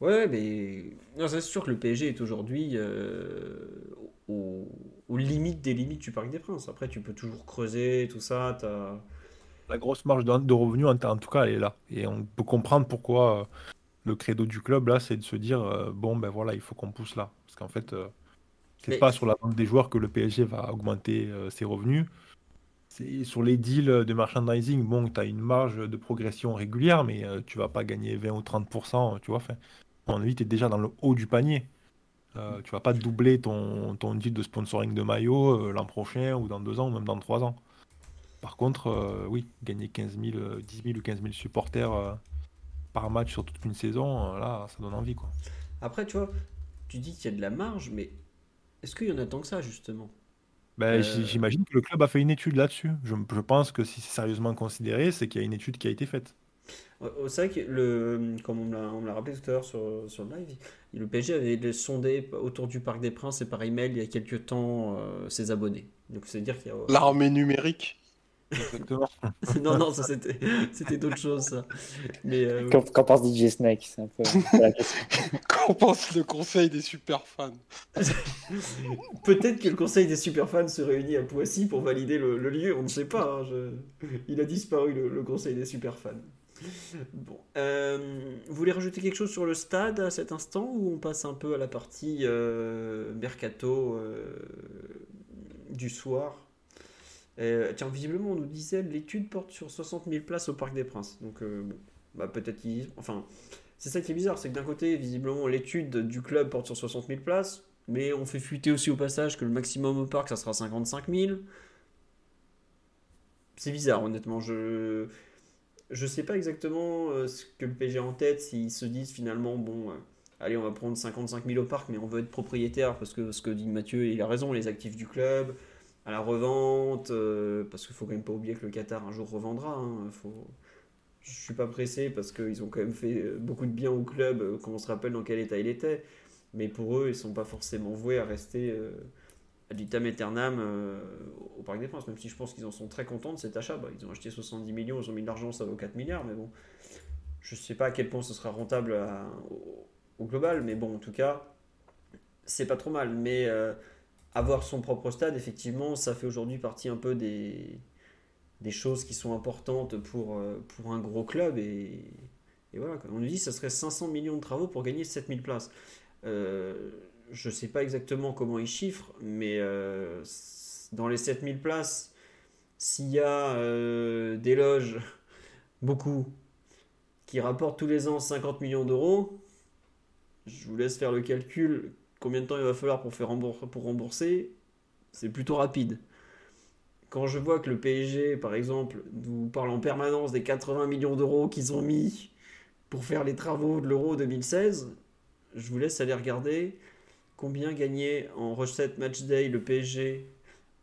Ouais, mais c'est sûr que le PSG est aujourd'hui euh, aux, limites des limites du Parc des Princes. Après, tu peux toujours creuser, tout ça. As... La grosse marge de, revenus, en, tout cas, elle est là. Et on peut comprendre pourquoi euh, le credo du club, là, c'est de se dire, bon, ben voilà, il faut qu'on pousse là. En fait, euh, c'est pas sur la vente des joueurs que le PSG va augmenter euh, ses revenus. C'est sur les deals de merchandising, bon, tu as une marge de progression régulière, mais euh, tu vas pas gagner 20 ou 30%, tu vois. À mon avis, tu es déjà dans le haut du panier. Euh, tu vas pas doubler ton, ton deal de sponsoring de maillot l'an prochain ou dans deux ans ou même dans trois ans. Par contre, oui, gagner 15 000, 10 000 ou 15 000 supporters par match sur toute une saison, là, ça donne envie. Quoi. Après, tu vois, tu dis qu'il y a de la marge, mais est-ce qu'il y en a tant que ça, justement? Ben, euh, J'imagine que le club a fait une étude là-dessus. Je, pense que si c'est sérieusement considéré, c'est qu'il y a une étude qui a été faite. C'est vrai que, le, comme on me l'a rappelé tout à l'heure sur, sur le live, le PSG avait sondé autour du Parc des Princes et par email il y a quelques temps euh, ses abonnés. Donc c'est dire qu'il y a. L'armée numérique non, non, ça c'était, c'était d'autres choses, ça. Mais, euh, Qu'en pense DJ Snake C'est un peu la question. Qu'en pense le conseil des super fans? Peut-être que le conseil des super fans se réunit à Poissy pour valider le, lieu, on ne sait pas. Hein, il a disparu, le, conseil des super fans. Bon. Euh, vous voulez rajouter quelque chose sur le stade à cet instant ou on passe un peu à la partie euh, mercato du soir? Euh, tiens, visiblement, on nous disait l'étude porte sur 60 000 places au Parc des Princes. Donc, euh, bon, bah, peut-être qu'ils. Enfin, c'est ça qui est bizarre, c'est que d'un côté, visiblement, l'étude du club porte sur 60 000 places, mais on fait fuiter aussi au passage que le maximum au parc, ça sera 55 000. C'est bizarre, honnêtement. Je. Je sais pas exactement euh, ce que le PG a en tête, s'ils se disent finalement, bon, allez, on va prendre 55 000 au parc, mais on veut être propriétaire parce que ce que dit Mathieu, il a raison, les actifs du club, à la revente, euh, parce qu'il faut quand même pas oublier que le Qatar un jour revendra. Hein, faut... Je suis pas pressé parce qu'ils ont quand même fait euh, beaucoup de bien au club, euh, quand on se rappelle dans quel état il était. Mais pour eux, ils sont pas forcément voués à rester à vitam aeternam au Parc des Princes, même si je pense qu'ils en sont très contents de cet achat. Bah, ils ont acheté 70 millions, ils ont mis de l'argent, ça vaut 4 milliards, mais bon, je sais pas à quel point ce sera rentable au, global, mais bon, en tout cas, c'est pas trop mal. Mais avoir son propre stade, effectivement, ça fait aujourd'hui partie un peu des, des choses qui sont importantes pour, euh, pour un gros club. Et, et voilà, on nous dit ça serait 500 millions de travaux pour gagner 7000 places. Euh, je ne sais pas exactement comment ils chiffrent, mais euh, dans les 7000 places, s'il y a des loges, beaucoup, qui rapportent tous les ans 50 millions d'euros, je vous laisse faire le calcul combien de temps il va falloir pour, rembourser, pour c'est plutôt rapide. Quand je vois que le PSG, par exemple, nous parle en permanence des 80 millions d'euros qu'ils ont mis pour faire les travaux de l'Euro 2016, je vous laisse aller regarder combien gagnait en recette match day le PSG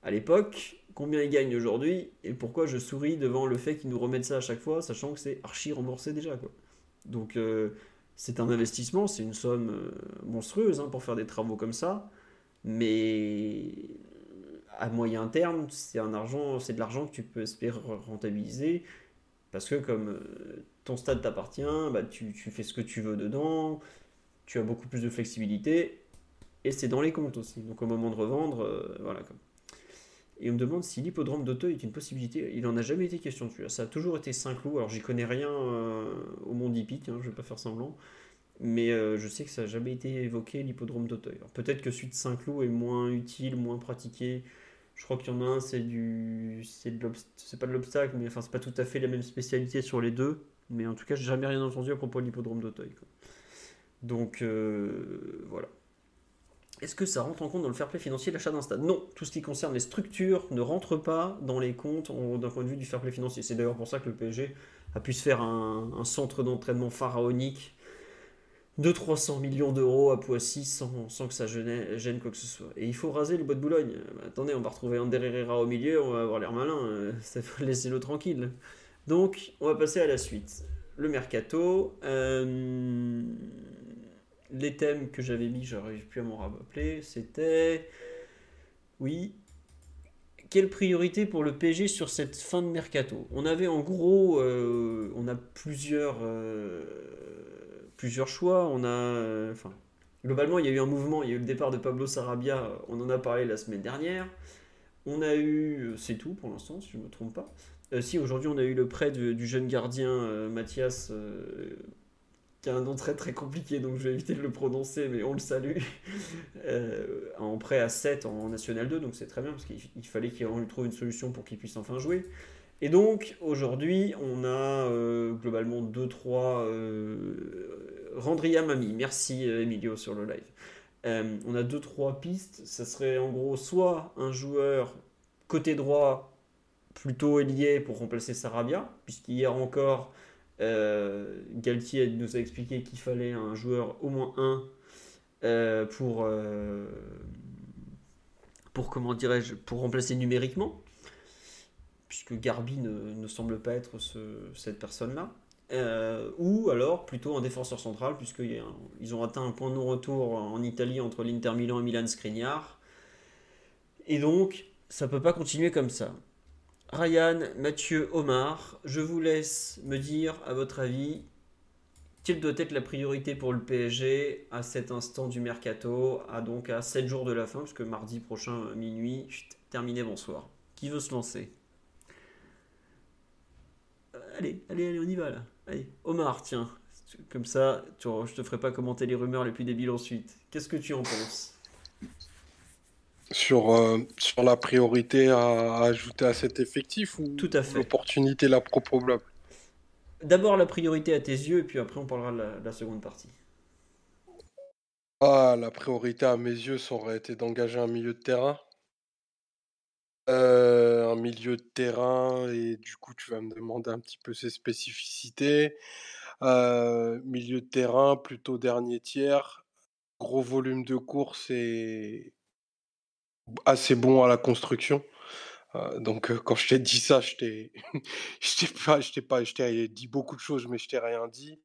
à l'époque, combien il gagne aujourd'hui, et pourquoi je souris devant le fait qu'ils nous remettent ça à chaque fois, sachant que c'est archi remboursé déjà. Donc euh, c'est un investissement, c'est une somme euh, monstrueuse hein, pour faire des travaux comme ça, mais à moyen terme, c'est un argent, c'est de l'argent que tu peux espérer rentabiliser parce que comme euh, ton stade t'appartient, bah, tu, fais ce que tu veux dedans, tu as beaucoup plus de flexibilité et c'est dans les comptes aussi. Donc au moment de revendre, euh, voilà. Et on me demande si l'hippodrome d'Auteuil est une possibilité. Il n'en a jamais été question dessus. Ça a toujours été Saint-Cloud. Alors j'y connais rien euh, au monde hippique, hein, je ne vais pas faire semblant. Mais euh, je sais que ça n'a jamais été évoqué l'hippodrome d'Auteuil. Peut-être que celui de Saint-Cloud est moins utile, moins pratiqué. Je crois qu'il y en a un, c'est du. C'est pas de l'obstacle, mais enfin, c'est pas tout à fait la même spécialité sur les deux. Mais en tout cas, j'ai jamais rien entendu à propos de l'hippodrome d'Auteuil. Donc euh, voilà. Est-ce que ça rentre en compte dans le fair play financier l'achat d'un stade? Non, tout ce qui concerne les structures ne rentre pas dans les comptes d'un point de vue du fair play financier. C'est d'ailleurs pour ça que le PSG a pu se faire un, centre d'entraînement pharaonique de 300 millions d'euros à Poissy sans, que ça gêne, gêne, quoi que ce soit. Et il faut raser le bois de Boulogne. Bah, attendez, on va retrouver Ander Herrera au milieu, on va avoir l'air malin, euh, laissez-le tranquille. Donc, on va passer à la suite. Le mercato. Euh, les thèmes que j'avais mis, j'arrive plus à m'en rappeler, c'était. Oui. Quelle priorité pour le PSG sur cette fin de mercato? On avait en gros, euh, on a plusieurs, euh, plusieurs choix. On a, enfin, globalement, il y a eu un mouvement. Il y a eu le départ de Pablo Sarabia. On en a parlé la semaine dernière. On a eu, c'est tout pour l'instant, si je ne me trompe pas. Euh, si aujourd'hui on a eu le prêt du jeune gardien Mathias qui a un nom très très compliqué, donc je vais éviter de le prononcer, mais on le salue, euh, en prêt à 7 en National 2, donc c'est très bien, parce qu'il fallait qu'il trouve une solution pour qu'il puisse enfin jouer. Et donc, aujourd'hui, on a euh, globalement 2-3... Euh, Randria Mami, merci Emilio sur le live. on a 2-3 pistes, ça serait en gros soit un joueur côté droit plutôt ailier pour remplacer Sarabia, puisqu'hier encore euh, Galtier nous a expliqué qu'il fallait un joueur au moins un euh, pour, euh, pour comment dirais-je, pour remplacer numériquement, puisque Garbi ne, semble pas être cette personne-là. ou alors plutôt un défenseur central, puisqu'ils ont atteint un point de non-retour en Italie entre l'Inter Milan et Milan Skriniar. Et donc, ça peut pas continuer comme ça. Ryan, Mathieu, Omar, je vous laisse me dire, à votre avis, quelle doit être la priorité pour le PSG à cet instant du mercato, à donc à 7 jours de la fin, puisque mardi prochain, minuit, terminé, bonsoir. Qui veut se lancer? Euh, Allez, allez, allez, on y va là. Allez, Omar, tiens, comme ça, je te ferai pas commenter les rumeurs les plus débiles ensuite. Qu'est-ce que tu en penses? Sur, euh, sur la priorité à, ajouter à cet effectif ou Tout à fait. l'opportunité la probable? D'abord la priorité à tes yeux et puis après on parlera de la, seconde partie. Ah, la priorité à mes yeux, ça aurait été d'engager un milieu de terrain. Euh, un milieu de terrain et du coup tu vas me demander un petit peu ses spécificités. Euh, milieu de terrain, plutôt dernier tiers. Gros volume de course et assez bon à la construction. Euh, donc euh, quand je t'ai dit ça, je t'ai, je t'ai pas, je t'ai pas, je t'ai dit beaucoup de choses, mais je t'ai rien dit.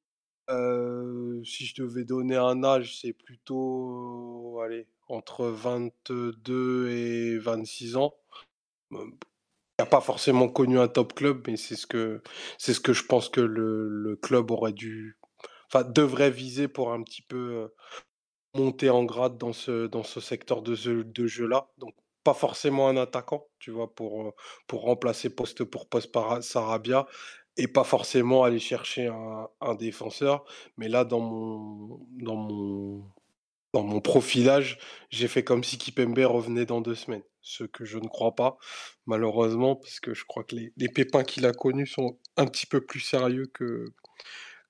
Euh, si je devais donner un âge, c'est plutôt, allez, entre 22 et 26 ans. Il n'a pas forcément connu un top club, mais c'est ce que, c'est ce que je pense que le, le club aurait dû, enfin, devrait viser pour un petit peu monter en grade dans ce, dans ce secteur de jeu, jeu-là. Donc, pas forcément un attaquant, tu vois, pour, pour remplacer poste pour poste par Sarabia, et pas forcément aller chercher un, défenseur. Mais là, dans mon, profilage, j'ai fait comme si Kipembe revenait dans deux semaines. Ce que je ne crois pas, malheureusement, parce que je crois que les, les pépins qu'il a connus sont un petit peu plus sérieux que,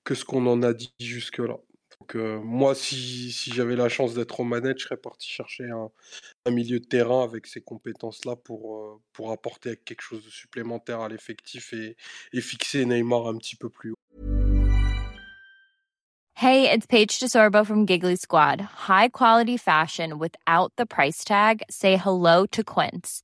que ce qu'on en a dit jusque-là. Donc, euh, moi, si, j'avais la chance d'être au manette, je serais parti chercher un, milieu de terrain avec ces compétences-là pour, euh, pour apporter quelque chose de supplémentaire à l'effectif et, et fixer Neymar un petit peu plus haut. Hey, it's Paige DeSorbo from Giggly Squad. High quality fashion without the price tag. Say hello to Quince.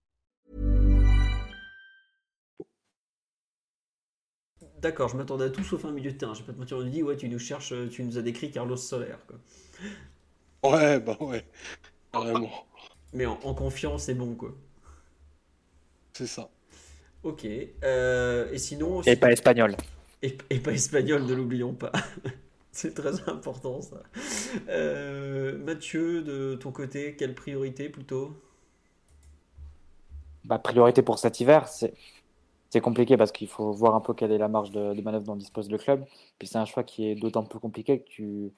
D'accord, je m'attendais à tout sauf un milieu de terrain. Je vais pas te mentir, on nous dit, ouais, tu nous cherches, tu nous as décrit Carlos Soler. Quoi. Ouais, bah ouais, carrément. Mais en, en confiance, c'est bon, quoi. C'est ça. Ok. euh, et sinon. Et pas espagnol. Et, et pas espagnol, ne l'oublions pas. c'est très important, ça. Euh, Mathieu, de ton côté, quelle priorité plutôt? Bah, priorité pour cet hiver, c'est c'est compliqué parce qu'il faut voir un peu quelle est la marge de, manœuvre dont dispose le club. Puis c'est un choix qui est d'autant plus compliqué que tu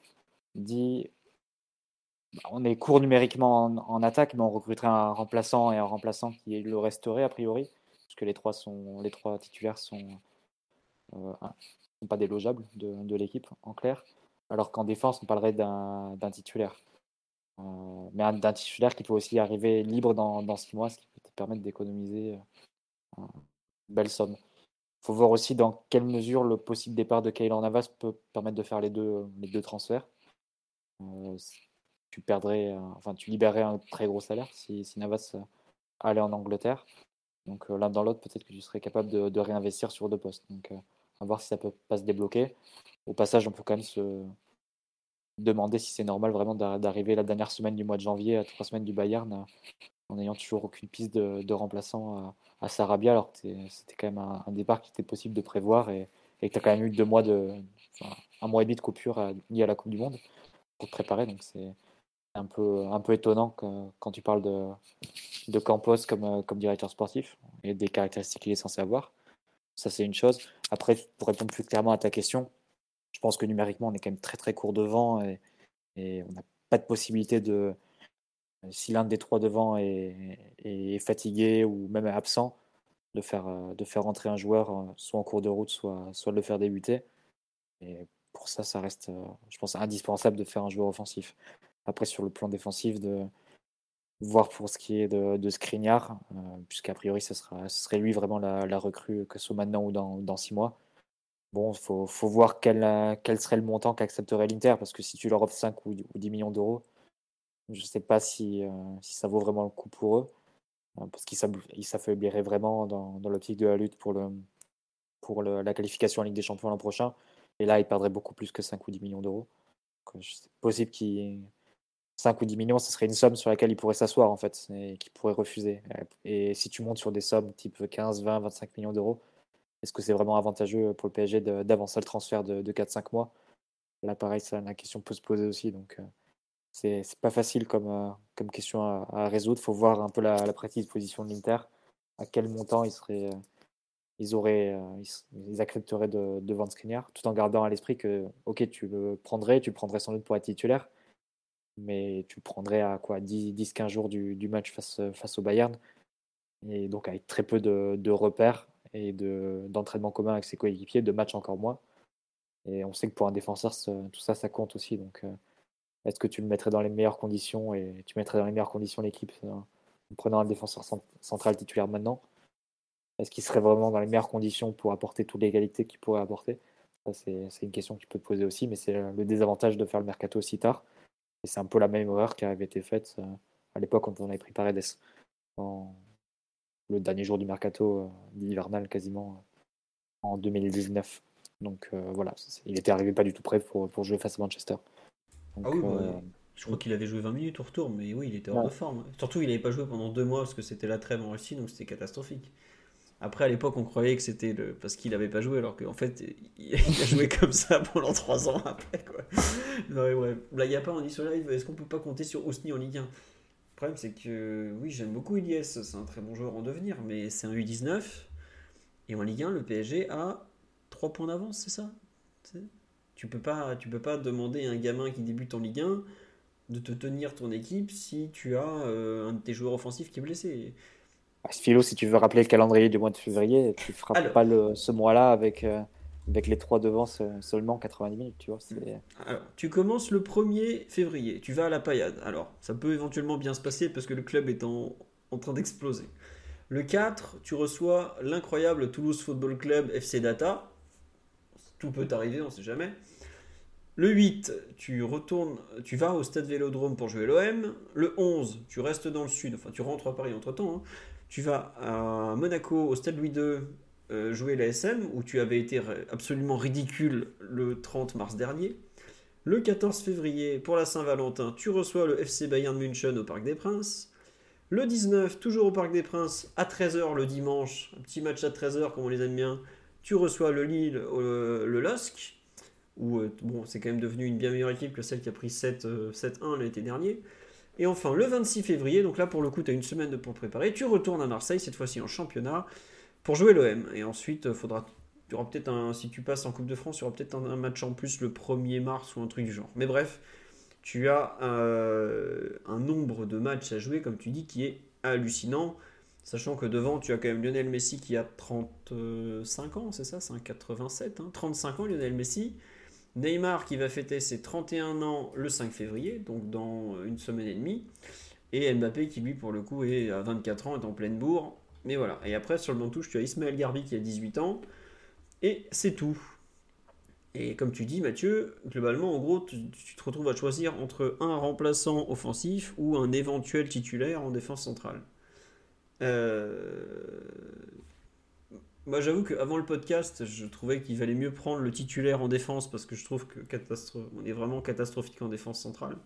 dis bah, on est court numériquement en, attaque, mais on recruterait un remplaçant et un remplaçant qui le resterait a priori, puisque les trois, sont, les trois titulaires sont, euh, sont pas délogeables de, l'équipe, en clair. Alors qu'en défense, on parlerait d'un titulaire. Euh, mais un- d'un titulaire qui peut aussi arriver libre dans, six mois, ce qui peut te permettre d'économiser euh, belle somme. Il faut voir aussi dans quelle mesure le possible départ de Keylor Navas peut permettre de faire les deux, les deux transferts. Euh, tu perdrais, euh, enfin, tu libérerais un très gros salaire si, si Navas euh, allait en Angleterre. Donc l'un dans l'autre, peut-être que tu serais capable de, de réinvestir sur deux postes. Donc à voir si ça peut pas se débloquer. Au passage, on peut quand même se demander si c'est normal vraiment d'ar- d'arriver la dernière semaine du mois de janvier, à trois semaines du Bayern, en n'ayant toujours aucune piste de, remplaçant à, Sarabia, alors que c'était quand même un, départ qui était possible de prévoir et, que tu as quand même eu deux mois de, un mois et demi de coupure à- lié à la Coupe du Monde pour te préparer. Donc c'est un peu, un peu étonnant quand tu parles de, Campos comme, comme directeur sportif et des caractéristiques qu'il est censé avoir. Ça, c'est une chose. Après, pour répondre plus clairement à ta question, je pense que numériquement, on est quand même très très court devant et on n'a pas de possibilité de. Si l'un des trois devant est, fatigué ou même absent, de faire, euh, de faire rentrer un joueur euh, soit en cours de route, soit, soit de le faire débuter. Et pour ça, ça reste, euh, je pense, indispensable de faire un joueur offensif. Après, sur le plan défensif, de voir pour ce qui est de, de Skriniar, euh, puisqu'a priori, ce, sera, ce serait lui vraiment la, recrue, que ce soit maintenant ou dans, six mois. Bon, il faut, faut voir quel, euh, quel serait le montant qu'accepterait l'Inter, parce que si tu leur offres 5 ou, ou 10 millions d'euros, je ne sais pas si, euh, si ça vaut vraiment le coup pour eux, euh, parce qu'ils s'affaibliraient vraiment dans, l'optique de la lutte pour, la qualification en Ligue des Champions l'an prochain. Et là, ils perdraient beaucoup plus que 5 ou 10 millions d'euros. C'est possible qu'ils 5 ou 10 millions, ce serait une somme sur laquelle ils pourraient s'asseoir en fait, et qu'ils pourraient refuser. Et si tu montes sur des sommes type 15, 20, 25 millions d'euros, est-ce que c'est vraiment avantageux pour le PSG d'avancer le transfert de, de 4-5 mois? Là, pareil, la question peut se poser aussi. Donc, euh, c'est pas facile comme, euh, comme question à, à résoudre. Il faut voir un peu la, la prédisposition de l'Inter, à quel montant il serait, euh, ils auraient, ils, accepteraient de, de vendre Skriniar, tout en gardant à l'esprit que, ok, tu le prendrais, tu le prendrais sans doute pour être titulaire, mais tu le prendrais à quoi 10-15 jours du, du, match face, face au Bayern, et donc avec très peu de, de repères et d'entraînement commun avec ses coéquipiers, de matchs encore moins. Et on sait que pour un défenseur, tout ça, ça compte aussi. Donc, euh, est-ce que tu le mettrais dans les meilleures conditions et tu mettrais dans les meilleures conditions l'équipe euh, en prenant un défenseur central titulaire maintenant? Est-ce qu'il serait vraiment dans les meilleures conditions pour apporter toutes les qualités qu'il pourrait apporter? C'est une question qui peut te poser aussi, mais c'est le désavantage de faire le mercato aussi tard. Et c'est un peu la même erreur qui avait été faite euh, à l'époque quand on avait pris Paredes. Le dernier jour du mercato hivernal quasiment en 2019. Donc euh, voilà, il était arrivé pas du tout prêt pour jouer face à Manchester. Ah oui, bah, euh, je crois qu'il avait joué 20 minutes au retour, mais oui, il était hors de forme. Surtout, il n'avait pas joué pendant deux mois parce que c'était la trêve en Russie, donc c'était catastrophique. Après, à l'époque, on croyait que c'était le... parce qu'il n'avait pas joué, alors qu'en fait, il a joué comme ça pendant trois ans après. Quoi. Non, ouais. Là, il n'y a pas, on dit sur live, est-ce qu'on peut pas compter sur Ousni en Ligue 1 Le problème, c'est que oui, j'aime beaucoup Ilyes, c'est un très bon joueur en devenir, mais c'est un U19. Et en Ligue 1, le PSG a points d'avance, c'est ça? Tu peux pas, tu peux pas demander à un gamin qui débute en Ligue 1 de te tenir ton équipe si tu as euh, un de tes joueurs offensifs qui est blessé. Bah, Philo, si tu veux rappeler le calendrier du mois de février, tu feras pas le, ce mois-là avec, euh, avec les trois devant seulement 90 minutes. Tu, vois, Alors, tu commences le 1er février, tu vas à la paillade. Alors, ça peut éventuellement bien se passer parce que le club est en, en train d'exploser. Le 4, tu reçois l'incroyable Toulouse Football Club FC Data tout peut arriver, on sait jamais. Le 8, tu retournes, tu vas au stade Vélodrome pour jouer l'OM. Le 11, tu restes dans le sud, enfin tu rentres à Paris entre temps. Hein. Tu vas à Monaco au stade Louis II euh, jouer la SM, où tu avais été absolument ridicule le 30 mars dernier. Le 14 février, pour la Saint-Valentin, tu reçois le FC Bayern München au Parc des Princes. Le 19, toujours au Parc des Princes, à 13h le dimanche, un petit match à 13h comme on les aime bien, tu reçois le Lille, euh, le LOSC, où euh, bon, c'est quand même devenu une bien meilleure équipe que celle qui a pris 7-1 euh, l'été dernier. Et enfin, le 26 février, donc là pour le coup, tu as une semaine pour préparer, tu retournes à Marseille, cette fois-ci en championnat, pour jouer l'OM. Et ensuite, faudra, tu auras peut-être un, si tu passes en Coupe de France, il y aura peut-être un, match en plus le 1er mars ou un truc du genre. Mais bref, tu as un nombre de matchs à jouer, comme tu dis, qui est hallucinant. Sachant que devant, tu as quand même Lionel Messi qui a 35 ans, c'est ça? C'est un 87, 35 ans Lionel Messi. Neymar qui va fêter ses 31 ans le 5 février, donc dans une semaine et demie. Et Mbappé qui lui pour le coup est à 24 ans, est en pleine bourre. Mais voilà. Et après sur le banc touche, tu as Ismaël Garbi qui a 18 ans. Et c'est tout. Et comme tu dis Mathieu, globalement en gros tu, tu te retrouves à choisir entre un remplaçant offensif ou un éventuel titulaire en défense centrale. Euh, moi, j'avoue qu'avant le podcast, je trouvais qu'il valait mieux prendre le titulaire en défense parce que je trouve que on est vraiment catastrophique en défense centrale.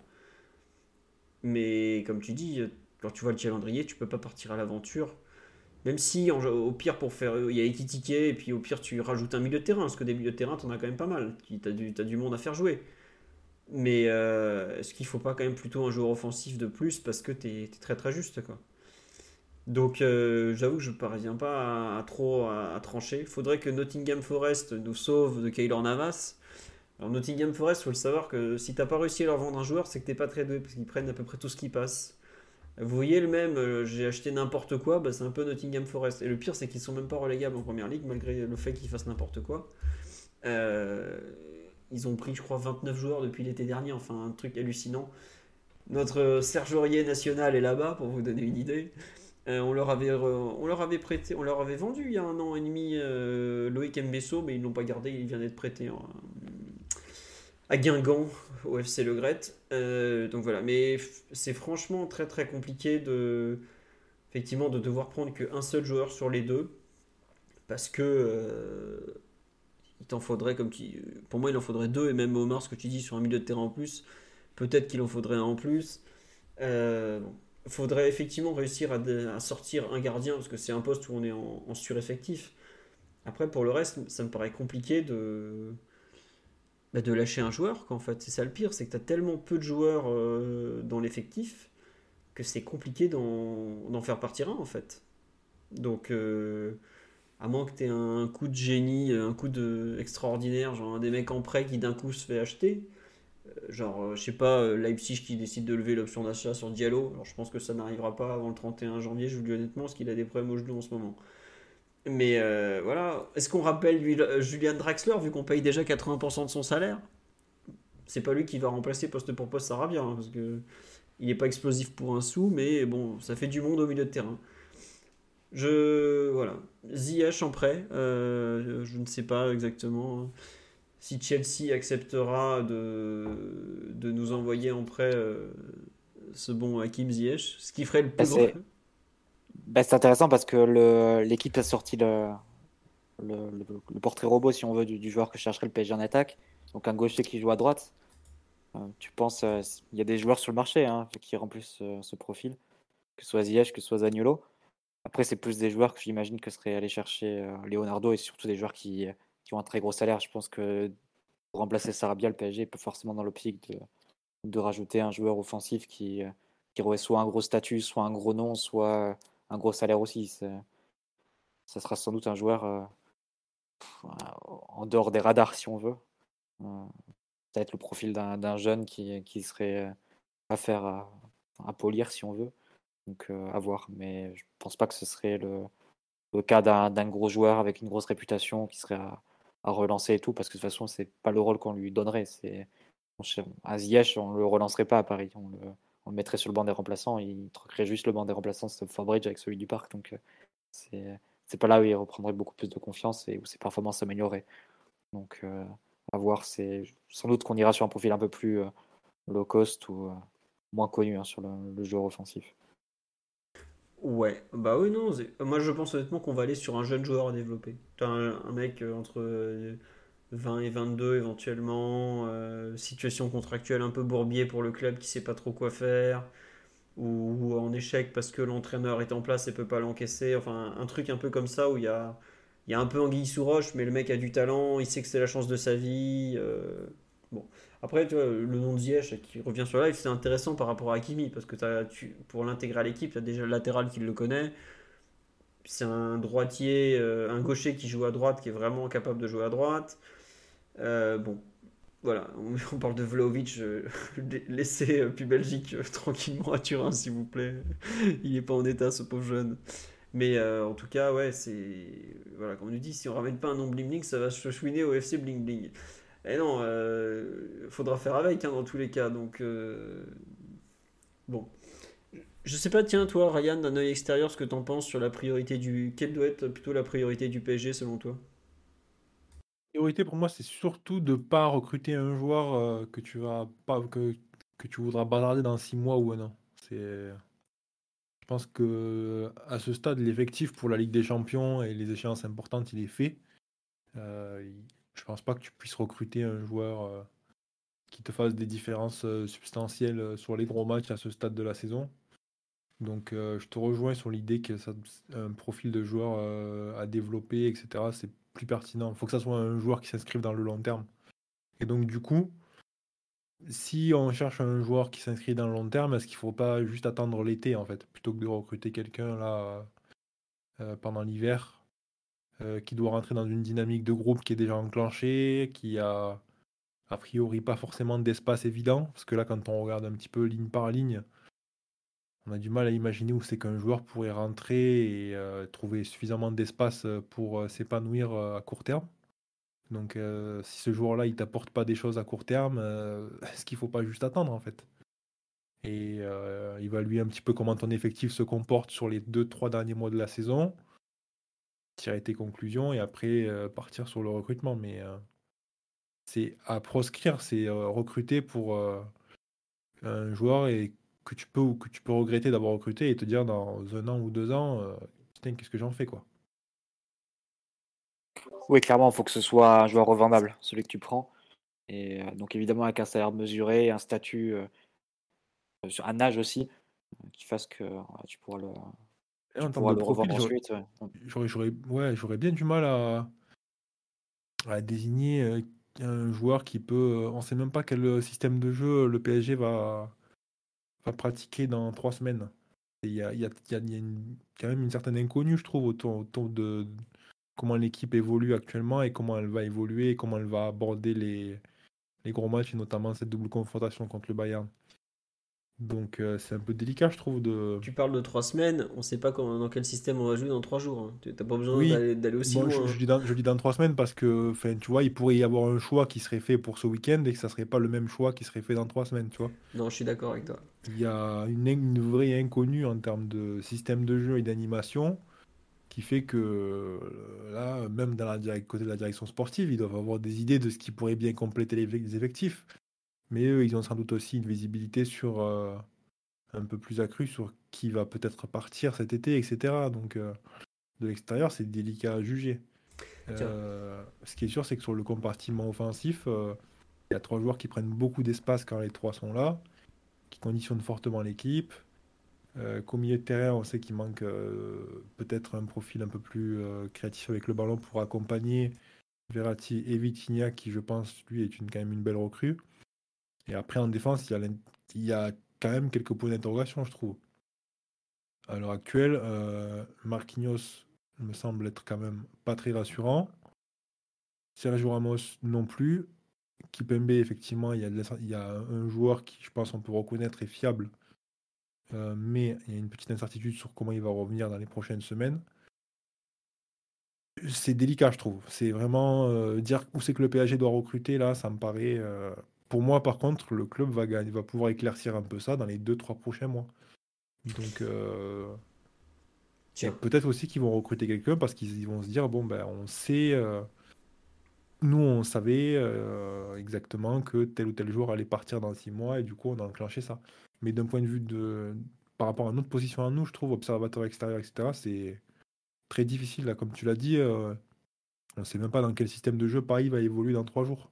Mais comme tu dis, quand tu vois le calendrier, tu peux pas partir à l'aventure. Même si, au pire, pour faire. Il y a Ekitike, et puis au pire, tu rajoutes un milieu de terrain, parce que des milieux de terrain, t'en as quand même pas mal. Tu as du, as du monde à faire jouer. Mais euh, est-ce qu'il faut pas quand même plutôt un joueur offensif de plus parce que tu es, très très juste, quoi? Donc euh, j'avoue que je ne parviens pas à, trop à, trancher. Il faudrait que Nottingham Forest nous sauve de Kaylor Navas. Alors Nottingham Forest, il faut le savoir que si tu n'as pas réussi à leur vendre un joueur, c'est que tu n'es pas très doué parce qu'ils prennent à peu près tout ce qui passe. Vous voyez le même, euh, j'ai acheté n'importe quoi, bah, c'est un peu Nottingham Forest. Et le pire, c'est qu'ils sont même pas relégables en première ligue, malgré le fait qu'ils fassent n'importe quoi. Euh, ils ont pris, je crois, 29 joueurs depuis l'été dernier, enfin un truc hallucinant. Notre Serge Aurier national est là-bas, pour vous donner une idée. Euh, on, leur avait, on leur avait prêté, on leur avait vendu il y a un an et demi euh, Loïc Mbesso, mais ils ne l'ont pas gardé, il vient d'être prêté à Guingamp au FC Le Gret. Euh, donc voilà, mais c'est franchement très très compliqué de effectivement de devoir prendre qu'un seul joueur sur les deux. Parce que il t'en faudrait comme tu pour moi il en faudrait deux. Et même Omar ce que tu dis sur un milieu de terrain en plus peut-être qu'il en faudrait un en plus faudrait effectivement réussir à, sortir un gardien, parce que c'est un poste où on est en, sureffectif. Après, pour le reste, ça me paraît compliqué de, bah, de lâcher un joueur, qu'en fait. C'est ça le pire, c'est que tu as tellement peu de joueurs euh, dans l'effectif que c'est compliqué d'en faire partir un, en fait. Donc, euh, À moins que tu aies un coup de génie, un coup de extraordinaire, genre un des mecs en prêt qui d'un coup se fait acheter. Euh, Genre, euh, je sais pas, euh, Leipzig qui décide de lever l'option d'achat sur Diallo. Alors, je pense que ça n'arrivera pas avant le 31 janvier, je vous le dis honnêtement, parce qu'il a des problèmes au genou en ce moment. Mais voilà, est-ce qu'on rappelle lui- Julian Draxler, vu qu'on paye déjà 80% de son salaire? C'est pas lui qui va remplacer poste pour poste Sarabia, hein, parce que il n'est pas explosif pour un sou, mais bon, ça fait du monde au milieu de terrain. Je. Voilà. Ziyech en prêt, je ne sais pas exactement si Chelsea acceptera de, de nous envoyer en prêt euh, ce bon Hakim Ziyech, ce qui ferait le Bah, plus c'est- grand. Bah, c'est intéressant parce que l'équipe a sorti le, le, le- le portrait robot, si on veut, du, du joueur que chercherait le PSG en attaque. Donc un gaucher qui joue à droite. Euh, tu penses, euh, il y a des joueurs sur le marché hein, qui remplissent euh, ce profil, que ce soit Ziyech, que ce soit Zaniolo. Après, c'est plus des joueurs que j'imagine que seraient allés chercher Leonardo et surtout des joueurs qui, qui ont un très gros salaire. Je pense que pour remplacer Sarabia, le PSG pas forcément dans l'optique de, de rajouter un joueur offensif qui, euh, qui aurait soit un gros statut, soit un gros nom, soit euh, un gros salaire aussi. Ça sera sans doute un joueur euh, en dehors des radars, si on veut. Peut-être le profil d'un jeune qui, qui serait à faire à, polir, si on veut. Donc à voir. Mais je pense pas que ce serait le, le cas d'un gros joueur avec une grosse réputation qui serait à, relancer et tout, parce que de toute façon, c'est pas le rôle qu'on lui donnerait. C'est à Ziyech, on le relancerait pas à Paris. On le, mettrait sur le banc des remplaçants. Il troquerait juste le banc des remplaçants, c'est Fabridge avec celui du parc. Donc euh, c'est pas là où il reprendrait beaucoup plus de confiance et où ses performances s'amélioreraient. Donc euh, à voir. C'est sans doute qu'on ira sur un profil un peu plus euh, low cost ou moins connu hein, sur le, le joueur offensif. Ouais, bah oui, non. Moi, je pense honnêtement qu'on va aller sur un jeune joueur à développer. Un, mec euh, entre euh, 20 et 22 éventuellement, euh, situation contractuelle un peu bourbier pour le club qui sait pas trop quoi faire, ou, en échec parce que l'entraîneur est en place et peut pas l'encaisser. Enfin, un truc un peu comme ça où il y a, y a un peu anguille sous roche, mais le mec a du talent, il sait que c'est la chance de sa vie. euh, Bon. Après, tu vois, le nom de Ziyech qui revient sur live, c'est intéressant par rapport à Hakimi, parce que tu, pour l'intégrer à l'équipe, tu as déjà le latéral qui le connaît. C'est un droitier, euh, un gaucher qui joue à droite, qui est vraiment capable de jouer à droite. Euh, bon, voilà, on, parle de Vlahovic. euh, laissez euh, puis Belgique tranquillement à Turin, s'il vous plaît. Il n'est pas en état, ce pauvre jeune. Mais en tout cas, ouais, c'est. Voilà, comme on nous dit, si on ramène pas un nom bling bling, ça va se chouiner au FC bling bling. Et non, euh, faudra faire avec hein, dans tous les cas. Donc, euh, bon. Je sais pas, tiens, toi, Ryan, d'un œil extérieur, ce que t'en penses sur la priorité du. Quelle doit être plutôt la priorité du PSG selon toi? priorité pour moi, c'est surtout de pas recruter un joueur euh, que tu vas pas que, que tu voudras bazarder dans six mois ou un an. C'est, je pense que à ce stade, l'effectif pour la Ligue des Champions et les échéances importantes, il est fait. Euh, je pense pas que tu puisses recruter un joueur euh, qui te fasse des différences euh, substantielles euh, sur les gros matchs à ce stade de la saison. Donc, je te rejoins sur l'idée que ça, un profil de joueur à développer, etc., c'est plus pertinent. Il faut que ça soit un joueur qui s'inscrive dans le long terme. Et donc, du coup, si on cherche un joueur qui s'inscrit dans le long terme, est-ce qu'il ne faut pas juste attendre l'été, en fait, plutôt que de recruter quelqu'un là pendant l'hiver, euh, qui doit rentrer dans une dynamique de groupe qui est déjà enclenchée, qui a a priori pas forcément d'espace évident, parce que là, quand on regarde un petit peu ligne par ligne, on a du mal à imaginer où c'est qu'un joueur pourrait rentrer et euh, trouver suffisamment d'espace pour euh, s'épanouir à court terme. Donc, si ce joueur-là, il t'apporte pas des choses à court terme, est-ce qu'il faut pas juste attendre en fait Et évaluer un petit peu comment ton effectif se comporte sur les deux, trois derniers mois de la saison, tirer tes conclusions et après euh, partir sur le recrutement. Mais euh, c'est à proscrire, c'est euh, recruter pour un joueur et que tu peux ou que tu peux regretter d'avoir recruté et te dire dans un an ou deux ans, putain, qu'est-ce que j'en fais quoi. Oui, clairement, il faut que ce soit un joueur revendable, celui que tu prends. Et donc évidemment avec un salaire mesuré, un statut, un âge aussi, qui fasse que tu pourras le, en termes de profil, j'aurais- ouais. j'aurais, j'aurais, ouais, j'aurais bien du mal à, à désigner euh, un joueur qui peut. euh, On sait même pas quel système de jeu le PSG va, va pratiquer dans trois semaines. Il y a, y y une- quand même une certaine inconnue, je trouve, autour, autour de, comment l'équipe évolue actuellement et comment elle va évoluer et comment elle va aborder les, les gros matchs et notamment cette double confrontation contre le Bayern. Donc euh, c'est un peu délicat, je trouve. De... Tu parles de trois semaines, on ne sait pas dans quel système on va jouer dans trois jours. Hein. Tu n'as pas besoin Oui. d'aller aussi Bon, loin. je, hein. je dis dans, je dis dans trois semaines parce que, tu vois, il pourrait y avoir un choix qui serait fait pour ce week-end et que ça serait pas le même choix qui serait fait dans trois semaines, tu vois. Non, je suis d'accord avec toi. Il y a une, une vraie inconnue en termes de système de jeu et d'animation qui fait que euh, là, même dans la côté de la direction sportive, ils doivent avoir des idées de ce qui pourrait bien compléter les, les effectifs. Mais eux, ils ont sans doute aussi une visibilité sur euh, un peu plus accrue sur qui va peut-être partir cet été, etc. Donc euh, de l'extérieur, c'est délicat à juger. Euh, ce qui est sûr, c'est que sur le compartiment offensif, il y a trois joueurs qui prennent beaucoup d'espace quand les trois sont là, qui conditionnent fortement l'équipe. Qu'au milieu de terrain, on sait qu'il manque peut-être un profil un peu plus créatif avec le ballon pour accompagner Verratti et Vitinha, qui je pense, lui, est une, quand même une belle recrue. Et après, en défense, il y a, quand même quelques points d'interrogation, je trouve. À l'heure actuelle, euh, Marquinhos me semble être quand même pas très rassurant. Sergio Ramos non plus. Kipembe, effectivement, il y a, de la- il y a un joueur qui, je pense, on peut reconnaître est fiable. Euh, mais il y a une petite incertitude sur comment il va revenir dans les prochaines semaines. C'est délicat, je trouve. C'est vraiment euh, dire où c'est que le PSG doit recruter, là, ça me paraît. Pour moi, par contre, le club va, gagner, va pouvoir éclaircir un peu ça dans les 2-3 prochains mois. Donc, euh, peut-être aussi qu'ils vont recruter quelqu'un parce qu'ils ils vont se dire bon, ben, on sait. euh, nous, on savait euh, exactement que tel ou tel joueur allait partir dans 6 mois et du coup, on a enclenché ça. Mais d'un point de vue de. Par rapport à notre position à nous, je trouve, observateur extérieur, etc., c'est très difficile, là, comme tu l'as dit. on ne sait même pas dans quel système de jeu Paris va évoluer dans 3 jours.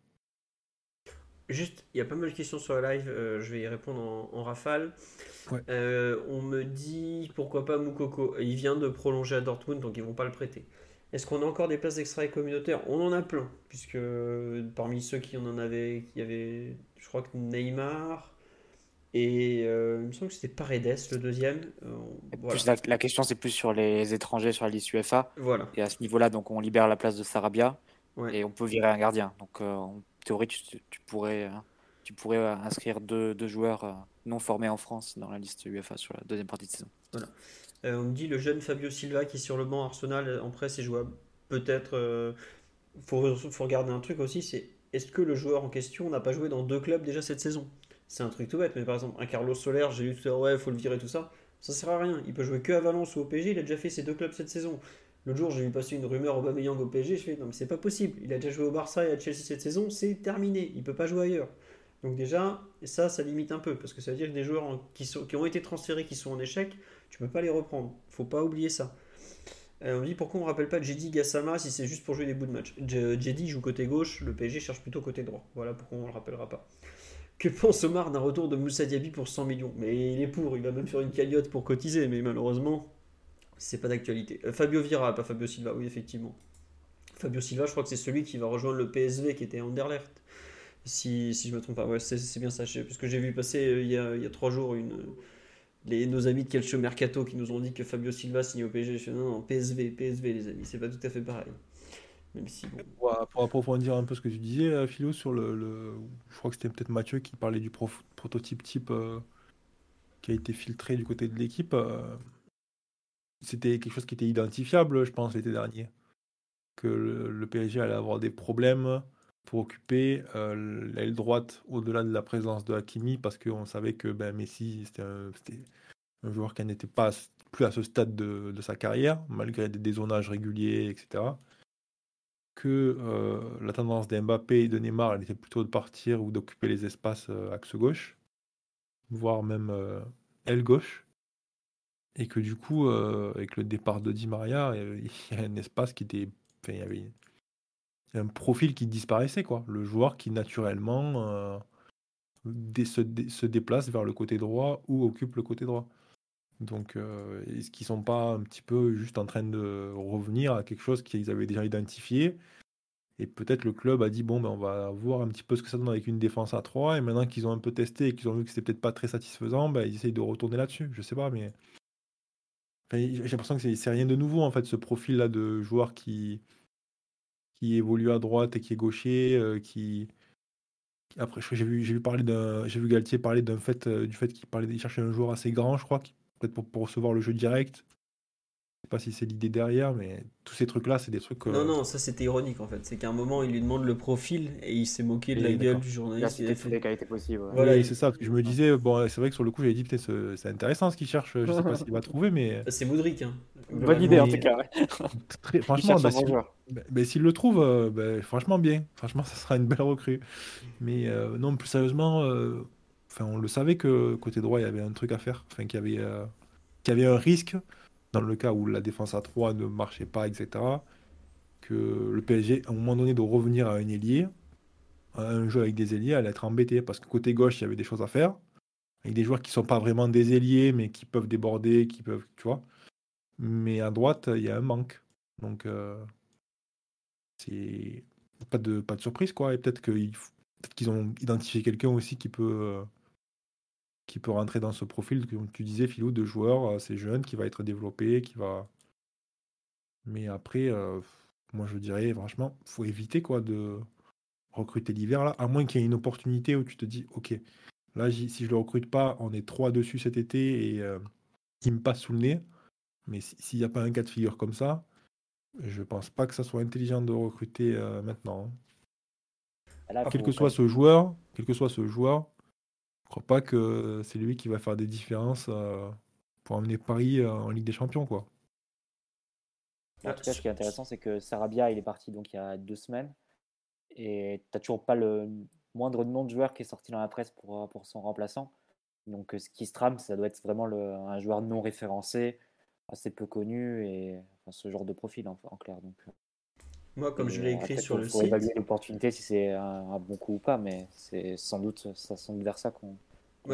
Juste, il y a pas mal de questions sur la live, euh, je vais y répondre en, en rafale. Ouais. Euh, on me dit pourquoi pas Moukoko? Il vient de prolonger à Dortmund, donc ils vont pas le prêter. Est-ce qu'on a encore des places d'extrait communautaire On en a plein, puisque parmi ceux qui en avaient, qui avait, je crois que Neymar et euh, il me semble que c'était Paredes le deuxième. Euh, voilà. Plus la, la question, c'est plus sur les étrangers sur la liste UEFA. Voilà. Et à ce niveau-là, donc on libère la place de Sarabia Ouais. et on peut virer un gardien. Donc euh, théorie, tu, pourrais, pourrais euh, inscrire deux, joueurs euh, non formés en France dans la liste UEFA sur la deuxième partie de saison. Euh, on me dit le jeune Fabio Silva qui est sur le banc Arsenal en presse est jouable. Peut-être. euh, faut, regarder un truc aussi, c'est est-ce que le joueur en question n'a pas joué dans deux clubs déjà cette saison? C'est un truc tout bête, mais par exemple, un Carlos Soler, j'ai lu tout à l'heure, ouais, faut le virer, tout ça. Ça sert à rien. Il peut jouer que à Valence ou au PSG, il a déjà fait ces deux clubs cette saison. L'autre jour, j'ai vu passer une rumeur Aubameyang au PSG, je fais non, mais c'est pas possible. Il a déjà joué au Barça et à Chelsea cette saison, c'est terminé. Il peut pas jouer ailleurs. Donc, déjà, ça, ça limite un peu, parce que ça veut dire que des joueurs qui, ont été transférés, qui sont en échec, tu peux pas les reprendre. Faut pas oublier ça. Euh, on dit pourquoi on rappelle pas Jedi Gassama si c'est juste pour jouer des bouts de match? Je- Jedi joue côté gauche, le PSG cherche plutôt côté droit. Voilà pourquoi on le rappellera pas. Que pense Omar d'un retour de Moussa Diaby pour 100 millions? Mais il est pour, il va même faire une cagnotte pour cotiser, mais malheureusement, c'est pas d'actualité. Euh, Fabio Vira, pas Fabio Silva, oui, effectivement. Fabio Silva, je crois que c'est celui qui va rejoindre le PSV qui était à Anderlecht. Si, si je me trompe pas, ouais, c'est bien ça. Parce que j'ai vu passer euh, il y, a, trois jours une, les, nos amis de Calcio Mercato qui nous ont dit que Fabio Silva signe au PSG. Non, non, PSV, PSV, les amis, c'est pas tout à fait pareil. Même si, bon. Pour, approfondir un peu ce que tu disais, euh, Philo, sur le, je crois que c'était peut-être Mathieu qui parlait du prototype type euh, qui a été filtré du côté de l'équipe. euh, c'était quelque chose qui était identifiable, je pense, l'été dernier. Que le, PSG allait avoir des problèmes pour occuper euh, l'aile droite au-delà de la présence de Hakimi parce qu'on savait que ben, Messi, c'était un, joueur qui n'était pas plus à ce stade de, sa carrière, malgré des dézonages réguliers, etc que euh, la tendance d'Mbappé et de Neymar, était plutôt de partir ou d'occuper les espaces euh, axe gauche, voire même aile gauche. Et que du coup, euh, avec le départ de Di Maria, euh, il y a un espace qui était. Enfin, il y avait un profil qui disparaissait, quoi. Le joueur qui naturellement euh, se, dé- se déplace vers le côté droit ou occupe le côté droit. Donc, est-ce qu'ils sont pas un petit peu juste en train de revenir à quelque chose qu'ils avaient déjà identifié? Et peut-être le club a dit bon, ben, on va voir un petit peu ce que ça donne avec une défense à 3. Et maintenant qu'ils ont un peu testé et qu'ils ont vu que c'était peut-être pas très satisfaisant, ben, ils essayent de retourner là-dessus. Je sais pas, mais j'ai l'impression que c'est rien de nouveau en fait, ce profil-là de joueur qui, qui évolue à droite et qui est gaucher, euh, qui. Après, j'ai vu, j'ai vu d'un, j'ai vu Galtier parler d'un fait, euh, du fait qu'il parlait, il cherchait un joueur assez grand, je crois, peut-être pour recevoir le jeu direct sais pas si c'est l'idée derrière, mais tous ces trucs-là, c'est des trucs. Non, non, ça c'était ironique en fait. C'est qu'à un moment, il lui demande le profil et il s'est moqué de la gueule du journaliste. Il a fait les qualités possibles. Voilà, c'est ça. je me disais, bon, c'est vrai que sur le coup, j'avais dit peut-être c'est intéressant ce qu'il cherche. Je sais pas s'il va trouver, mais. C'est Moudric. Hein. Bonne idée en tout cas. Très... Franchement, bah, bah, s'il le trouve, euh, bah, franchement bien. Franchement, ça sera une belle recrue. Mais euh, non, plus sérieusement, euh, enfin, on le savait que côté droit, il y avait un truc à faire. Enfin, qu'il y avait, qu'il y avait un risque dans le cas où la défense à 3 ne marchait pas, etc., que le PSG, à un moment donné, de revenir à un ailier, à un jeu avec des ailiers, allait être embêté, parce que côté gauche, il y avait des choses à faire, avec des joueurs qui ne sont pas vraiment des ailiers, mais qui peuvent déborder, qui peuvent, tu vois. Mais à droite, il y a un manque. Donc, euh, c'est pas de, pas de surprise, quoi. Et peut-être qu'ils ont identifié quelqu'un aussi qui peut, euh, qui peut rentrer dans ce profil, comme tu disais, Philou, de joueur assez jeune, qui va être développé, qui va. Mais après, euh, moi je dirais, franchement, faut éviter quoi de recruter l'hiver là, à moins qu'il y ait une opportunité où tu te dis, ok, là si je le recrute pas, on est trois dessus cet été et euh, il me passe sous le nez. Mais s'il n'y a pas un cas de figure comme ça, je pense pas que ça soit intelligent de recruter euh, maintenant. Hein. quel que soit ce joueur, quel que soit ce joueur, je crois pas que c'est lui qui va faire des différences euh, pour amener Paris euh, en Ligue des Champions, quoi. En tout cas, ce qui est intéressant, c'est que Sarabia, il est parti donc il y a deux semaines. Et tu n'as toujours pas le moindre nom de joueur qui est sorti dans la presse pour, euh, pour son remplaçant. Donc, ce qui se trame, ça doit être vraiment un joueur non référencé, assez peu connu, et ce genre de profil en, clair. Donc, moi, comme je l'ai écrit sur le site. Il évaluer l'opportunité si c'est un, bon coup ou pas, mais c'est sans doute ça semble vers ça qu'on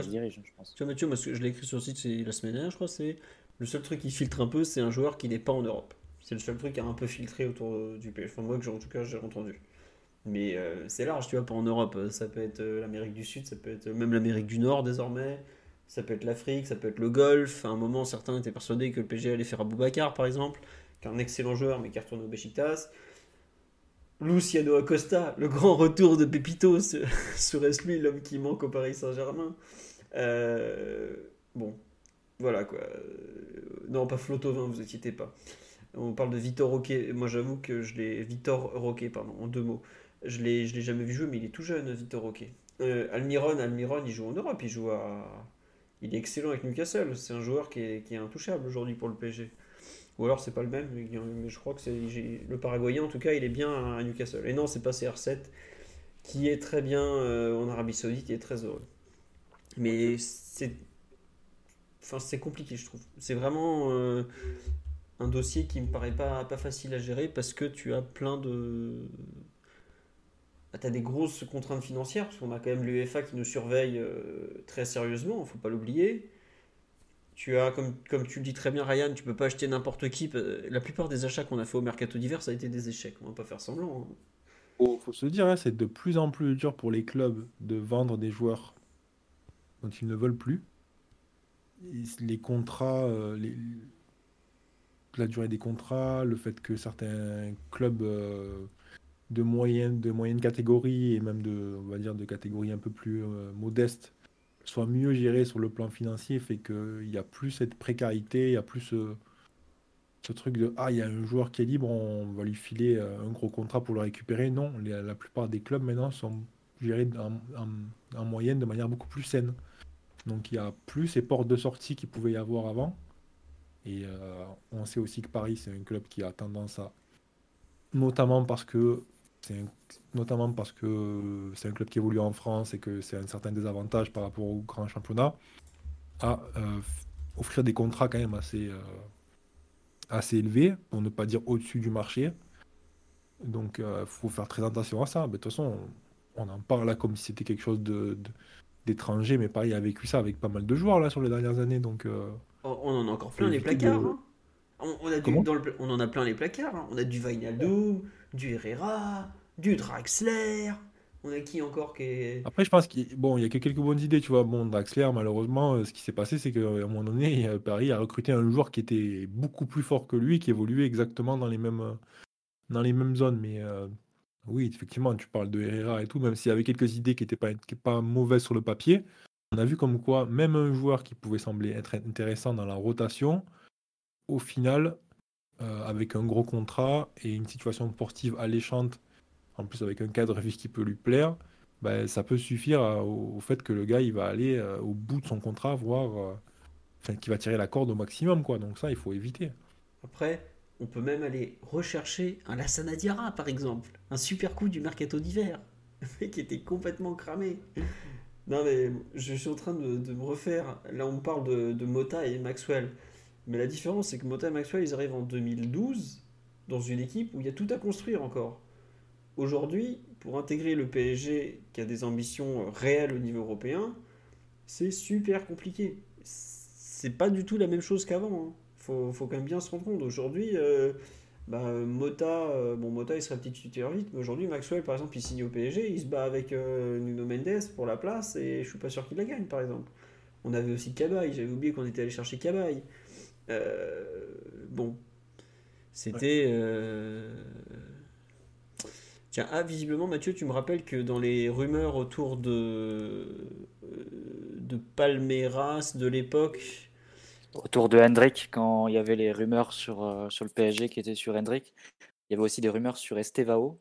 se dirige, je pense. Tu vois, Mathieu, moi, je l'ai écrit sur le site la semaine dernière, je crois. C'est le seul truc qui filtre un peu, c'est un joueur qui n'est pas en Europe. C'est le seul truc qui a un peu filtré autour du pays. Enfin, moi, que en tout cas, j'ai entendu. Mais euh, c'est large, tu vois, pas en Europe. Ça peut être euh, l'Amérique du Sud, ça peut être même l'Amérique du Nord désormais. Ça peut être l'Afrique, ça peut être le Golfe. À un moment, certains étaient persuadés que le PG allait faire Aboubacar, par exemple, qui est un excellent joueur, mais qui retourne au Besiktas. Luciano Acosta, le grand retour de Pepito, serait-ce lui l'homme qui manque au Paris Saint-Germain? Euh, Bon, voilà quoi. Non, pas Flotovin, vous inquiétez pas. On parle de Victor Roquet. Moi, j'avoue que je l'ai. Victor Roquet, pardon, en deux mots. Je l'ai, je l'ai jamais vu jouer, mais il est tout jeune, Victor Roquet. Euh, Almiron, Almiron, il joue en Europe. Il joue à. Il est excellent avec Newcastle. C'est un joueur qui est, qui est intouchable aujourd'hui pour le PSG. Ou alors c'est pas le même, mais je crois que c'est le Paraguayen en tout cas, il est bien à Newcastle. Et non, c'est pas CR7 qui est très bien euh, en Arabie Saoudite et est très heureux. Mais c'est enfin c'est compliqué je trouve. C'est vraiment euh, un dossier qui me paraît pas facile à gérer parce que tu as plein de bah, tu as des grosses contraintes financières parce qu'on a quand même l'UEFA qui nous surveille euh, très sérieusement, faut pas l'oublier tu as, comme, comme tu le dis très bien, Ryan, tu peux pas acheter n'importe qui. La plupart des achats qu'on a fait au mercato d'hiver, ça a été des échecs. On va pas faire semblant. Il hein. faut, se dire, hein, c'est de plus en plus dur pour les clubs de vendre des joueurs dont ils ne veulent plus. Les contrats, euh, la durée des contrats, le fait que certains clubs euh, de moyenne, de moyenne catégorie et même de, on va dire, de catégorie un peu plus euh, modeste soit mieux géré sur le plan financier fait qu'il y a plus cette précarité, il y a plus ce, truc de ah il y a un joueur qui est libre, on va lui filer euh, un gros contrat pour le récupérer. Non, la plupart des clubs maintenant sont gérés en, moyenne de manière beaucoup plus saine. Donc il y a plus ces portes de sortie qu'il pouvait y avoir avant. Et euh, on sait aussi que Paris c'est un club qui a tendance à, notamment parce que c'est notamment parce que c'est un club qui évolue en France et que c'est un certain désavantage par rapport au grand championnat, à euh, offrir des contrats quand même assez, euh, assez élevés, pour ne pas dire au-dessus du marché. Donc il euh, faut faire très attention à ça. Mais de toute façon, on, en parle là comme si c'était quelque chose de, d'étranger, mais Paris a vécu ça avec pas mal de joueurs là sur les dernières années. Donc, oh, on en a encore plein les placards. Hein. On, a on, en a plein les placards. Hein. On a du Vainaldo, du Herrera, du Draxler, On a qui encore qui est. Après, je pense qu'il bon, il y a que quelques bonnes idées, tu vois. Bon, Draxler, malheureusement, euh, ce qui s'est passé, c'est qu'à un moment donné, Paris a recruté un joueur qui était beaucoup plus fort que lui, qui évoluait exactement dans les mêmes, dans les mêmes zones. Mais euh, oui, effectivement, tu parles de Herrera et tout, même s'il y avait quelques idées qui n'étaient pas mauvaises sur le papier, on a vu comme quoi, même un joueur qui pouvait sembler être intéressant dans la rotation, au final, euh, avec un gros contrat et une situation sportive alléchante, en plus avec un cadre vie qui peut lui plaire, ben, ça peut suffire à- au, fait que le gars il va aller euh, au bout de son contrat, voire euh, enfin, qu'il va tirer la corde au maximum, quoi. Donc ça, il faut éviter. Après, on peut même aller rechercher un Lassana Diarra, par exemple. Un super coup du mercato d'hiver. Mec était complètement cramé. Non, mais je suis en train de, de me refaire. Là, on parle de, de Mota et Maxwell. Mais la différence, c'est que Mota et Maxwell, ils arrivent en 2012 dans une équipe où il y a tout à construire encore. Aujourd'hui, pour intégrer le PSG qui a des ambitions euh, réelles au niveau européen, c'est super compliqué. C'est pas du tout la même chose qu'avant. hein. Faut, quand même bien se rendre compte. Aujourd'hui, euh, bah, Mota, euh, bon, Mota, il serait petit titulaire vite, mais aujourd'hui, Maxwell, par exemple, il signe au PSG, il se bat avec Nuno Mendes pour la place, et je suis pas sûr qu'il la gagne, par exemple. On avait aussi Cabaye, j'avais oublié qu'on était allé chercher Cabaye. Euh, bon, c'était. euh, Tiens, ah, visiblement, Mathieu, tu me rappelles que dans les rumeurs autour de, euh, de Palmeiras de l'époque, Autour de Hendrik, quand il y avait les rumeurs sur, euh, sur le PSG qui étaient sur Hendrik, il y avait aussi des rumeurs sur Estevao,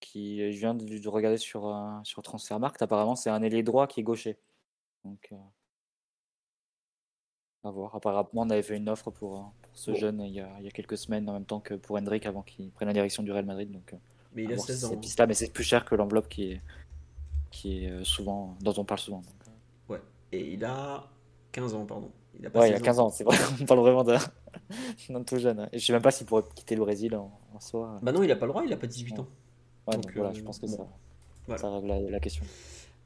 qui je viens de, de regarder sur, euh, sur Transfermarkt. Apparemment, c'est un ailier droit qui est gaucher. Donc, euh, à voir. Apparemment, on avait fait une offre pour, euh, pour ce Bon. jeune il y, a, il y a quelques semaines, en même temps que pour Hendrik, avant qu'il prenne la direction du Real Madrid. Donc, euh, mais il a voir si 16 ans. piste-là, mais c'est plus cher que l'enveloppe qui est, qui est euh, souvent, dont on parle souvent. donc, euh. Ouais, et il a 15 ans, pardon. Il a pas Ouais, il a 16 15 ans, c'est vrai, on parle vraiment d'un tout jeune. hein. Et je sais même pas s'il pourrait quitter le Brésil en, en soi. Bah non, il a pas le droit, il a pas 18 ans. Ouais, donc, donc voilà, euh, je pense que bon, ça, voilà. ça règle la, la question.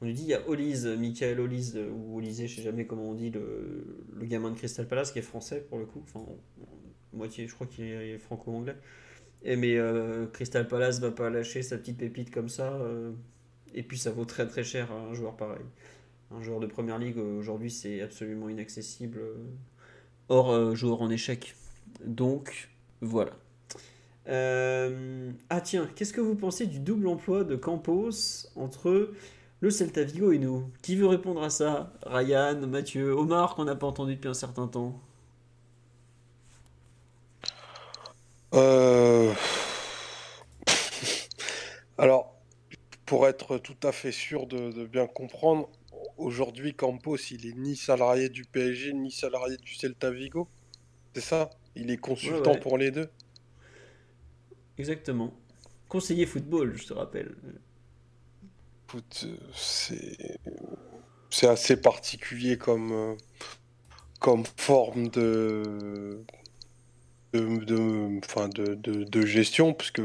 On lui dit, il y a Olise, Michael Olise, euh, ou Olise, je sais jamais comment on dit, le, gamin de Crystal Palace qui est français pour le coup. Enfin, moitié, je crois qu'il est franco-anglais. Et mais euh, Crystal Palace va pas lâcher sa petite pépite comme ça. euh, et puis ça vaut très très cher à un joueur pareil. Un joueur de première ligue aujourd'hui c'est absolument inaccessible. Hors joueur en échec. Donc voilà. Ah tiens, qu'est-ce que vous pensez du double emploi de Campos entre le Celta Vigo et nous Qui veut répondre à ça? Ryan, Mathieu, Omar qu'on n'a pas entendu depuis un certain temps. Euh, Alors, pour être tout à fait sûr de, de bien comprendre, aujourd'hui, Campos, il est ni salarié du PSG, ni salarié du Celta Vigo. C'est ça? Il est consultant Ouais, ouais. pour les deux? Exactement. Conseiller football, je te rappelle. Euh, c'est assez particulier comme, euh, forme de, gestion, puisque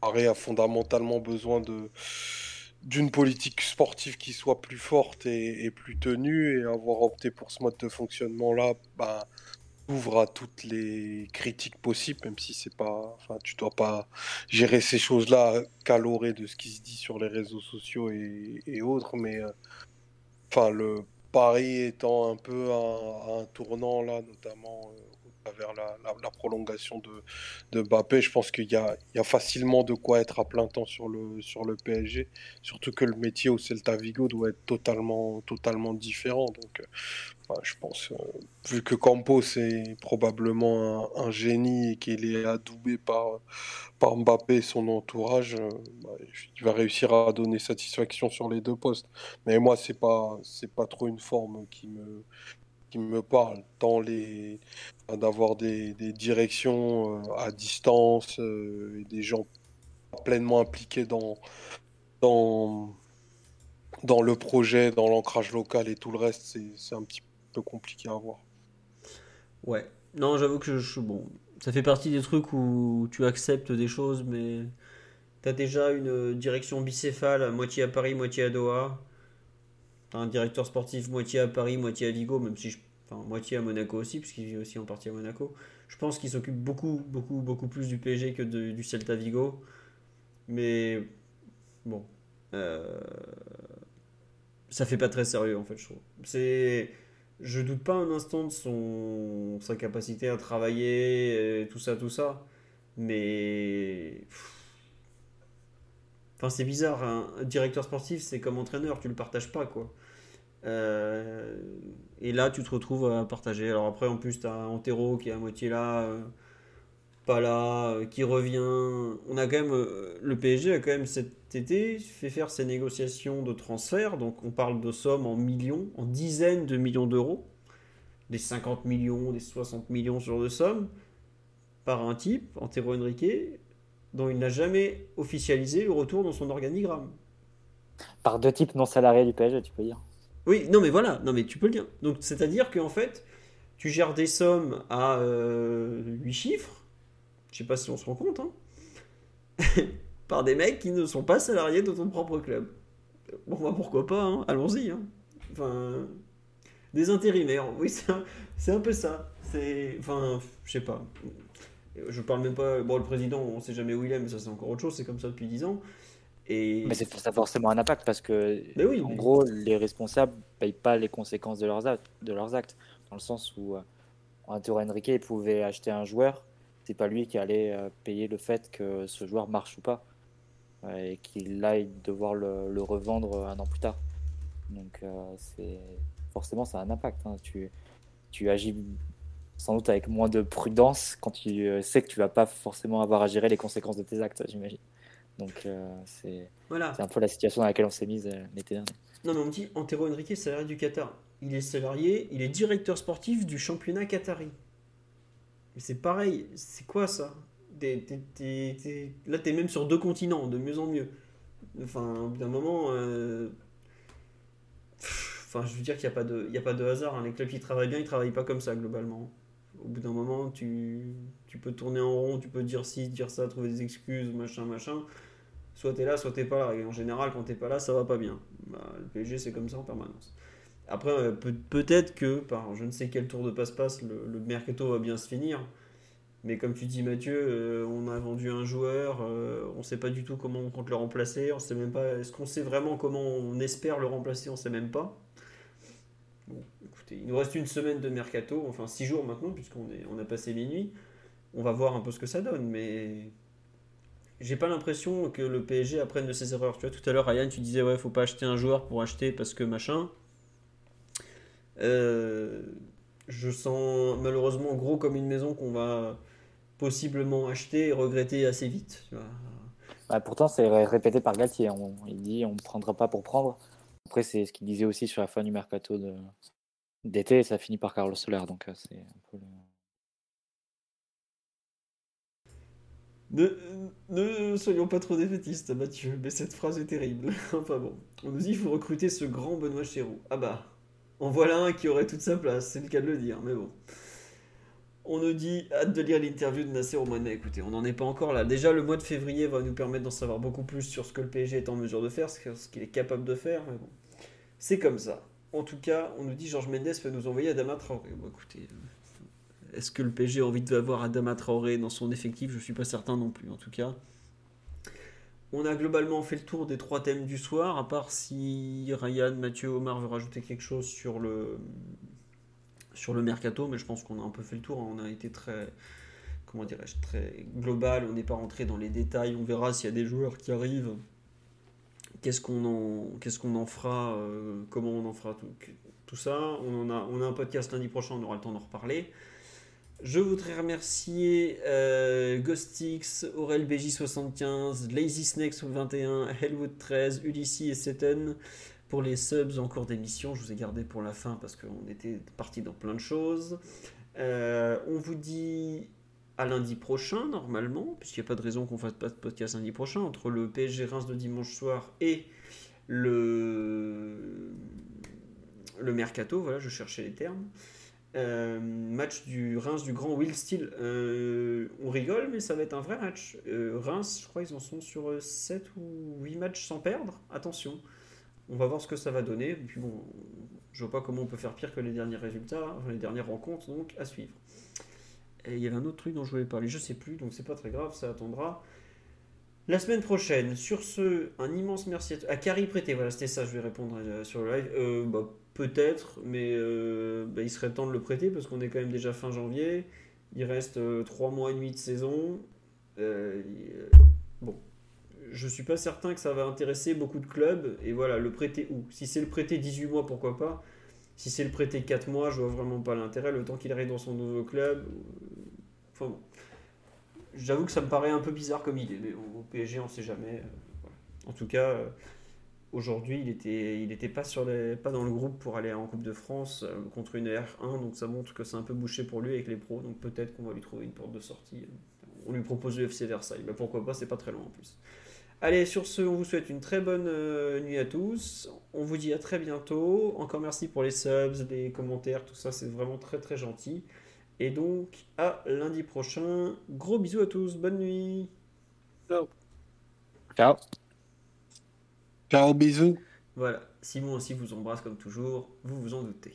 Paris a fondamentalement besoin d'une politique sportive qui soit plus forte et, et plus tenue, et avoir opté pour ce mode de fonctionnement-là, bah, ouvre à toutes les critiques possibles, même si c'est pas, enfin, tu dois pas gérer ces choses-là calorées de ce qui se dit sur les réseaux sociaux et, autres, mais euh, enfin, le Paris étant un peu à un, tournant là, notamment euh, à travers la, prolongation de, de Mbappé, je pense qu'il y a facilement de quoi être à plein temps sur le, sur le PSG, surtout que le métier au Celta Vigo doit être totalement, totalement différent. Donc, euh, Je pense, euh, vu que Campos est probablement un, génie et qu'il est adoubé par, par Mbappé et son entourage, euh, bah, il va réussir à donner satisfaction sur les deux postes. Mais moi, c'est pas, pas trop une forme qui me, qui me parle, tant les, d'avoir des, des directions euh, à distance et des gens pleinement impliqués dans, dans, dans le projet, dans l'ancrage local et tout le reste, c'est un petit peu compliqué à voir. Ouais. Non, j'avoue que je, bon, ça fait partie des trucs où tu acceptes des choses, mais t'as déjà une direction bicéphale, moitié à Paris, moitié à Doha. T'as un directeur sportif moitié à Paris, moitié à Vigo, même si enfin, moitié à Monaco aussi, puisqu'il vit aussi en partie à Monaco. Je pense qu'il s'occupe beaucoup, beaucoup, beaucoup plus du PSG que du Celta Vigo. Mais bon, euh, ça fait pas très sérieux en fait, je trouve. C'est, je doute pas un instant de son sa capacité à travailler, et tout ça, tout ça, mais Enfin, c'est bizarre, un directeur sportif, c'est comme entraîneur, tu le partages pas, quoi. Euh, et là, tu te retrouves à partager. Alors après, en plus, tu as Antero qui est à moitié là, euh, pas là, euh, qui revient. On a quand même, le PSG a quand même cet été fait faire ses négociations de transfert. Donc, on parle de sommes en millions, en dizaines de millions d'euros, des 50 millions, des 60 millions sur de sommes, par un type, Antero Henrique, dont il n'a jamais officialisé le retour dans son organigramme. Par deux types non salariés du PSG, tu peux dire. Oui, non mais voilà, non mais tu peux le dire. Donc c'est-à-dire qu'en fait, tu gères des sommes à euh, 8 chiffres, je sais pas si on se rend compte, hein, par des mecs qui ne sont pas salariés de ton propre club. Bon, bah pourquoi pas, hein, allons-y. Hein. Enfin, des intérimaires, oui, c'est un, peu ça. C'est, enfin, je sais pas. Je parle même pas. Bon, le président, on sait jamais où il est, mais ça c'est encore autre chose. C'est comme ça depuis 10 ans. Et... Mais c'est ça a forcément un impact parce que, oui, en gros, les responsables payent pas les conséquences de leurs actes, de leurs actes dans le sens où euh, Antero Henrique pouvait acheter un joueur, c'est pas lui qui allait euh, payer le fait que ce joueur marche ou pas euh, et qu'il aille devoir le, le, revendre un an plus tard. Donc, euh, c'est forcément, ça a un impact. Hein. Tu, tu agis sans doute avec moins de prudence quand tu euh, sais que tu vas pas forcément avoir à gérer les conséquences de tes actes, j'imagine. Donc euh, c'est voilà. un peu la situation dans laquelle on s'est mise euh, l'été dernier. Non, mais on me dit Antero Henrique, salarié du Qatar. Il est salarié, il est directeur sportif du championnat qatari. C'est pareil, c'est quoi ça? T'es, t'es, t'es, Là, t'es même sur deux continents, de mieux en mieux. Enfin, au bout d'un moment. Enfin, je veux dire qu'il n'y a, pas de, a pas de hasard. Hein. Les clubs qui travaillent bien, ils travaillent pas comme ça, globalement au bout d'un moment, tu, tu, peux tourner en rond, tu peux dire ci, dire ça, trouver des excuses, machin, machin. Soit tu es là, soit tu pas là. Et en général, quand tu pas là, ça va pas bien. Bah, le PSG, c'est comme ça en permanence. Après, euh, peut-être que par je ne sais quel tour de passe-passe, le, mercato va bien se finir. Mais comme tu dis, Mathieu, euh, on a vendu un joueur, euh, on ne sait pas du tout comment on compte le remplacer, on sait même pas. Est-ce qu'on sait vraiment comment on espère le remplacer On sait même pas. Bon, il nous reste une semaine de mercato, enfin six jours maintenant, puisqu'on on a passé minuit. On va voir un peu ce que ça donne, mais j'ai pas l'impression que le PSG apprenne de ses erreurs. Tu vois, tout à l'heure, Ryan, tu disais, ouais, faut pas acheter un joueur pour acheter parce que machin. Euh, je sens malheureusement gros comme une maison qu'on va possiblement acheter et regretter assez vite. Bah, pourtant, c'est répété par Galtier. il dit on ne prendra pas pour prendre. Après, c'est ce qu'il disait aussi sur la fin du mercato d'été, ça finit par Carlos Soler. Donc, euh, c'est un peu Ne, ne, soyons pas trop défaitistes, Mathieu, mais cette phrase est terrible. enfin bon, on nous dit qu'il faut recruter ce grand Benoît Chéroux. Ah bah, en voilà un qui aurait toute sa place, c'est le cas de le dire, mais bon. On nous dit hâte de lire l'interview de Nasser mai. Écoutez, on n'en est pas encore là. Déjà, le mois de février va nous permettre d'en savoir beaucoup plus sur ce que le PSG est en mesure de faire, ce qu'il est capable de faire, mais bon. C'est comme ça. En tout cas, on nous dit Georges Mendes va nous envoyer Adama Traoré. Bon, écoutez, euh, est-ce que le PSG a envie d'avoir Adama Traoré dans son effectif? Je ne suis pas certain non plus. En tout cas, on a globalement fait le tour des trois thèmes du soir, à part si Ryan, Mathieu, Omar veut rajouter quelque chose sur le, sur le mercato, mais je pense qu'on a un peu fait le tour. Hein. On a été très, comment dirais-je, très global. On n'est pas rentré dans les détails. On verra s'il y a des joueurs qui arrivent qu'est-ce qu'on en, fera, euh, comment on en fera tout, tout ça. On, a, on a un podcast lundi prochain, on aura le temps d'en reparler. Je voudrais remercier euh, Ghostix, Aurel BJ75, Lazy Snakes 21, Hellwood 13, Ulysses et Seten pour les subs en cours d'émission. Je vous ai gardé pour la fin parce qu'on était parti dans plein de choses. Euh, on vous dit à lundi prochain, normalement, puisqu'il n'y a pas de raison qu'on fasse pas de podcast lundi prochain, entre le PSG Reims de dimanche soir et le, le Mercato, voilà, je cherchais les termes. Euh, match du Reims du grand Will Steele. Euh, on rigole, mais ça va être un vrai match. Euh, Reims, je crois, ils en sont sur 7 ou 8 matchs sans perdre. Attention, on va voir ce que ça va donner. Et puis bon, je vois pas comment on peut faire pire que les derniers résultats, les dernières rencontres, donc à suivre. Et il y avait un autre truc dont je voulais parler, je sais plus, donc c'est pas très grave, ça attendra. La semaine prochaine, sur ce, un immense merci à, Carrie Prêté. Voilà, c'était ça, je vais répondre sur le live. Bah, Peut-être, mais euh, bah, il serait temps de le prêter parce qu'on est quand même déjà fin janvier. Il reste 3 mois et demi de saison. Euh, bon, je suis pas certain que ça va intéresser beaucoup de clubs. Et voilà, le prêter où? Si c'est le prêter 18 mois, pourquoi pas? Si c'est le prêter 4 mois, je vois vraiment pas l'intérêt. Le temps qu'il arrive dans son nouveau club. euh, Enfin bon. J'avoue que ça me paraît un peu bizarre comme idée, mais au PSG, on sait jamais. euh. En tout cas, euh, aujourd'hui, il était, il était pas, sur les, pas dans le groupe pour aller en Coupe de France euh, contre une R1, donc ça montre que c'est un peu bouché pour lui avec les pros, donc peut-être qu'on va lui trouver une porte de sortie. On lui propose le FC Versailles, mais pourquoi pas, c'est pas très loin en plus. Allez, sur ce, on vous souhaite une très bonne euh, nuit à tous. On vous dit à très bientôt. Encore merci pour les subs, les commentaires, tout ça, c'est vraiment très très gentil. Et donc, à lundi prochain. Gros bisous à tous, bonne nuit. Ciao. Ciao, bisous. Voilà, Simon aussi vous embrasse comme toujours, vous vous en doutez.